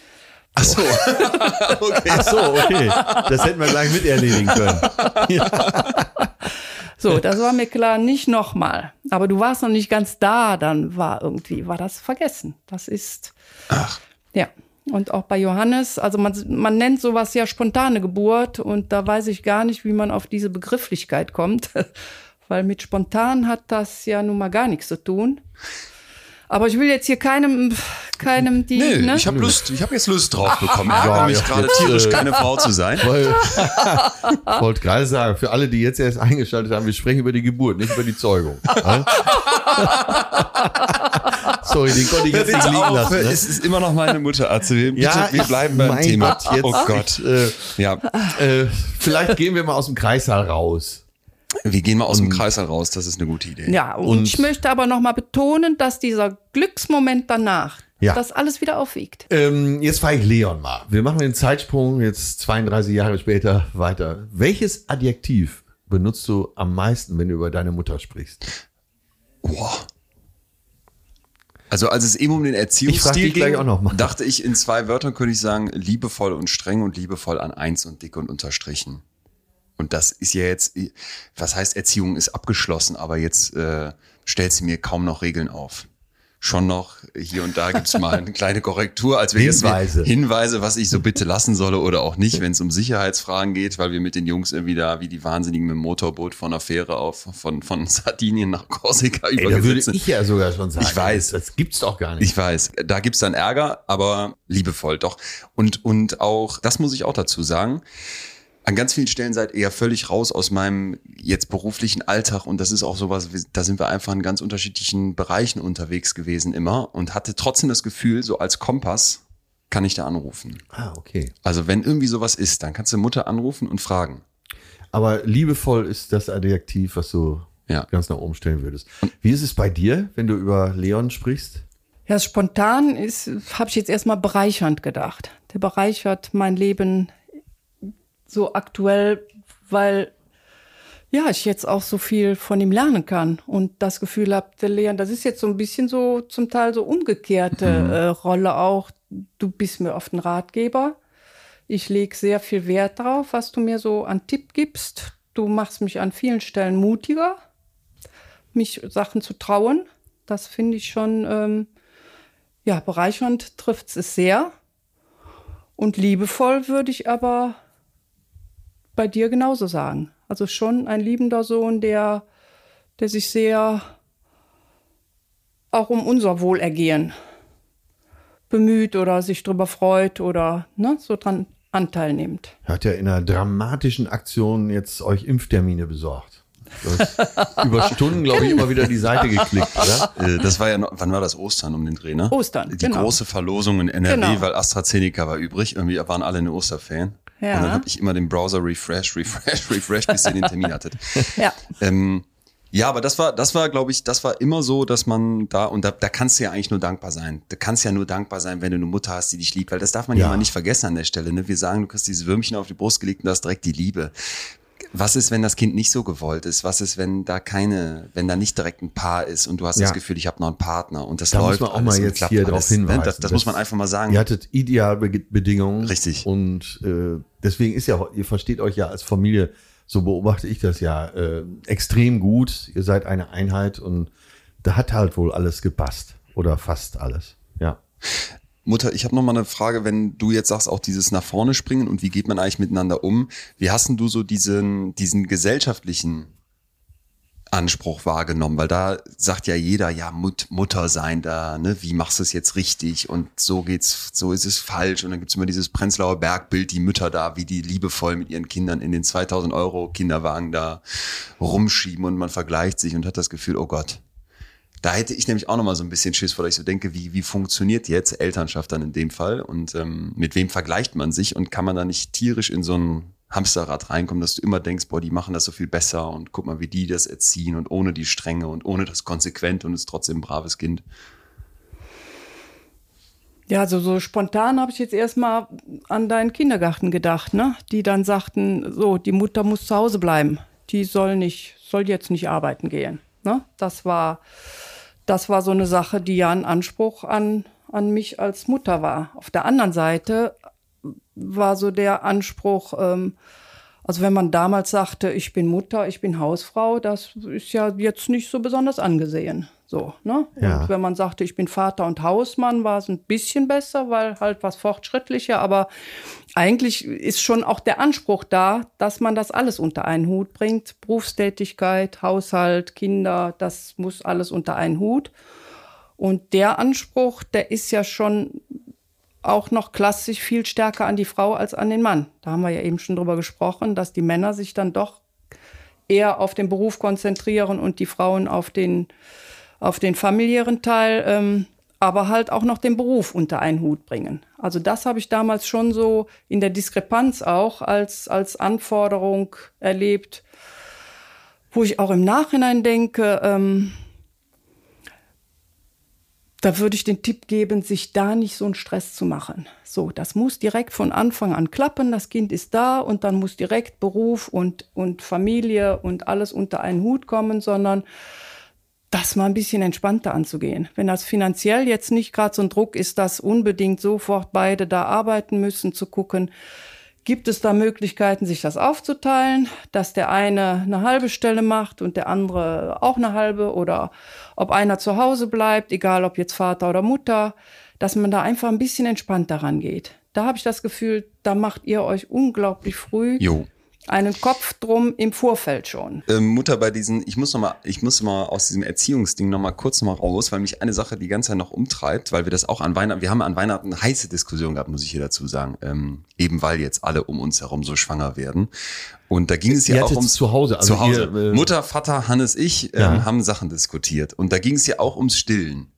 [SPEAKER 1] Ach so. <laughs>
[SPEAKER 2] okay. Ach so, okay. Das hätten wir gleich mit erledigen können. <laughs>
[SPEAKER 3] So, das war mir klar, nicht nochmal. Aber du warst noch nicht ganz da, dann war irgendwie, war das vergessen. Das ist. Ach. Ja. Und auch bei Johannes, also man, man nennt sowas ja spontane Geburt und da weiß ich gar nicht, wie man auf diese Begrifflichkeit kommt, <laughs> weil mit spontan hat das ja nun mal gar nichts zu tun. Aber ich will jetzt hier keinem, keinem die.
[SPEAKER 1] Nee,
[SPEAKER 3] ne?
[SPEAKER 1] ich habe Lust, ich habe jetzt Lust drauf bekommen. Ich
[SPEAKER 2] Ja,
[SPEAKER 1] mich
[SPEAKER 2] ja,
[SPEAKER 1] gerade tierisch,
[SPEAKER 2] äh,
[SPEAKER 1] keine Frau zu sein. <laughs>
[SPEAKER 2] Weil, ich <laughs> wollte gerade sagen, für alle, die jetzt erst eingeschaltet haben, wir sprechen über die Geburt, nicht über die Zeugung. <laughs> Sorry, den konnte ich jetzt nicht liegen lassen. Ne?
[SPEAKER 1] Es ist immer noch meine Mutter, Atze. Wir, bitte,
[SPEAKER 2] Ja,
[SPEAKER 1] wir bleiben beim
[SPEAKER 2] mein
[SPEAKER 1] Thema.
[SPEAKER 2] Gott, jetzt-
[SPEAKER 1] oh Gott.
[SPEAKER 2] Äh,
[SPEAKER 1] Ja,
[SPEAKER 2] äh, vielleicht gehen wir mal aus dem Kreissaal raus.
[SPEAKER 1] Wir gehen mal aus dem Kreißsaal raus. Das ist eine gute Idee.
[SPEAKER 3] Ja, und,
[SPEAKER 2] Und-
[SPEAKER 3] ich möchte aber nochmal betonen, dass dieser Glücksmoment danach
[SPEAKER 2] Ja.
[SPEAKER 3] das alles wieder aufwiegt.
[SPEAKER 2] Ähm, jetzt frage ich Leon mal. Wir machen den Zeitsprung jetzt 32 Jahre später weiter. Welches Adjektiv benutzt du am meisten, wenn du über deine Mutter sprichst?
[SPEAKER 1] Boah. Also als es eben um den Erziehungsstil
[SPEAKER 2] dich gleich
[SPEAKER 1] ging,
[SPEAKER 2] auch noch mal.
[SPEAKER 1] dachte ich in zwei Wörtern könnte ich sagen liebevoll und streng und liebevoll an eins und dick und unterstrichen. Und das ist ja jetzt, was heißt Erziehung ist abgeschlossen, aber jetzt äh, stellt sie mir kaum noch Regeln auf. Schon noch hier und da gibt's mal eine kleine Korrektur, als wir
[SPEAKER 2] Hinweise.
[SPEAKER 1] jetzt Hinweise, was ich so bitte lassen solle oder auch nicht, wenn es um Sicherheitsfragen geht, weil wir mit den Jungs irgendwie da wie die Wahnsinnigen mit dem Motorboot von der Fähre auf von von Sardinien nach Korsika
[SPEAKER 2] Ey, da würde ich ja sogar schon sagen.
[SPEAKER 1] Ich weiß.
[SPEAKER 2] Das, das gibt's doch gar nicht.
[SPEAKER 1] Ich weiß, da gibt's dann Ärger, aber liebevoll doch. Und, und auch, das muss ich auch dazu sagen, an ganz vielen Stellen seid ihr ja völlig raus aus meinem jetzt beruflichen Alltag und das ist auch sowas, da sind wir einfach in ganz unterschiedlichen Bereichen unterwegs gewesen immer und hatte trotzdem das Gefühl, so als Kompass kann ich da anrufen.
[SPEAKER 2] ah, okay.
[SPEAKER 1] Also wenn irgendwie sowas ist, dann kannst du Mutter anrufen und fragen.
[SPEAKER 2] Aber liebevoll ist das Adjektiv, was du
[SPEAKER 1] Ja.
[SPEAKER 2] ganz nach oben stellen würdest. Wie ist es bei dir, wenn du über Leon sprichst?
[SPEAKER 3] Ja, spontan ist, habe ich jetzt erstmal bereichernd gedacht. Der bereichert mein Leben so aktuell, weil ja, ich jetzt auch so viel von ihm lernen kann und das Gefühl habe, der Leon, das ist jetzt so ein bisschen so zum Teil so umgekehrte äh, Rolle auch. Du bist mir oft ein Ratgeber. Ich lege sehr viel Wert darauf, was du mir so an Tipp gibst. Du machst mich an vielen Stellen mutiger, mich Sachen zu trauen. Das finde ich schon ähm, ja, bereichernd trifft es sehr. Und liebevoll würde ich aber bei dir genauso sagen. Also schon ein liebender Sohn, der, der sich sehr auch um unser Wohlergehen bemüht oder sich drüber freut oder ne, so dran Anteil nimmt.
[SPEAKER 2] Er hat ja in einer dramatischen Aktion jetzt euch Impftermine besorgt. Du hast <laughs> über Stunden, glaube ich, immer wieder die Seite geklickt, oder?
[SPEAKER 1] Äh, Das war ja, noch, wann war das? Ostern um den Dreh, ne?
[SPEAKER 3] Ostern,
[SPEAKER 1] Die
[SPEAKER 3] genau.
[SPEAKER 1] große Verlosung in NRW,
[SPEAKER 3] Genau.
[SPEAKER 1] weil AstraZeneca war übrig. Irgendwie waren alle eine Osterferien.
[SPEAKER 3] Ja.
[SPEAKER 1] Und dann habe ich immer den Browser refresh, refresh, <laughs> refresh, bis ihr den Termin hattet. <laughs>
[SPEAKER 3] Ja.
[SPEAKER 1] Ähm, ja, aber das war, das war, glaube ich, das war immer so, dass man da, und da, da kannst du ja eigentlich nur dankbar sein. Du kannst ja nur dankbar sein, wenn du eine Mutter hast, die dich liebt, weil das darf man ja,
[SPEAKER 2] Ja.
[SPEAKER 1] immer nicht vergessen an der Stelle. Ne? Wir sagen, du kriegst dieses Würmchen auf die Brust gelegt und da ist direkt die Liebe. Was ist, wenn das Kind nicht so gewollt ist? Was ist, wenn da keine, wenn da nicht direkt ein Paar ist und du hast
[SPEAKER 2] Ja.
[SPEAKER 1] das Gefühl, ich habe noch einen Partner und das
[SPEAKER 2] Da muss
[SPEAKER 1] läuft
[SPEAKER 2] man auch mal jetzt hier drauf
[SPEAKER 1] ne?
[SPEAKER 2] hinweisen.
[SPEAKER 1] Das, das muss man einfach mal sagen.
[SPEAKER 2] Ihr hattet Idealbedingungen.
[SPEAKER 1] Richtig.
[SPEAKER 2] Und äh, deswegen ist ja, ihr versteht euch ja als Familie, so beobachte ich das ja, äh, extrem gut. Ihr seid eine Einheit und da hat halt wohl alles gepasst. Oder fast alles. Ja.
[SPEAKER 1] Mutter, ich habe noch mal eine Frage, wenn du jetzt sagst, auch dieses nach vorne springen und wie geht man eigentlich miteinander um? Wie hast denn du so diesen, diesen gesellschaftlichen Anspruch wahrgenommen? Weil da sagt ja jeder, ja, Mut, Mutter sein da, ne? Wie machst du es jetzt richtig? Und so geht's, so ist es falsch. Und dann gibt's immer dieses Prenzlauer Bergbild, die Mütter da, wie die liebevoll mit ihren Kindern in den 2000 Euro Kinderwagen da rumschieben und man vergleicht sich und hat das Gefühl, oh Gott, da hätte ich nämlich auch noch mal so ein bisschen Schiss, weil ich so denke, wie, wie funktioniert jetzt Elternschaft dann in dem Fall und ähm, mit wem vergleicht man sich und kann man da nicht tierisch in so ein Hamsterrad reinkommen, dass du immer denkst, boah, die machen das so viel besser und guck mal, wie die das erziehen und ohne die Strenge und ohne das Konsequent und ist trotzdem ein braves Kind.
[SPEAKER 3] Ja, also so spontan habe ich jetzt erstmal an deinen Kindergarten gedacht, ne? Die dann sagten, so, die Mutter muss zu Hause bleiben. Die soll nicht, soll jetzt nicht arbeiten gehen. Ne? Das war, das war so eine Sache, die ja einen Anspruch an, an mich als Mutter war. Auf der anderen Seite war so der Anspruch, ähm, also wenn man damals sagte, ich bin Mutter, ich bin Hausfrau, das ist ja jetzt nicht so besonders angesehen. So, ne?
[SPEAKER 2] Ja.
[SPEAKER 3] Und wenn man sagte, ich bin Vater und Hausmann, war es ein bisschen besser, weil halt was fortschrittlicher. Aber eigentlich ist schon auch der Anspruch da, dass man das alles unter einen Hut bringt. Berufstätigkeit, Haushalt, Kinder, das muss alles unter einen Hut. Und der Anspruch, der ist ja schon auch noch klassisch viel stärker an die Frau als an den Mann. Da haben wir ja eben schon drüber gesprochen, dass die Männer sich dann doch eher auf den Beruf konzentrieren und die Frauen auf den, auf den familiären Teil, ähm, aber halt auch noch den Beruf unter einen Hut bringen. Also das habe ich damals schon so in der Diskrepanz auch als, als Anforderung erlebt, wo ich auch im Nachhinein denke, ähm, da würde ich den Tipp geben, sich da nicht so einen Stress zu machen. So, das muss direkt von Anfang an klappen. Das Kind ist da und dann muss direkt Beruf und, und Familie und alles unter einen Hut kommen, sondern das mal ein bisschen entspannter anzugehen. Wenn das finanziell jetzt nicht gerade so ein Druck ist, dass unbedingt sofort beide da arbeiten müssen, zu gucken, Gibt es da Möglichkeiten, sich das aufzuteilen, dass der eine eine halbe Stelle macht und der andere auch eine halbe oder ob einer zu Hause bleibt, egal ob jetzt Vater oder Mutter, dass man da einfach ein bisschen entspannter rangeht. Da habe ich das Gefühl, da macht ihr euch unglaublich früh
[SPEAKER 1] Jo.
[SPEAKER 3] Einen Kopf drum im Vorfeld schon.
[SPEAKER 1] ähm, Mutter bei diesen, ich muss noch mal, ich muss mal aus diesem Erziehungsding noch mal kurz noch mal raus, weil mich eine Sache die ganze Zeit noch umtreibt, weil wir das auch an Weihnachten, wir haben an Weihnachten eine heiße Diskussion gehabt, muss ich hier dazu sagen, ähm, eben weil jetzt alle um uns herum so schwanger werden. Und da ging es ja auch ums
[SPEAKER 2] zu Hause, also
[SPEAKER 1] zu Hause.
[SPEAKER 2] ihr, äh,
[SPEAKER 1] Mutter, Vater, Hannes, ich ähm,
[SPEAKER 2] Ja.
[SPEAKER 1] haben Sachen diskutiert. Und da ging es ja auch ums Stillen.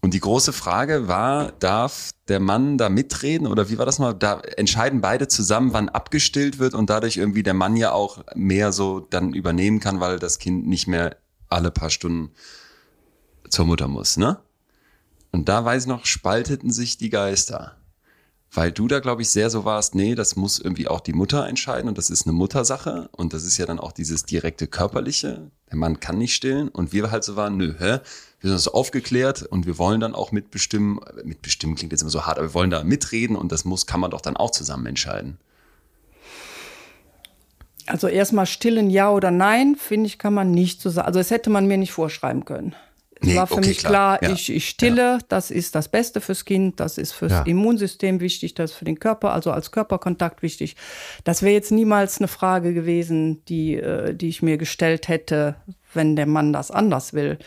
[SPEAKER 1] Und die große Frage war, darf der Mann da mitreden oder wie war das mal? Da entscheiden beide zusammen, wann abgestillt wird und dadurch irgendwie der Mann ja auch mehr so dann übernehmen kann, weil das Kind nicht mehr alle paar Stunden zur Mutter muss, ne? Und da weiß ich noch, spalteten sich die Geister. Weil du da, glaube ich, sehr so warst, nee, das muss irgendwie auch die Mutter entscheiden und das ist eine Muttersache und das ist ja dann auch dieses direkte körperliche. Der Mann kann nicht stillen und wir halt so waren, nö, hä? Wir sind so aufgeklärt und wir wollen dann auch mitbestimmen. Mitbestimmen klingt jetzt immer so hart, aber wir wollen da mitreden und das muss, kann man doch dann auch zusammen entscheiden.
[SPEAKER 3] Also erstmal stillen Ja oder Nein, finde ich, kann man nicht so sagen. Also das hätte man mir nicht vorschreiben können.
[SPEAKER 1] Nee,
[SPEAKER 3] war für
[SPEAKER 1] okay,
[SPEAKER 3] mich
[SPEAKER 1] klar,
[SPEAKER 3] klar,
[SPEAKER 1] ja.
[SPEAKER 3] ich, ich stille, das ist das Beste fürs Kind, das ist fürs
[SPEAKER 2] Ja.
[SPEAKER 3] Immunsystem wichtig, das ist für den Körper, also als Körperkontakt wichtig. Das wäre jetzt niemals eine Frage gewesen, die, äh, die ich mir gestellt hätte, wenn der Mann das anders will.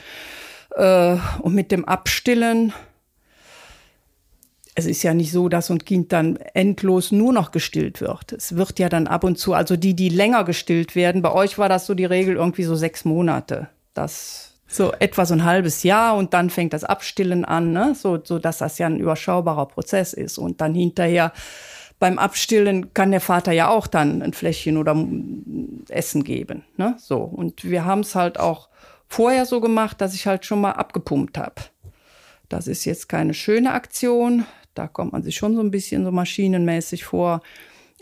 [SPEAKER 3] Äh, und mit dem Abstillen, es ist ja nicht so, dass ein Kind dann endlos nur noch gestillt wird. Es wird ja dann ab und zu, also die, die länger gestillt werden, bei euch war das so die Regel irgendwie so sechs Monate. Das so etwa so ein halbes Jahr und dann fängt das Abstillen an, ne? so, so dass das ja ein überschaubarer Prozess ist. Und dann hinterher beim Abstillen kann der Vater ja auch dann ein Fläschchen oder Essen geben. Ne? So. Und wir haben es halt auch vorher so gemacht, dass ich halt schon mal abgepumpt habe. Das ist jetzt keine schöne Aktion. Da kommt man sich schon so ein bisschen so maschinenmäßig vor.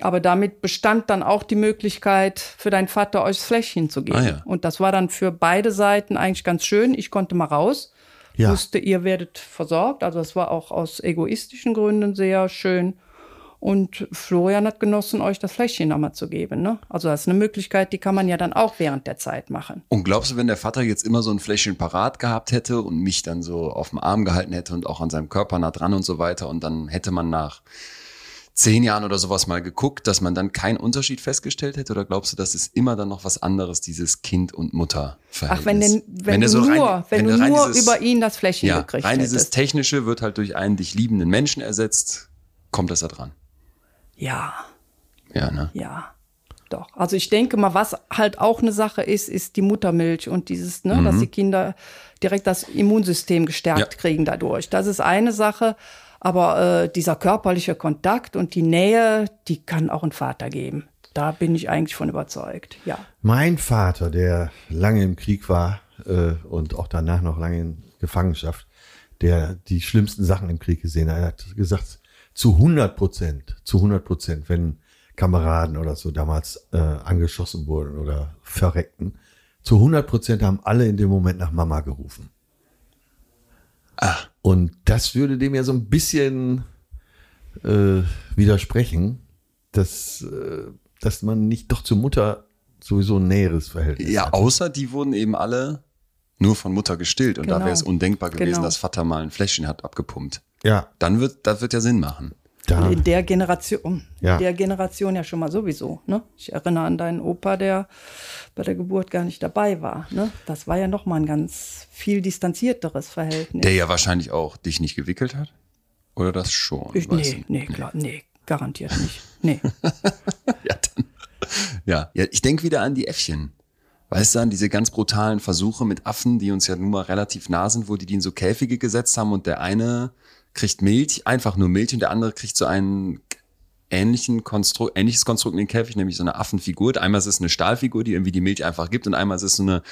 [SPEAKER 3] Aber damit bestand dann auch die Möglichkeit, für deinen Vater euch das Fläschchen zu geben.
[SPEAKER 1] Ah, ja.
[SPEAKER 3] Und das war dann für beide Seiten eigentlich ganz schön. Ich konnte mal raus,
[SPEAKER 2] Ja.
[SPEAKER 3] wusste, ihr werdet versorgt. Also das war auch aus egoistischen Gründen sehr schön. Und Florian hat genossen, euch das Fläschchen nochmal zu geben. Ne? Also das ist eine Möglichkeit, die kann man ja dann auch während der Zeit machen.
[SPEAKER 1] Und glaubst du, wenn der Vater jetzt immer so ein Fläschchen parat gehabt hätte und mich dann so auf dem Arm gehalten hätte und auch an seinem Körper nah dran und so weiter und dann hätte man nach zehn Jahren oder sowas mal geguckt, dass man dann keinen Unterschied festgestellt hätte? Oder glaubst du, das ist immer dann noch was anderes, dieses Kind- und Mutter-Verhältnis?
[SPEAKER 3] Ach, wenn, denn, wenn,
[SPEAKER 1] der
[SPEAKER 3] du
[SPEAKER 1] so rein-
[SPEAKER 3] nur, wenn du
[SPEAKER 1] rein
[SPEAKER 3] nur
[SPEAKER 1] dieses-
[SPEAKER 3] über ihn das Fläschchen
[SPEAKER 1] ja,
[SPEAKER 3] gekriegt
[SPEAKER 1] rein
[SPEAKER 3] hättest.
[SPEAKER 1] dieses Technische wird halt durch einen dich liebenden Menschen ersetzt, kommt das da dran.
[SPEAKER 3] ja,
[SPEAKER 1] Ja, ne?
[SPEAKER 3] ja. Doch. Also ich denke mal, was halt auch eine Sache ist, ist die Muttermilch und dieses, ne, dass die Kinder direkt das Immunsystem gestärkt
[SPEAKER 1] Ja.
[SPEAKER 3] kriegen dadurch. Das ist eine Sache. Aber äh, dieser körperliche Kontakt und die Nähe, die kann auch ein Vater geben. Da bin ich eigentlich von überzeugt. Ja.
[SPEAKER 2] Mein Vater, der lange im Krieg war äh, und auch danach noch lange in Gefangenschaft, der die schlimmsten Sachen im Krieg gesehen hat, hat gesagt, zu 100 Prozent, zu 100 Prozent, wenn Kameraden oder so damals äh, angeschossen wurden oder verreckten, zu 100 Prozent haben alle in dem Moment nach Mama gerufen.
[SPEAKER 1] Ah,
[SPEAKER 2] Und das würde dem ja so ein bisschen äh, widersprechen, dass, äh, dass man nicht doch zur Mutter sowieso ein näheres Verhältnis
[SPEAKER 1] Ja,
[SPEAKER 2] hat.
[SPEAKER 1] außer die wurden eben alle nur von Mutter gestillt und da
[SPEAKER 3] Genau.
[SPEAKER 1] wäre es undenkbar gewesen,
[SPEAKER 3] Genau.
[SPEAKER 1] dass Vater mal ein Fläschchen hat abgepumpt.
[SPEAKER 2] Ja,
[SPEAKER 1] Dann wird, das wird ja Sinn machen.
[SPEAKER 2] Da.
[SPEAKER 3] In der Generation,
[SPEAKER 2] Ja.
[SPEAKER 3] in der Generation ja schon mal sowieso. Ne? Ich erinnere an deinen Opa, der bei der Geburt gar nicht dabei war. Ne? Das war ja noch mal ein ganz viel distanzierteres Verhältnis.
[SPEAKER 1] Der ja wahrscheinlich auch dich nicht gewickelt hat? Oder das schon?
[SPEAKER 3] ich, nee, nee, klar, nee, garantiert nicht. Nee. <laughs>
[SPEAKER 1] Ja, dann. Ja, ja ich denke wieder an die Äffchen. Weißt du, an diese ganz brutalen Versuche mit Affen, die uns ja nun mal relativ nah sind, wo die die in so Käfige gesetzt haben und der eine kriegt Milch, einfach nur Milch und der andere kriegt so einen ähnlichen Konstrukt, ähnliches Konstrukt in den Käfig, nämlich so eine Affenfigur. Einmal ist es eine Stahlfigur, die irgendwie die Milch einfach gibt und einmal ist es so eine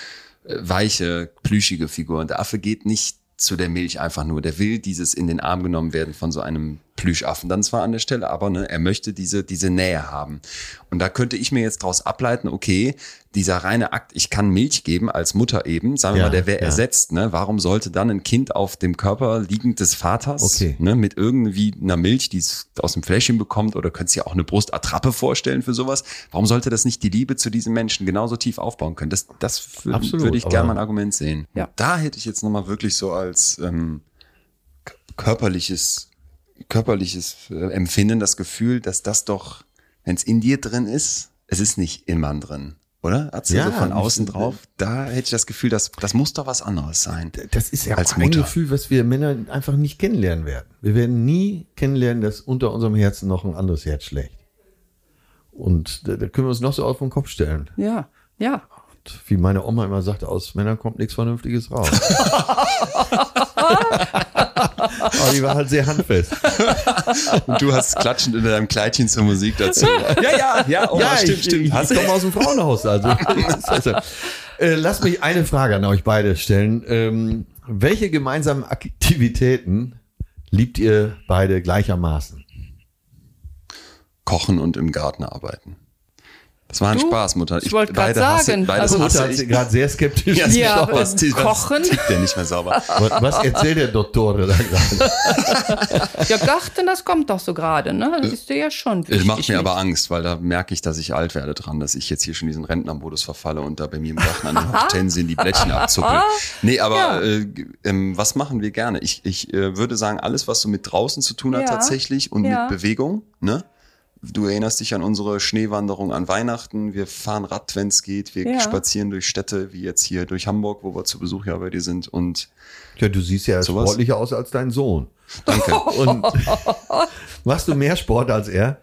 [SPEAKER 1] äh, weiche, plüschige Figur. Und der Affe geht nicht zu der Milch einfach nur. Der will dieses in den Arm genommen werden von so einem Plüschaffen dann zwar an der Stelle, aber ne, er möchte diese, diese Nähe haben. Und da könnte ich mir jetzt daraus ableiten, okay, dieser reine Akt, ich kann Milch geben als Mutter eben, sagen wir
[SPEAKER 2] Ja,
[SPEAKER 1] mal, der wäre
[SPEAKER 2] ja.
[SPEAKER 1] ersetzt, ne? Warum sollte dann ein Kind auf dem Körper liegend des Vaters,
[SPEAKER 2] Okay.
[SPEAKER 1] ne, mit irgendwie einer Milch, die es aus dem Fläschchen bekommt, oder könntest du auch eine Brustattrappe vorstellen für sowas? Warum sollte das nicht die Liebe zu diesem Menschen genauso tief aufbauen können? Das, das würde ich gerne mal ein Argument sehen.
[SPEAKER 3] Ja.
[SPEAKER 1] Da hätte ich jetzt nochmal wirklich so als ähm, körperliches, körperliches äh, Empfinden das Gefühl, dass das doch, wenn es in dir drin ist, es ist nicht im Mann drin. Oder? Hat's
[SPEAKER 2] Ja,
[SPEAKER 1] so von außen drauf? Da hätte ich das Gefühl, dass das muss doch was anderes sein.
[SPEAKER 2] Das ist ja
[SPEAKER 1] Als
[SPEAKER 2] auch ein
[SPEAKER 1] Mutter.
[SPEAKER 2] Gefühl, was wir Männer einfach nicht kennenlernen werden. Wir werden nie kennenlernen, dass unter unserem Herzen noch ein anderes Herz schlägt. Und da, da können wir uns noch so auf den Kopf stellen.
[SPEAKER 3] Ja, ja.
[SPEAKER 2] Und wie meine Oma immer sagte, aus Männern kommt nichts Vernünftiges raus. <laughs> <laughs> <laughs> Aber die war halt sehr handfest.
[SPEAKER 1] Und du hast klatschend in deinem Kleidchen zur Musik dazu. ja, ja, ja, oh, stimmt,
[SPEAKER 2] ich,
[SPEAKER 1] stimmt. Hast
[SPEAKER 2] komme aus dem Frauenhaus. Also. <laughs> also äh, lasst mich eine Frage an euch beide stellen. Ähm, welche gemeinsamen Aktivitäten liebt ihr beide gleichermaßen?
[SPEAKER 1] Kochen und im Garten arbeiten. Das war ein
[SPEAKER 3] Du?
[SPEAKER 1] Spaß, Mutter.
[SPEAKER 3] Ich wollte grad
[SPEAKER 1] beide hasse-
[SPEAKER 3] sagen,
[SPEAKER 1] Beides
[SPEAKER 3] also-
[SPEAKER 2] Mutter
[SPEAKER 1] hasse
[SPEAKER 2] hat
[SPEAKER 1] ich.
[SPEAKER 2] gerade sehr skeptisch
[SPEAKER 1] Ja,
[SPEAKER 3] Ja,
[SPEAKER 2] geschaut.
[SPEAKER 1] was, die- was
[SPEAKER 3] Kochen?
[SPEAKER 1] tickt der nicht mehr sauber.
[SPEAKER 2] Was, was erzählt der Dottore da <laughs> gerade?
[SPEAKER 3] Ja, Garten, das kommt doch so gerade, ne? Das ist dir ja schon
[SPEAKER 1] Es
[SPEAKER 3] wichtig.
[SPEAKER 1] macht mir aber Angst, weil da merke ich, dass ich alt werde dran, dass ich jetzt hier schon diesen Rentnermodus verfalle und da bei mir im Garten an den Hortensien die Blättchen abzuppel. Nee, aber
[SPEAKER 3] Ja.
[SPEAKER 1] äh, ähm, was machen wir gerne? Ich, ich äh, würde sagen, alles, was so mit draußen zu tun hat
[SPEAKER 3] Ja.
[SPEAKER 1] tatsächlich und
[SPEAKER 3] Ja.
[SPEAKER 1] mit Bewegung, ne? Du erinnerst dich an unsere Schneewanderung an Weihnachten. Wir fahren Rad, wenn es geht. Wir
[SPEAKER 3] Ja.
[SPEAKER 1] spazieren durch Städte, wie jetzt hier durch Hamburg, wo wir zu Besuch ja bei dir sind. Und
[SPEAKER 2] Ja, du siehst ja
[SPEAKER 1] Sowas?
[SPEAKER 2] sportlicher aus als dein Sohn.
[SPEAKER 1] danke. <laughs>
[SPEAKER 2] Und <laughs> machst du mehr Sport als er?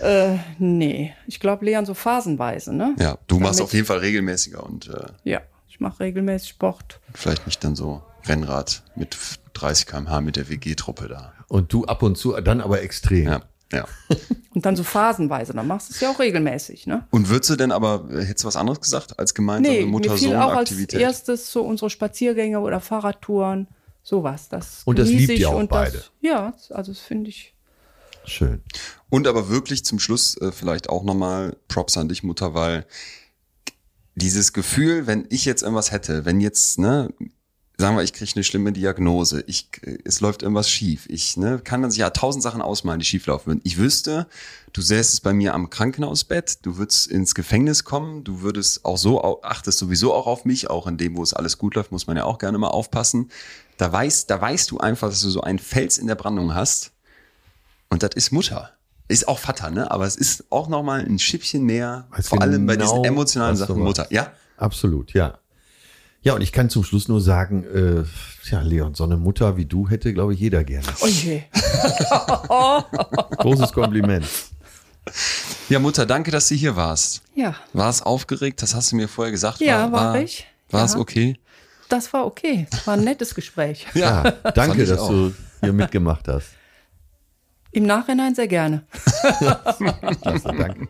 [SPEAKER 3] Äh, nee, ich glaube, Leon so phasenweise, ne?
[SPEAKER 1] Ja, du machst
[SPEAKER 3] Damit-
[SPEAKER 1] auf jeden Fall regelmäßiger und äh,
[SPEAKER 3] Ja, ich mache regelmäßig Sport.
[SPEAKER 1] vielleicht nicht dann so Rennrad mit 30 km/h mit der WG-Truppe da.
[SPEAKER 2] Und du ab und zu, dann aber extrem.
[SPEAKER 1] Ja, ja. <laughs>
[SPEAKER 3] Und dann so phasenweise, dann machst du es ja auch regelmäßig, ne?
[SPEAKER 1] Und würdest du denn aber, hättest du was anderes gesagt als gemeinsame
[SPEAKER 3] Nee, mir fiel auch als
[SPEAKER 1] Mutter-Sohn-Aktivität?
[SPEAKER 3] erstes so unsere Spaziergänge oder Fahrradtouren, sowas. Das
[SPEAKER 2] Und das liebt
[SPEAKER 3] ich
[SPEAKER 2] ihr auch
[SPEAKER 3] und
[SPEAKER 2] beide.
[SPEAKER 3] Das, ja, also das finde ich.
[SPEAKER 2] Schön.
[SPEAKER 1] Und aber wirklich zum Schluss äh, vielleicht auch nochmal Props an dich, Mutter, weil dieses Gefühl, wenn ich jetzt irgendwas hätte, wenn jetzt, ne, sagen wir, ich kriege eine schlimme Diagnose, ich, äh, es läuft irgendwas schief, ich ne, kann dann sich ja tausend Sachen ausmalen, die schieflaufen würden. Ich wüsste, du säßest bei mir am Krankenhausbett, du würdest ins Gefängnis kommen, du würdest auch so, achtest sowieso auch auf mich, auch in dem, wo es alles gut läuft, muss man ja auch gerne mal aufpassen. Da weißt, da weißt du einfach, dass du so einen Fels in der Brandung hast. Und das ist Mutter. Ist auch Vater, ne? Aber es ist auch nochmal ein Schippchen mehr,
[SPEAKER 2] Weiß
[SPEAKER 1] vor allem bei
[SPEAKER 2] genau,
[SPEAKER 1] diesen emotionalen
[SPEAKER 2] was du
[SPEAKER 1] Sachen. Mutter. Ja?
[SPEAKER 2] Absolut, ja. Ja, und ich kann zum Schluss nur sagen, äh, ja, Leon, so eine Mutter wie du hätte, glaube ich, jeder gerne.
[SPEAKER 3] Oh je. <laughs>
[SPEAKER 2] Großes Kompliment.
[SPEAKER 1] Ja, Mutter, danke, dass du hier warst.
[SPEAKER 3] Ja,
[SPEAKER 1] War es aufgeregt? Das hast du mir vorher gesagt.
[SPEAKER 3] Ja, war ich.
[SPEAKER 1] War es
[SPEAKER 3] Ja.
[SPEAKER 1] okay?
[SPEAKER 3] das war okay. War ein nettes Gespräch. <laughs>
[SPEAKER 2] Ja, danke, dass
[SPEAKER 1] auch.
[SPEAKER 2] du hier mitgemacht hast.
[SPEAKER 3] Im Nachhinein sehr gerne. <laughs>
[SPEAKER 2] Klasse, danke.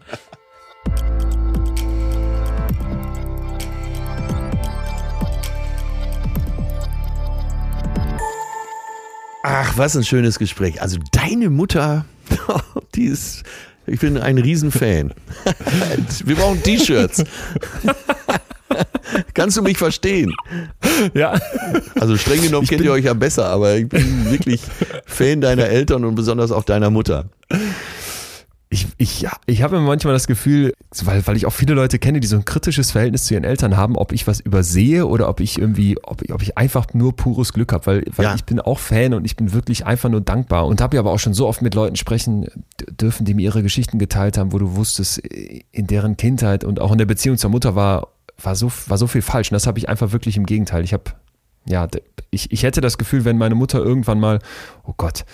[SPEAKER 2] Ach, was ein schönes Gespräch. Also deine Mutter, <laughs> die ist, ich bin ein Riesenfan. <laughs> Wir brauchen T-Shirts. <laughs> Kannst du mich verstehen?
[SPEAKER 1] Ja.
[SPEAKER 2] Also streng genommen kennt ihr euch ja besser, aber ich bin wirklich Fan deiner Eltern und besonders auch deiner Mutter.
[SPEAKER 1] Ich, ich, ich habe manchmal das Gefühl, weil, weil ich auch viele Leute kenne, die so ein kritisches Verhältnis zu ihren Eltern haben, ob ich was übersehe oder ob ich irgendwie, ob, ich- ob ich einfach nur pures Glück habe, weil, weil
[SPEAKER 2] Ja.
[SPEAKER 1] ich bin auch Fan und ich bin wirklich einfach nur dankbar und habe ja aber auch schon so oft mit Leuten sprechen dürfen, die mir ihre Geschichten geteilt haben, wo du wusstest, in deren Kindheit und auch in der Beziehung zur Mutter war, war so, war so viel falsch und das habe ich einfach wirklich im Gegenteil. Ich habe, ja, ich, ich hätte das Gefühl, wenn meine Mutter irgendwann mal, oh Gott,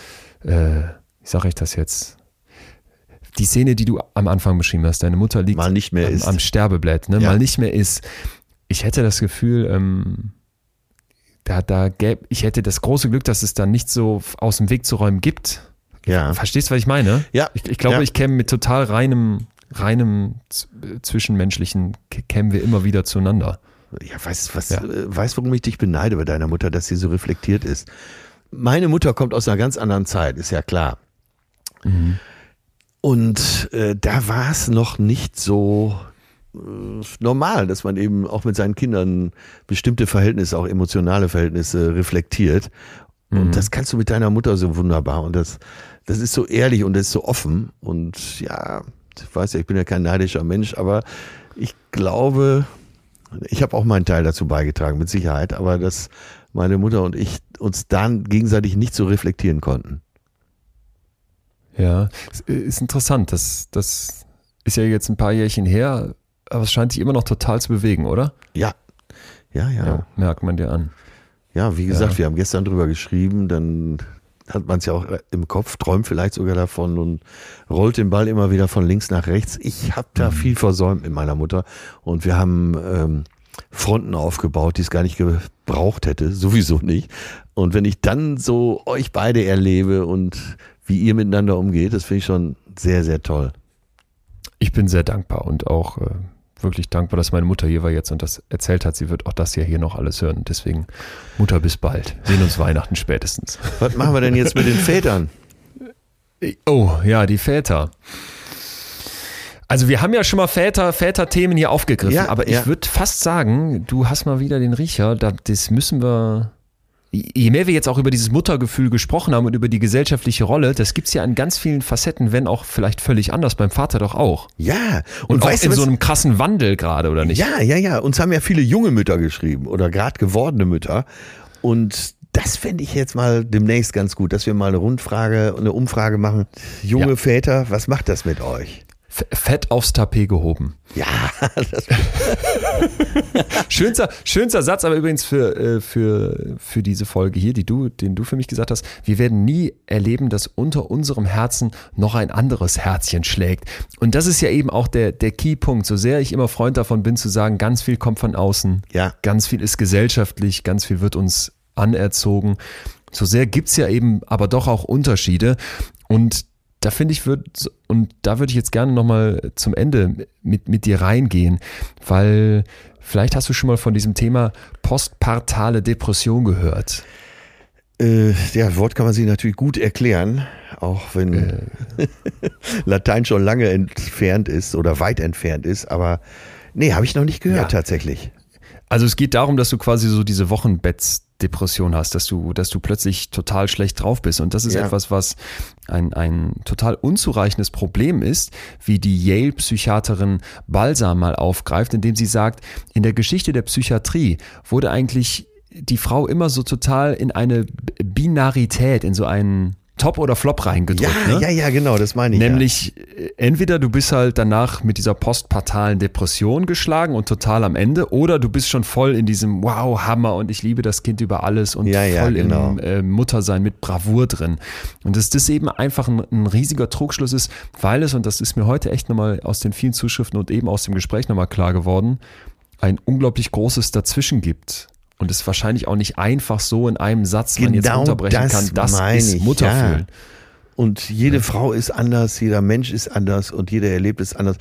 [SPEAKER 1] äh, wie sage ich das jetzt? Die Szene, die du am Anfang beschrieben hast, deine Mutter liegt
[SPEAKER 2] Mal nicht mehr
[SPEAKER 1] am, am Sterbeblatt, ne?
[SPEAKER 2] Ja.
[SPEAKER 1] mal nicht mehr ist. Ich hätte das Gefühl, ähm, da, da gäb, ich hätte das große Glück, dass es dann nicht so aus dem Weg zu räumen gibt.
[SPEAKER 2] Ja.
[SPEAKER 1] Verstehst du, was ich meine?
[SPEAKER 2] Ja.
[SPEAKER 1] Ich, ich glaube,
[SPEAKER 2] Ja.
[SPEAKER 1] ich käme mit total reinem, reinem äh, Zwischenmenschlichen, kämen wir immer wieder zueinander.
[SPEAKER 2] Ja, weißt was,
[SPEAKER 1] Ja.
[SPEAKER 2] äh, weißt, warum ich dich beneide bei deiner Mutter, dass sie so reflektiert ist? Meine Mutter kommt aus einer ganz anderen Zeit, ist ja klar. Und äh, da war es noch nicht so äh, normal, dass man eben auch mit seinen Kindern bestimmte Verhältnisse, auch emotionale Verhältnisse reflektiert. Und das kannst du mit deiner Mutter so wunderbar. Und das, das ist so ehrlich und das ist so offen. Und ja, ich weiß ja, ich bin ja kein neidischer Mensch, aber ich glaube, ich habe auch meinen Teil dazu beigetragen, mit Sicherheit, aber dass meine Mutter und ich uns dann gegenseitig nicht so reflektieren konnten.
[SPEAKER 1] Ja, es ist interessant. Das, das ist ja jetzt ein paar Jährchen her, aber es scheint dich immer noch total zu bewegen, oder?
[SPEAKER 2] Ja, ja, ja. Ja,
[SPEAKER 1] merkt man dir an.
[SPEAKER 2] wie gesagt,
[SPEAKER 1] Ja.
[SPEAKER 2] wir haben gestern drüber geschrieben, dann hat man es ja auch im Kopf, träumt vielleicht sogar davon und rollt den Ball immer wieder von links nach rechts. Ich habe da viel versäumt mit meiner Mutter und wir haben ähm, Fronten aufgebaut, die es gar nicht gebraucht hätte, sowieso nicht. Und wenn ich dann so euch beide erlebe und wie ihr miteinander umgeht, das finde ich schon sehr, sehr toll.
[SPEAKER 1] Ich bin sehr dankbar und auch äh, wirklich dankbar, dass meine Mutter hier war jetzt und das erzählt hat. Sie wird auch das ja hier noch alles hören. Deswegen, Mutter, bis bald. Sehen uns Weihnachten spätestens.
[SPEAKER 2] Was machen wir denn jetzt mit den Vätern?
[SPEAKER 1] Oh, ja, die Väter. Also wir haben ja schon mal Väter, Väter-Themen hier aufgegriffen,
[SPEAKER 2] Ja,
[SPEAKER 1] aber ich
[SPEAKER 2] ja.
[SPEAKER 1] würde fast sagen, du hast mal wieder den Riecher, da, das müssen wir, je mehr wir jetzt auch über dieses Muttergefühl gesprochen haben und über die gesellschaftliche Rolle, das gibt's ja an ganz vielen Facetten, wenn auch vielleicht völlig anders, beim Vater doch auch.
[SPEAKER 2] Ja,
[SPEAKER 1] Und,
[SPEAKER 2] und,
[SPEAKER 1] auch
[SPEAKER 2] weißt
[SPEAKER 1] in
[SPEAKER 2] du,
[SPEAKER 1] so einem krassen Wandel gerade, oder nicht?
[SPEAKER 2] Ja, ja, ja. Uns haben ja viele junge Mütter geschrieben oder gerade gewordene Mütter. Und das fände ich jetzt mal demnächst ganz gut, dass wir mal eine Rundfrage, eine Umfrage machen. Junge
[SPEAKER 1] Ja.
[SPEAKER 2] Väter, was macht das mit euch?
[SPEAKER 1] Fett aufs Tapet gehoben.
[SPEAKER 2] Ja, <laughs> das, <laughs>
[SPEAKER 1] Schönster, schönster Satz, aber übrigens für, äh, für, für diese Folge hier, die du, den du für mich gesagt hast. Wir werden nie erleben, dass unter unserem Herzen noch ein anderes Herzchen schlägt. Und das ist ja eben auch der, der Keypunkt. So sehr ich immer Freund davon bin, zu sagen, ganz viel kommt von außen.
[SPEAKER 2] Ja.
[SPEAKER 1] Ganz viel ist gesellschaftlich, ganz viel wird uns anerzogen. So sehr gibt's ja eben aber doch auch Unterschiede. Und da finde ich, wird, und da würde ich jetzt gerne nochmal zum Ende mit, mit dir reingehen, weil vielleicht hast du schon mal von diesem Thema postpartale Depression gehört.
[SPEAKER 2] äh, ja, Wort kann man sich natürlich gut erklären, auch wenn
[SPEAKER 1] Äh. <laughs>
[SPEAKER 2] Latein schon lange entfernt ist oder weit entfernt ist. Aber nee, habe ich noch nicht gehört
[SPEAKER 1] Ja.
[SPEAKER 2] tatsächlich.
[SPEAKER 1] Also es geht darum, dass du quasi so diese Wochenbettsdepression hast, dass du, dass du plötzlich total schlecht drauf bist. Und das ist
[SPEAKER 2] Ja.
[SPEAKER 1] etwas, was ein, ein total unzureichendes Problem ist, wie die Yale-Psychiaterin Balsam mal aufgreift, indem sie sagt, in der Geschichte der Psychiatrie wurde eigentlich die Frau immer so total in eine Binarität, in so einen Top oder Flop reingedrückt.
[SPEAKER 2] Ja,
[SPEAKER 1] ne?
[SPEAKER 2] ja, ja, genau, das meine ich.
[SPEAKER 1] Nämlich äh, entweder du bist halt danach mit dieser postpartalen Depression geschlagen und total am Ende oder du bist schon voll in diesem Wow, Hammer und ich liebe das Kind über alles und
[SPEAKER 2] Ja, ja,
[SPEAKER 1] voll
[SPEAKER 2] genau.
[SPEAKER 1] im äh, Muttersein mit Bravour drin. Und dass das eben einfach ein, ein riesiger Trugschluss ist, weil es, und das ist mir heute echt nochmal aus den vielen Zuschriften und eben aus dem Gespräch nochmal klar geworden, ein unglaublich großes Dazwischen gibt. Und es wahrscheinlich auch nicht einfach so in einem Satz man jetzt
[SPEAKER 2] Genau
[SPEAKER 1] runterbrechen
[SPEAKER 2] das
[SPEAKER 1] kann. Das ist
[SPEAKER 2] ich,
[SPEAKER 1] Mutterfühlen.
[SPEAKER 2] Und jede Frau ist anders, jeder Mensch ist anders und jeder erlebt es anders.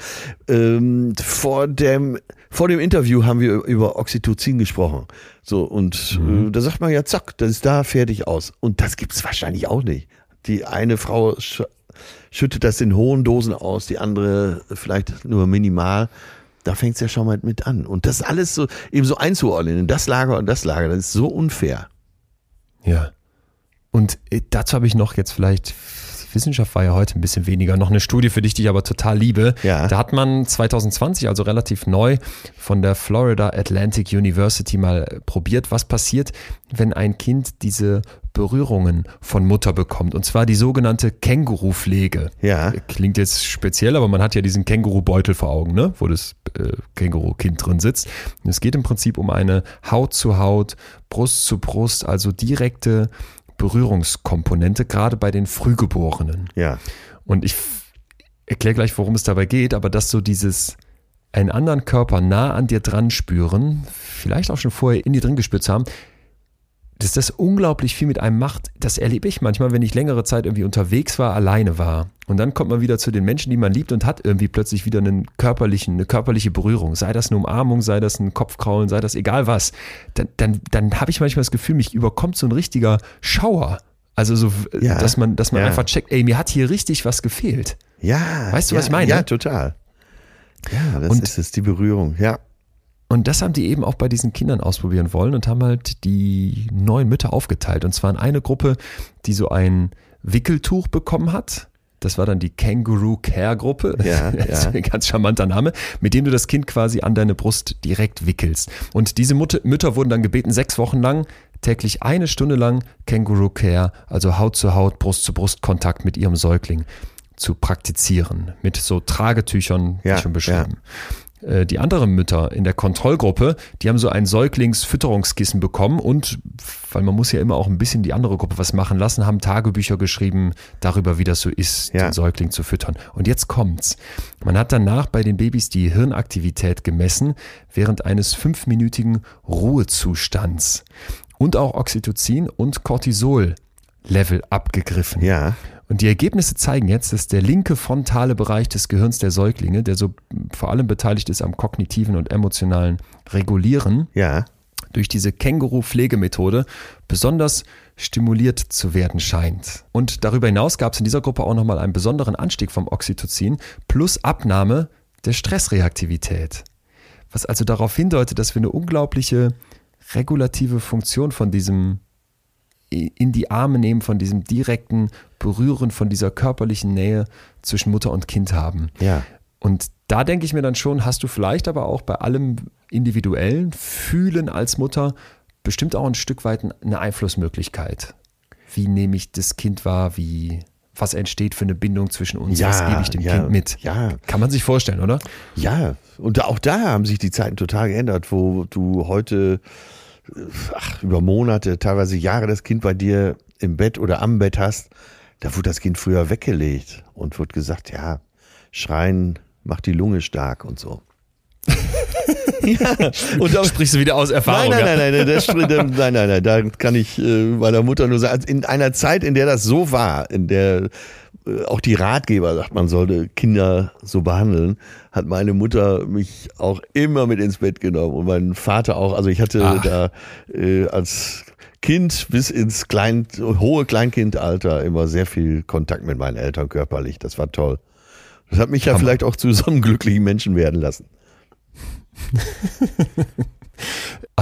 [SPEAKER 2] Ähm, vor, dem, vor dem Interview haben wir über Oxytocin gesprochen. So, und äh, da sagt man ja, zack, das ist da fertig aus. Und das gibt's wahrscheinlich auch nicht. Die eine Frau sch schüttet das in hohen Dosen aus, die andere vielleicht nur minimal. Da fängt es ja schon mal mit an. Und das alles so eben so einzuordnen in das Lager und das Lager, das ist so unfair.
[SPEAKER 1] Ja. Und äh, dazu habe ich noch jetzt vielleicht, Wissenschaft war ja heute ein bisschen weniger, noch eine Studie für dich, die ich aber total liebe.
[SPEAKER 2] Ja.
[SPEAKER 1] Da hat man 2020, also relativ neu, von der Florida Atlantic University mal äh, probiert, was passiert, wenn ein Kind diese Berührungen von Mutter bekommt. Und zwar die sogenannte Kängurupflege.
[SPEAKER 2] Ja.
[SPEAKER 1] Klingt jetzt speziell, aber man hat ja diesen Kängurubeutel vor Augen, ne? wo das äh, Kängurukind drin sitzt. Und es geht im Prinzip um eine Haut zu Haut, Brust zu Brust, also direkte Berührungskomponente, gerade bei den Frühgeborenen.
[SPEAKER 2] Ja.
[SPEAKER 1] Und ich erkläre gleich, worum es dabei geht, aber dass so dieses einen anderen Körper nah an dir dran spüren, vielleicht auch schon vorher in dir drin gespürt zu haben, dass das unglaublich viel mit einem macht. Das erlebe ich manchmal, wenn ich längere Zeit irgendwie unterwegs war, alleine war. Und dann kommt man wieder zu den Menschen, die man liebt und hat irgendwie plötzlich wieder einen körperlichen, eine körperliche Berührung. Sei das eine Umarmung, sei das ein Kopfkraulen, sei das egal was. Dann, dann, dann habe ich manchmal das Gefühl, mich überkommt so ein richtiger Schauer. Also so,
[SPEAKER 2] Ja.
[SPEAKER 1] dass man, dass man
[SPEAKER 2] Ja.
[SPEAKER 1] einfach checkt, ey, mir hat hier richtig was gefehlt.
[SPEAKER 2] Ja.
[SPEAKER 1] Weißt du,
[SPEAKER 2] ja,
[SPEAKER 1] was ich meine?
[SPEAKER 2] Ja, total. Ja, das
[SPEAKER 1] Und-
[SPEAKER 2] ist es, die Berührung. Ja.
[SPEAKER 1] Und das haben die eben auch bei diesen Kindern ausprobieren wollen und haben halt die neuen Mütter aufgeteilt. Und zwar in eine Gruppe, die so ein Wickeltuch bekommen hat. Das war dann die Kangaroo Care Gruppe.
[SPEAKER 2] Ja, <laughs>
[SPEAKER 1] das ist
[SPEAKER 2] ja.
[SPEAKER 1] ein ganz charmanter Name, mit dem du das Kind quasi an deine Brust direkt wickelst. Und diese Mutter, Mütter wurden dann gebeten, sechs Wochen lang, täglich eine Stunde lang Kangaroo Care, also Haut zu Haut, Brust zu Brust Kontakt mit ihrem Säugling zu praktizieren. Mit so Tragetüchern, wie
[SPEAKER 2] Ja,
[SPEAKER 1] schon beschrieben. Äh, Die anderen Mütter in der Kontrollgruppe, die haben so ein Säuglingsfütterungskissen bekommen und, weil man muss ja immer auch ein bisschen die andere Gruppe was machen lassen, haben Tagebücher geschrieben darüber, wie das so ist,
[SPEAKER 2] Ja.
[SPEAKER 1] den Säugling zu füttern. Und jetzt kommt's. Man hat danach bei den Babys die Hirnaktivität gemessen während eines fünfminütigen Ruhezustands und auch Oxytocin und Cortisol Level abgegriffen.
[SPEAKER 2] Ja.
[SPEAKER 1] Und die Ergebnisse zeigen jetzt, dass der linke frontale Bereich des Gehirns der Säuglinge, der so vor allem beteiligt ist am kognitiven und emotionalen Regulieren,
[SPEAKER 2] Ja.
[SPEAKER 1] durch diese Känguru-Pflegemethode besonders stimuliert zu werden scheint. Und darüber hinaus gab es in dieser Gruppe auch nochmal einen besonderen Anstieg vom Oxytocin plus Abnahme der Stressreaktivität. Was also darauf hindeutet, dass wir eine unglaubliche regulative Funktion von diesem in die Arme nehmen, von diesem direkten Berühren, von dieser körperlichen Nähe zwischen Mutter und Kind haben.
[SPEAKER 2] Ja.
[SPEAKER 1] Und da denke ich mir dann schon, hast du vielleicht aber auch bei allem individuellen Fühlen als Mutter bestimmt auch ein Stück weit eine Einflussmöglichkeit. Wie nehme ich das Kind wahr? Wie, was entsteht für eine Bindung zwischen uns?
[SPEAKER 2] Ja,
[SPEAKER 1] was gebe ich dem
[SPEAKER 2] ja,
[SPEAKER 1] Kind mit?
[SPEAKER 2] ja.
[SPEAKER 1] Kann man sich vorstellen, oder?
[SPEAKER 2] Ja, und auch da haben sich die Zeiten total geändert, wo du heute ach, über Monate, teilweise Jahre das Kind bei dir im Bett oder am Bett hast. Da wurde das Kind früher weggelegt und wird gesagt, ja, schreien macht die Lunge stark und so. <laughs> ja, und da,
[SPEAKER 1] Sprichst du wieder aus Erfahrung?
[SPEAKER 2] Nein, nein, nein, nein, das, spricht- nein, nein, nein, da kann ich äh, meiner Mutter nur sagen, in einer Zeit, in der das so war, in der auch die Ratgeber sagt, man sollte Kinder so behandeln, hat meine Mutter mich auch immer mit ins Bett genommen und mein Vater auch. Also ich hatte
[SPEAKER 1] Ach.
[SPEAKER 2] da äh, als Kind bis ins Klein, hohe Kleinkindalter immer sehr viel Kontakt mit meinen Eltern körperlich. Das war toll. Das hat mich ja vielleicht auch zu so einem glücklichen Menschen werden lassen. <laughs>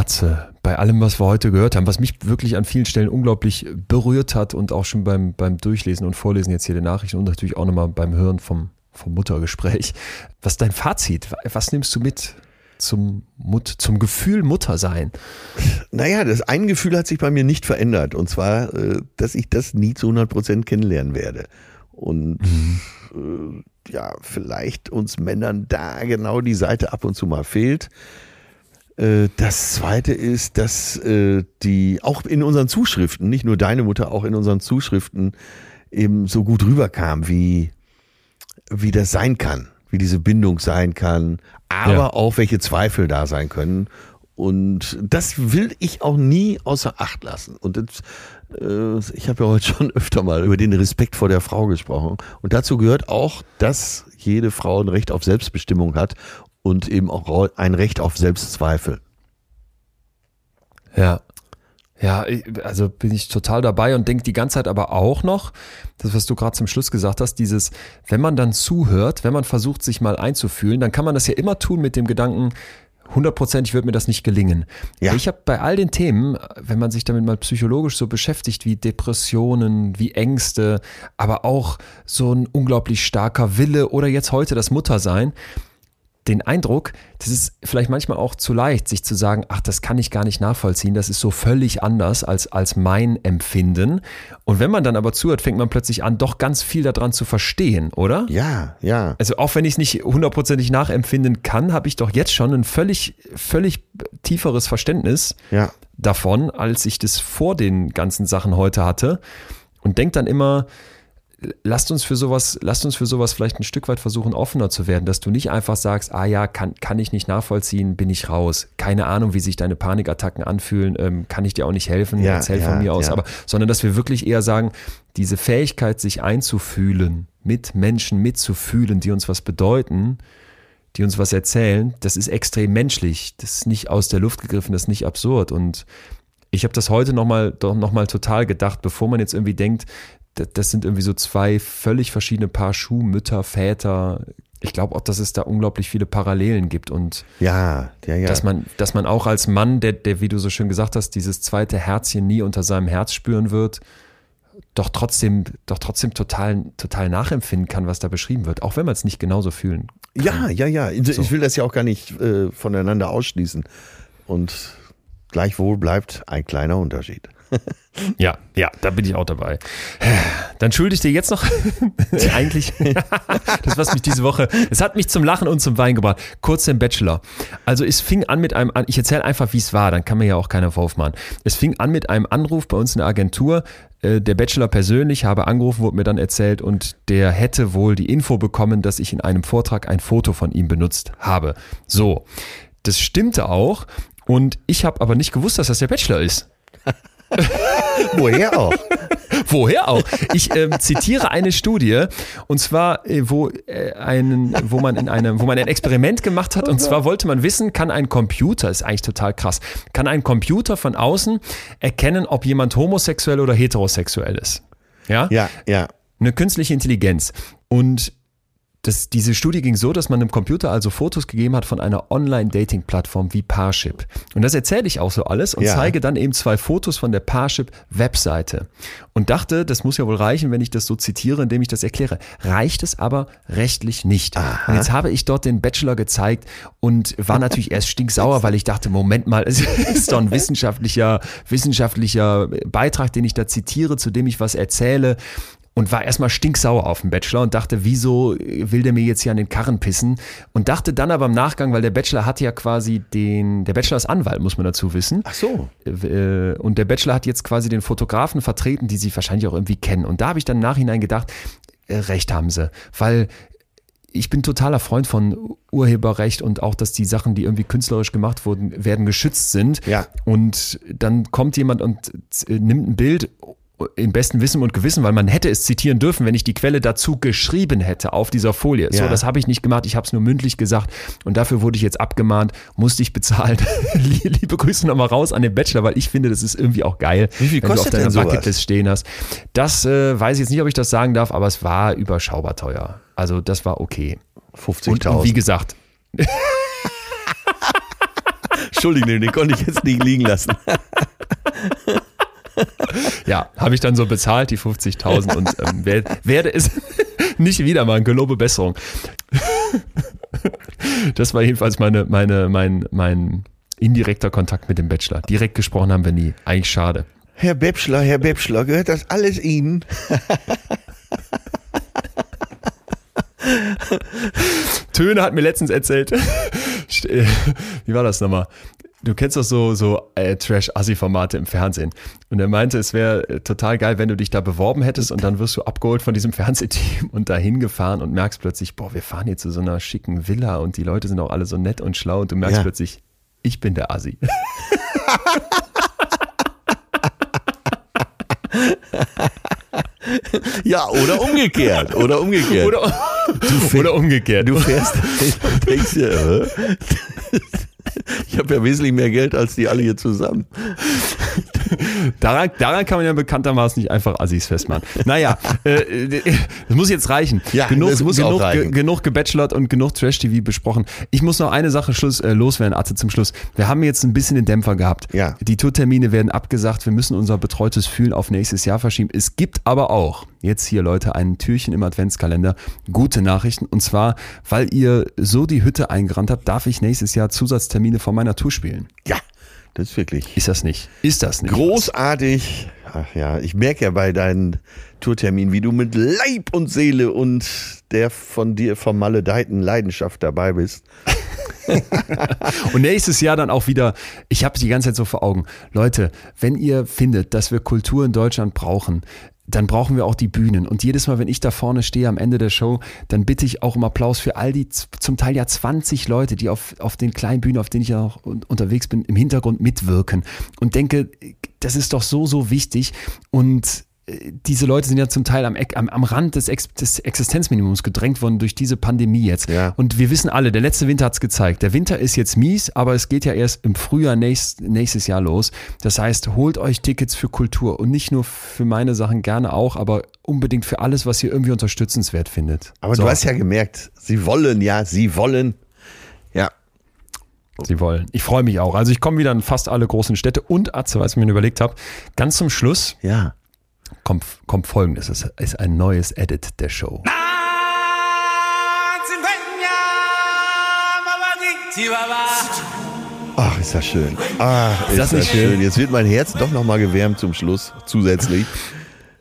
[SPEAKER 1] Atze, bei allem, was wir heute gehört haben, was mich wirklich an vielen Stellen unglaublich berührt hat und auch schon beim, beim Durchlesen und Vorlesen jetzt hier der Nachrichten und natürlich auch nochmal beim Hören vom, vom Muttergespräch. Was ist dein Fazit? Was nimmst du mit zum, Mut, zum Gefühl Mutter sein?
[SPEAKER 2] Naja, das ein Gefühl hat sich bei mir nicht verändert. Und zwar, äh, dass ich das nie zu 100 Prozent kennenlernen werde. Und äh, ja, vielleicht uns Männern da genau die Seite ab und zu mal fehlt. Äh, Das zweite ist, dass äh, die auch in unseren Zuschriften, nicht nur deine Mutter, auch in unseren Zuschriften eben so gut rüberkam, wie, wie das sein kann, wie diese Bindung sein kann, aber
[SPEAKER 1] Ja.
[SPEAKER 2] auch welche Zweifel da sein können. Und das will ich auch nie außer Acht lassen. Und das, äh, ich habe ja heute schon öfter mal über den Respekt vor der Frau gesprochen. Und dazu gehört auch, dass jede Frau ein Recht auf Selbstbestimmung hat und eben auch ein Recht auf Selbstzweifel.
[SPEAKER 1] Ja. Ja, also bin ich total dabei und denke die ganze Zeit aber auch noch, das, was du gerade zum Schluss gesagt hast, dieses, wenn man dann zuhört, wenn man versucht, sich mal einzufühlen, dann kann man das ja immer tun mit dem Gedanken, hundertprozentig wird mir das nicht gelingen.
[SPEAKER 2] Ja.
[SPEAKER 1] Ich habe bei all den Themen, wenn man sich damit mal psychologisch so beschäftigt, wie Depressionen, wie Ängste, aber auch so ein unglaublich starker Wille oder jetzt heute das Muttersein, den Eindruck, das ist vielleicht manchmal auch zu leicht, sich zu sagen, ach, das kann ich gar nicht nachvollziehen, das ist so völlig anders als, als mein Empfinden. Und wenn man dann aber zuhört, fängt man plötzlich an, doch ganz viel daran zu verstehen, oder?
[SPEAKER 2] Ja, ja.
[SPEAKER 1] Also auch wenn ich es nicht hundertprozentig nachempfinden kann, habe ich doch jetzt schon ein völlig, völlig tieferes Verständnis
[SPEAKER 2] Ja.
[SPEAKER 1] davon, als ich das vor den ganzen Sachen heute hatte. Und denke dann immer, lasst uns für sowas, lasst uns für sowas vielleicht ein Stück weit versuchen, offener zu werden, dass du nicht einfach sagst, ah ja, kann, kann ich nicht nachvollziehen, bin ich raus. Keine Ahnung, wie sich deine Panikattacken anfühlen, ähm, kann ich dir auch nicht helfen,
[SPEAKER 2] Ja,
[SPEAKER 1] erzähl
[SPEAKER 2] ja,
[SPEAKER 1] von mir aus.
[SPEAKER 2] ja.
[SPEAKER 1] Aber, sondern dass wir wirklich eher sagen, diese Fähigkeit, sich einzufühlen, mit Menschen mitzufühlen, die uns was bedeuten, die uns was erzählen, das ist extrem menschlich. Das ist nicht aus der Luft gegriffen, das ist nicht absurd. Und ich habe das heute nochmal noch mal total gedacht, bevor man jetzt irgendwie denkt, das, sind irgendwie so zwei völlig verschiedene Paar Schuh, Mütter, Väter. Ich glaube auch, dass es da unglaublich viele Parallelen gibt und
[SPEAKER 2] Ja, ja, ja.
[SPEAKER 1] dass man, dass man auch als Mann, der, der, wie du so schön gesagt hast, dieses zweite Herzchen nie unter seinem Herz spüren wird, doch trotzdem, doch trotzdem total, total nachempfinden kann, was da beschrieben wird, auch wenn man es nicht genauso fühlen
[SPEAKER 2] Ja, ja, ja. Ich will das ja auch gar nicht äh, voneinander ausschließen. Und gleichwohl bleibt ein kleiner Unterschied. <laughs>
[SPEAKER 1] Ja, ja, da bin ich auch dabei. Dann schulde ich dir jetzt noch <laughs> eigentlich <laughs> das, was mich diese Woche, es hat mich zum Lachen und zum Wein gebracht. Kurz den Bachelor. Also es fing an mit einem, ich erzähle einfach, wie es war, dann kann mir ja auch keiner Vorwurf machen. Es fing an mit einem Anruf bei uns in der Agentur. Äh, Der Bachelor persönlich habe angerufen, wurde mir dann erzählt und der hätte wohl die Info bekommen, dass ich in einem Vortrag ein Foto von ihm benutzt habe. So, das stimmte auch und ich habe aber nicht gewusst, dass das der Bachelor ist. <laughs>
[SPEAKER 2] Woher auch?
[SPEAKER 1] Woher auch? Ich ähm, zitiere eine Studie und zwar, äh, wo äh, einen, wo man in einem, wo man ein Experiment gemacht hat und zwar wollte man wissen, kann ein Computer, ist eigentlich total krass, kann ein Computer von außen erkennen, ob jemand homosexuell oder heterosexuell ist? Ja?
[SPEAKER 2] Ja, ja.
[SPEAKER 1] Eine künstliche Intelligenz. Und das, diese Studie ging so, dass man dem Computer also Fotos gegeben hat von einer Online-Dating-Plattform wie Parship. Und das erzähle ich auch so alles und
[SPEAKER 2] Ja.
[SPEAKER 1] zeige dann eben zwei Fotos von der Parship-Webseite. Und dachte, das muss ja wohl reichen, wenn ich das so zitiere, indem ich das erkläre. Reicht es aber rechtlich nicht. Und jetzt habe ich dort den Bachelor gezeigt und war natürlich erst stinksauer, weil ich dachte, Moment mal, <laughs> es ist doch ein wissenschaftlicher, wissenschaftlicher Beitrag, den ich da zitiere, zu dem ich was erzähle und war erstmal stinksauer auf den Bachelor und dachte, wieso will der mir jetzt hier an den Karren pissen? Und dachte dann aber im Nachgang, weil der Bachelor hat ja quasi den, der Bachelor ist Anwalt, muss man dazu wissen.
[SPEAKER 2] Ach so.
[SPEAKER 1] Äh, Und der Bachelor hat jetzt quasi den Fotografen vertreten, die sie wahrscheinlich auch irgendwie kennen. Und da habe ich dann im Nachhinein gedacht, äh, recht haben sie, weil ich bin totaler Freund von Urheberrecht und auch, dass die Sachen, die irgendwie künstlerisch gemacht wurden, werden geschützt sind.
[SPEAKER 2] Ja.
[SPEAKER 1] Und dann kommt jemand und äh, nimmt ein Bild im besten Wissen und Gewissen, weil man hätte es zitieren dürfen, wenn ich die Quelle dazu geschrieben hätte auf dieser Folie. So,
[SPEAKER 2] Ja.
[SPEAKER 1] das habe ich nicht gemacht, ich habe es nur mündlich gesagt und dafür wurde ich jetzt abgemahnt, musste ich bezahlen. <laughs> Liebe Grüße nochmal raus an den Bachelor, weil ich finde, das ist irgendwie auch geil,
[SPEAKER 2] Wie viel
[SPEAKER 1] wenn du auf
[SPEAKER 2] kostet
[SPEAKER 1] deiner? Bucketlist stehen hast. Das äh, weiß ich jetzt nicht, ob ich das sagen darf, aber es war überschaubar teuer. Also das war okay. Und, und wie
[SPEAKER 2] 50.000.
[SPEAKER 1] gesagt, <laughs>
[SPEAKER 2] Entschuldigung, den konnte ich jetzt nicht liegen lassen. <laughs> <laughs>
[SPEAKER 1] ja, habe ich dann so bezahlt, die 50.000 und ähm, werd, werde es <laughs> nicht wieder machen, gelobe Besserung. <laughs> Das war jedenfalls meine, meine, mein, mein indirekter Kontakt mit dem Bachelor. Direkt gesprochen haben wir nie. Eigentlich schade.
[SPEAKER 2] Herr Bäbschler, Herr Bäbschler, gehört das alles Ihnen?
[SPEAKER 1] Töne hat mir letztens erzählt. Äh, Wie war das nochmal? Du kennst doch so, so äh, Trash-Assi-Formate im Fernsehen. Und er meinte, es wäre äh, total geil, wenn du dich da beworben hättest und dann wirst du abgeholt von diesem <laughs> Fernsehteam und dahin gefahren und merkst plötzlich, boah, wir fahren hier zu so einer schicken Villa und die Leute sind auch alle so nett und schlau und du merkst
[SPEAKER 2] Ja.
[SPEAKER 1] plötzlich, ich bin der Assi. <laughs>
[SPEAKER 2] Ja, oder umgekehrt. Oder umgekehrt.
[SPEAKER 1] Oder, oder umgekehrt.
[SPEAKER 2] Du fährst <laughs> denkst dir? Ich habe ja wesentlich mehr Geld als die alle hier zusammen.
[SPEAKER 1] daran, daran kann man ja bekanntermaßen nicht einfach Assis festmachen. Naja, äh, das muss jetzt reichen.
[SPEAKER 2] Ja,
[SPEAKER 1] genug,
[SPEAKER 2] das muss auch
[SPEAKER 1] genug,
[SPEAKER 2] reichen.
[SPEAKER 1] ge- genug gebachelort und genug Trash-TV besprochen. Ich muss noch eine Sache Schluss, äh, loswerden, Atze, zum Schluss. Wir haben jetzt ein bisschen den Dämpfer gehabt.
[SPEAKER 2] Ja.
[SPEAKER 1] Die Tourtermine werden abgesagt. Wir müssen unser betreutes Fühlen auf nächstes Jahr verschieben. Es gibt aber auch jetzt hier, Leute, ein Türchen im Adventskalender. Gute Nachrichten. Und zwar, weil ihr so die Hütte eingerannt habt, darf ich nächstes Jahr Zusatztermine von meiner Tour spielen.
[SPEAKER 2] Ja, das ist wirklich
[SPEAKER 1] Ist das nicht? Ist das nicht?
[SPEAKER 2] großartig. Ach ja, ich merke ja bei deinen Tourterminen, wie du mit Leib und Seele und der von dir vermaledeiten Leidenschaft dabei bist. <laughs>
[SPEAKER 1] Und nächstes Jahr dann auch wieder, ich habe die ganze Zeit so vor Augen, Leute, wenn ihr findet, dass wir Kultur in Deutschland brauchen, dann brauchen wir auch die Bühnen. Und jedes Mal, wenn ich da vorne stehe am Ende der Show, dann bitte ich auch um Applaus für all die zum Teil ja 20 Leute, die auf, auf den kleinen Bühnen, auf denen ich ja auch un- unterwegs bin, im Hintergrund mitwirken. Und denke, das ist doch so, so wichtig. Und diese Leute sind ja zum Teil am, am, am Rand des, Ex, des Existenzminimums gedrängt worden durch diese Pandemie jetzt.
[SPEAKER 2] Ja.
[SPEAKER 1] Und wir wissen alle, der letzte Winter hat's gezeigt. Der Winter ist jetzt mies, aber es geht ja erst im Frühjahr nächst, nächstes Jahr los. Das heißt, holt euch Tickets für Kultur und nicht nur für meine Sachen gerne auch, aber unbedingt für alles, was ihr irgendwie unterstützenswert findet.
[SPEAKER 2] Aber
[SPEAKER 1] So,
[SPEAKER 2] du hast ja gemerkt, sie wollen, ja, sie wollen. Ja,
[SPEAKER 1] Sie wollen. Ich freue mich auch. Also ich komme wieder in fast alle großen Städte und Atze, was ich mir überlegt habe. Ganz zum Schluss
[SPEAKER 2] ja.
[SPEAKER 1] Kommt, kommt folgendes. Es ist ein neues Edit der Show.
[SPEAKER 2] Ach, ist das schön. Ach, ist,
[SPEAKER 1] das
[SPEAKER 2] das,
[SPEAKER 1] nicht
[SPEAKER 2] schön.
[SPEAKER 1] schön?
[SPEAKER 2] Jetzt wird mein Herz doch nochmal gewärmt zum Schluss, zusätzlich.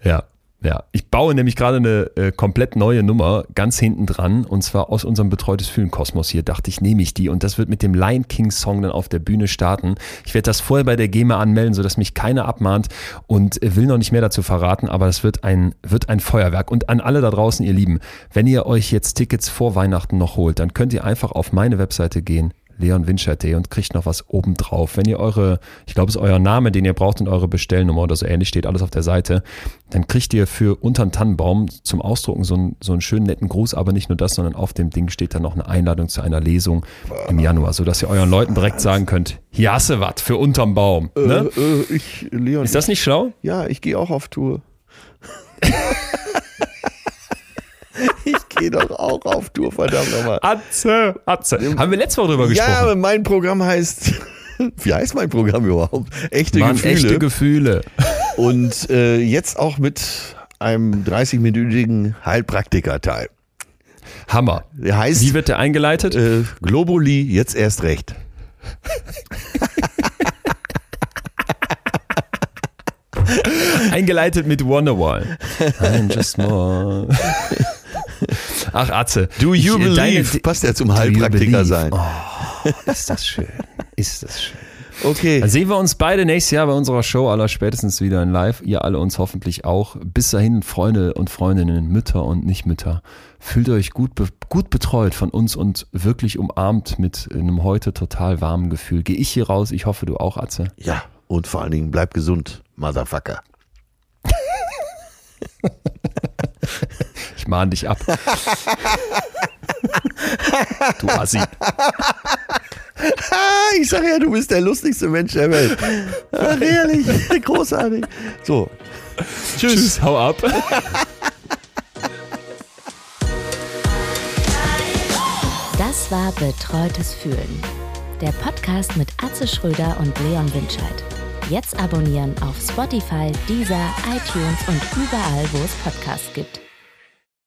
[SPEAKER 1] Ja, ja. Ich baue nämlich gerade eine äh, komplett neue Nummer ganz hinten dran und zwar aus unserem Betreutes Fühlen Kosmos hier. Dachte ich, nehme ich die und das wird mit dem Lion King Song dann auf der Bühne starten. Ich werde das vorher bei der GEMA anmelden, sodass mich keiner abmahnt und äh, will noch nicht mehr dazu verraten, aber es wird ein, wird ein Feuerwerk. Und an alle da draußen, ihr Lieben, wenn ihr euch jetzt Tickets vor Weihnachten noch holt, dann könnt ihr einfach auf meine Webseite gehen leonwinscheid.de und kriegt noch was obendrauf. Wenn ihr eure, ich glaube, es ist euer Name, den ihr braucht und eure Bestellnummer oder so ähnlich, steht alles auf der Seite, dann kriegt ihr für unter den Tannenbaum zum Ausdrucken so einen, so einen schönen netten Gruß, aber nicht nur das, sondern auf dem Ding steht dann noch eine Einladung zu einer Lesung im Januar, sodass ihr euren Leuten direkt sagen könnt, hier hast du was für unterm Baum. Ne?
[SPEAKER 2] Äh, äh, ich, Leon,
[SPEAKER 1] Ist das nicht schlau?
[SPEAKER 2] ja, ich gehe auch auf Tour. <laughs> <laughs> ich gehe doch auch auf Tour, verdammt nochmal.
[SPEAKER 1] Atze, Atze. Haben wir letzte Woche drüber gesprochen?
[SPEAKER 2] Ja, aber mein Programm heißt, <laughs> wie heißt mein Programm überhaupt? Echte
[SPEAKER 1] Mann,
[SPEAKER 2] Gefühle.
[SPEAKER 1] echte Gefühle. <laughs>
[SPEAKER 2] Und äh, jetzt auch mit einem 30-minütigen Heilpraktiker-Teil.
[SPEAKER 1] Hammer.
[SPEAKER 2] Der heißt
[SPEAKER 1] Wie wird der eingeleitet?
[SPEAKER 2] äh, Globuli, jetzt erst recht.
[SPEAKER 1] Eingeleitet mit Wonderwall. I'm just more. <laughs> Ach, Atze.
[SPEAKER 2] Do you
[SPEAKER 1] Ich, äh, deine-
[SPEAKER 2] believe? Passt ja zum Heilpraktiker sein.
[SPEAKER 1] Oh, ist das schön. Ist das schön.
[SPEAKER 2] Okay.
[SPEAKER 1] Dann sehen wir uns beide nächstes Jahr bei unserer Show aller spätestens wieder in live. Ihr alle uns hoffentlich auch. Bis dahin, Freunde und Freundinnen, Mütter und Nicht-Mütter. Fühlt euch gut, gut betreut von uns und wirklich umarmt mit einem heute total warmen Gefühl. Gehe ich hier raus. Ich hoffe, du auch, Atze.
[SPEAKER 2] Ja, und vor allen Dingen bleib gesund, Motherfucker. <laughs>
[SPEAKER 1] Ich mahne dich ab. <laughs> du Assi. <laughs>
[SPEAKER 2] Ich sag ja, du bist der lustigste Mensch der Welt. <laughs> Ach, ehrlich, großartig. So, tschüss.
[SPEAKER 1] Tschüss, hau ab.
[SPEAKER 4] Das war Betreutes Fühlen. Der Podcast mit Atze Schröder und Leon Winscheid. Jetzt abonnieren auf Spotify, Deezer, iTunes und überall, wo es Podcasts gibt.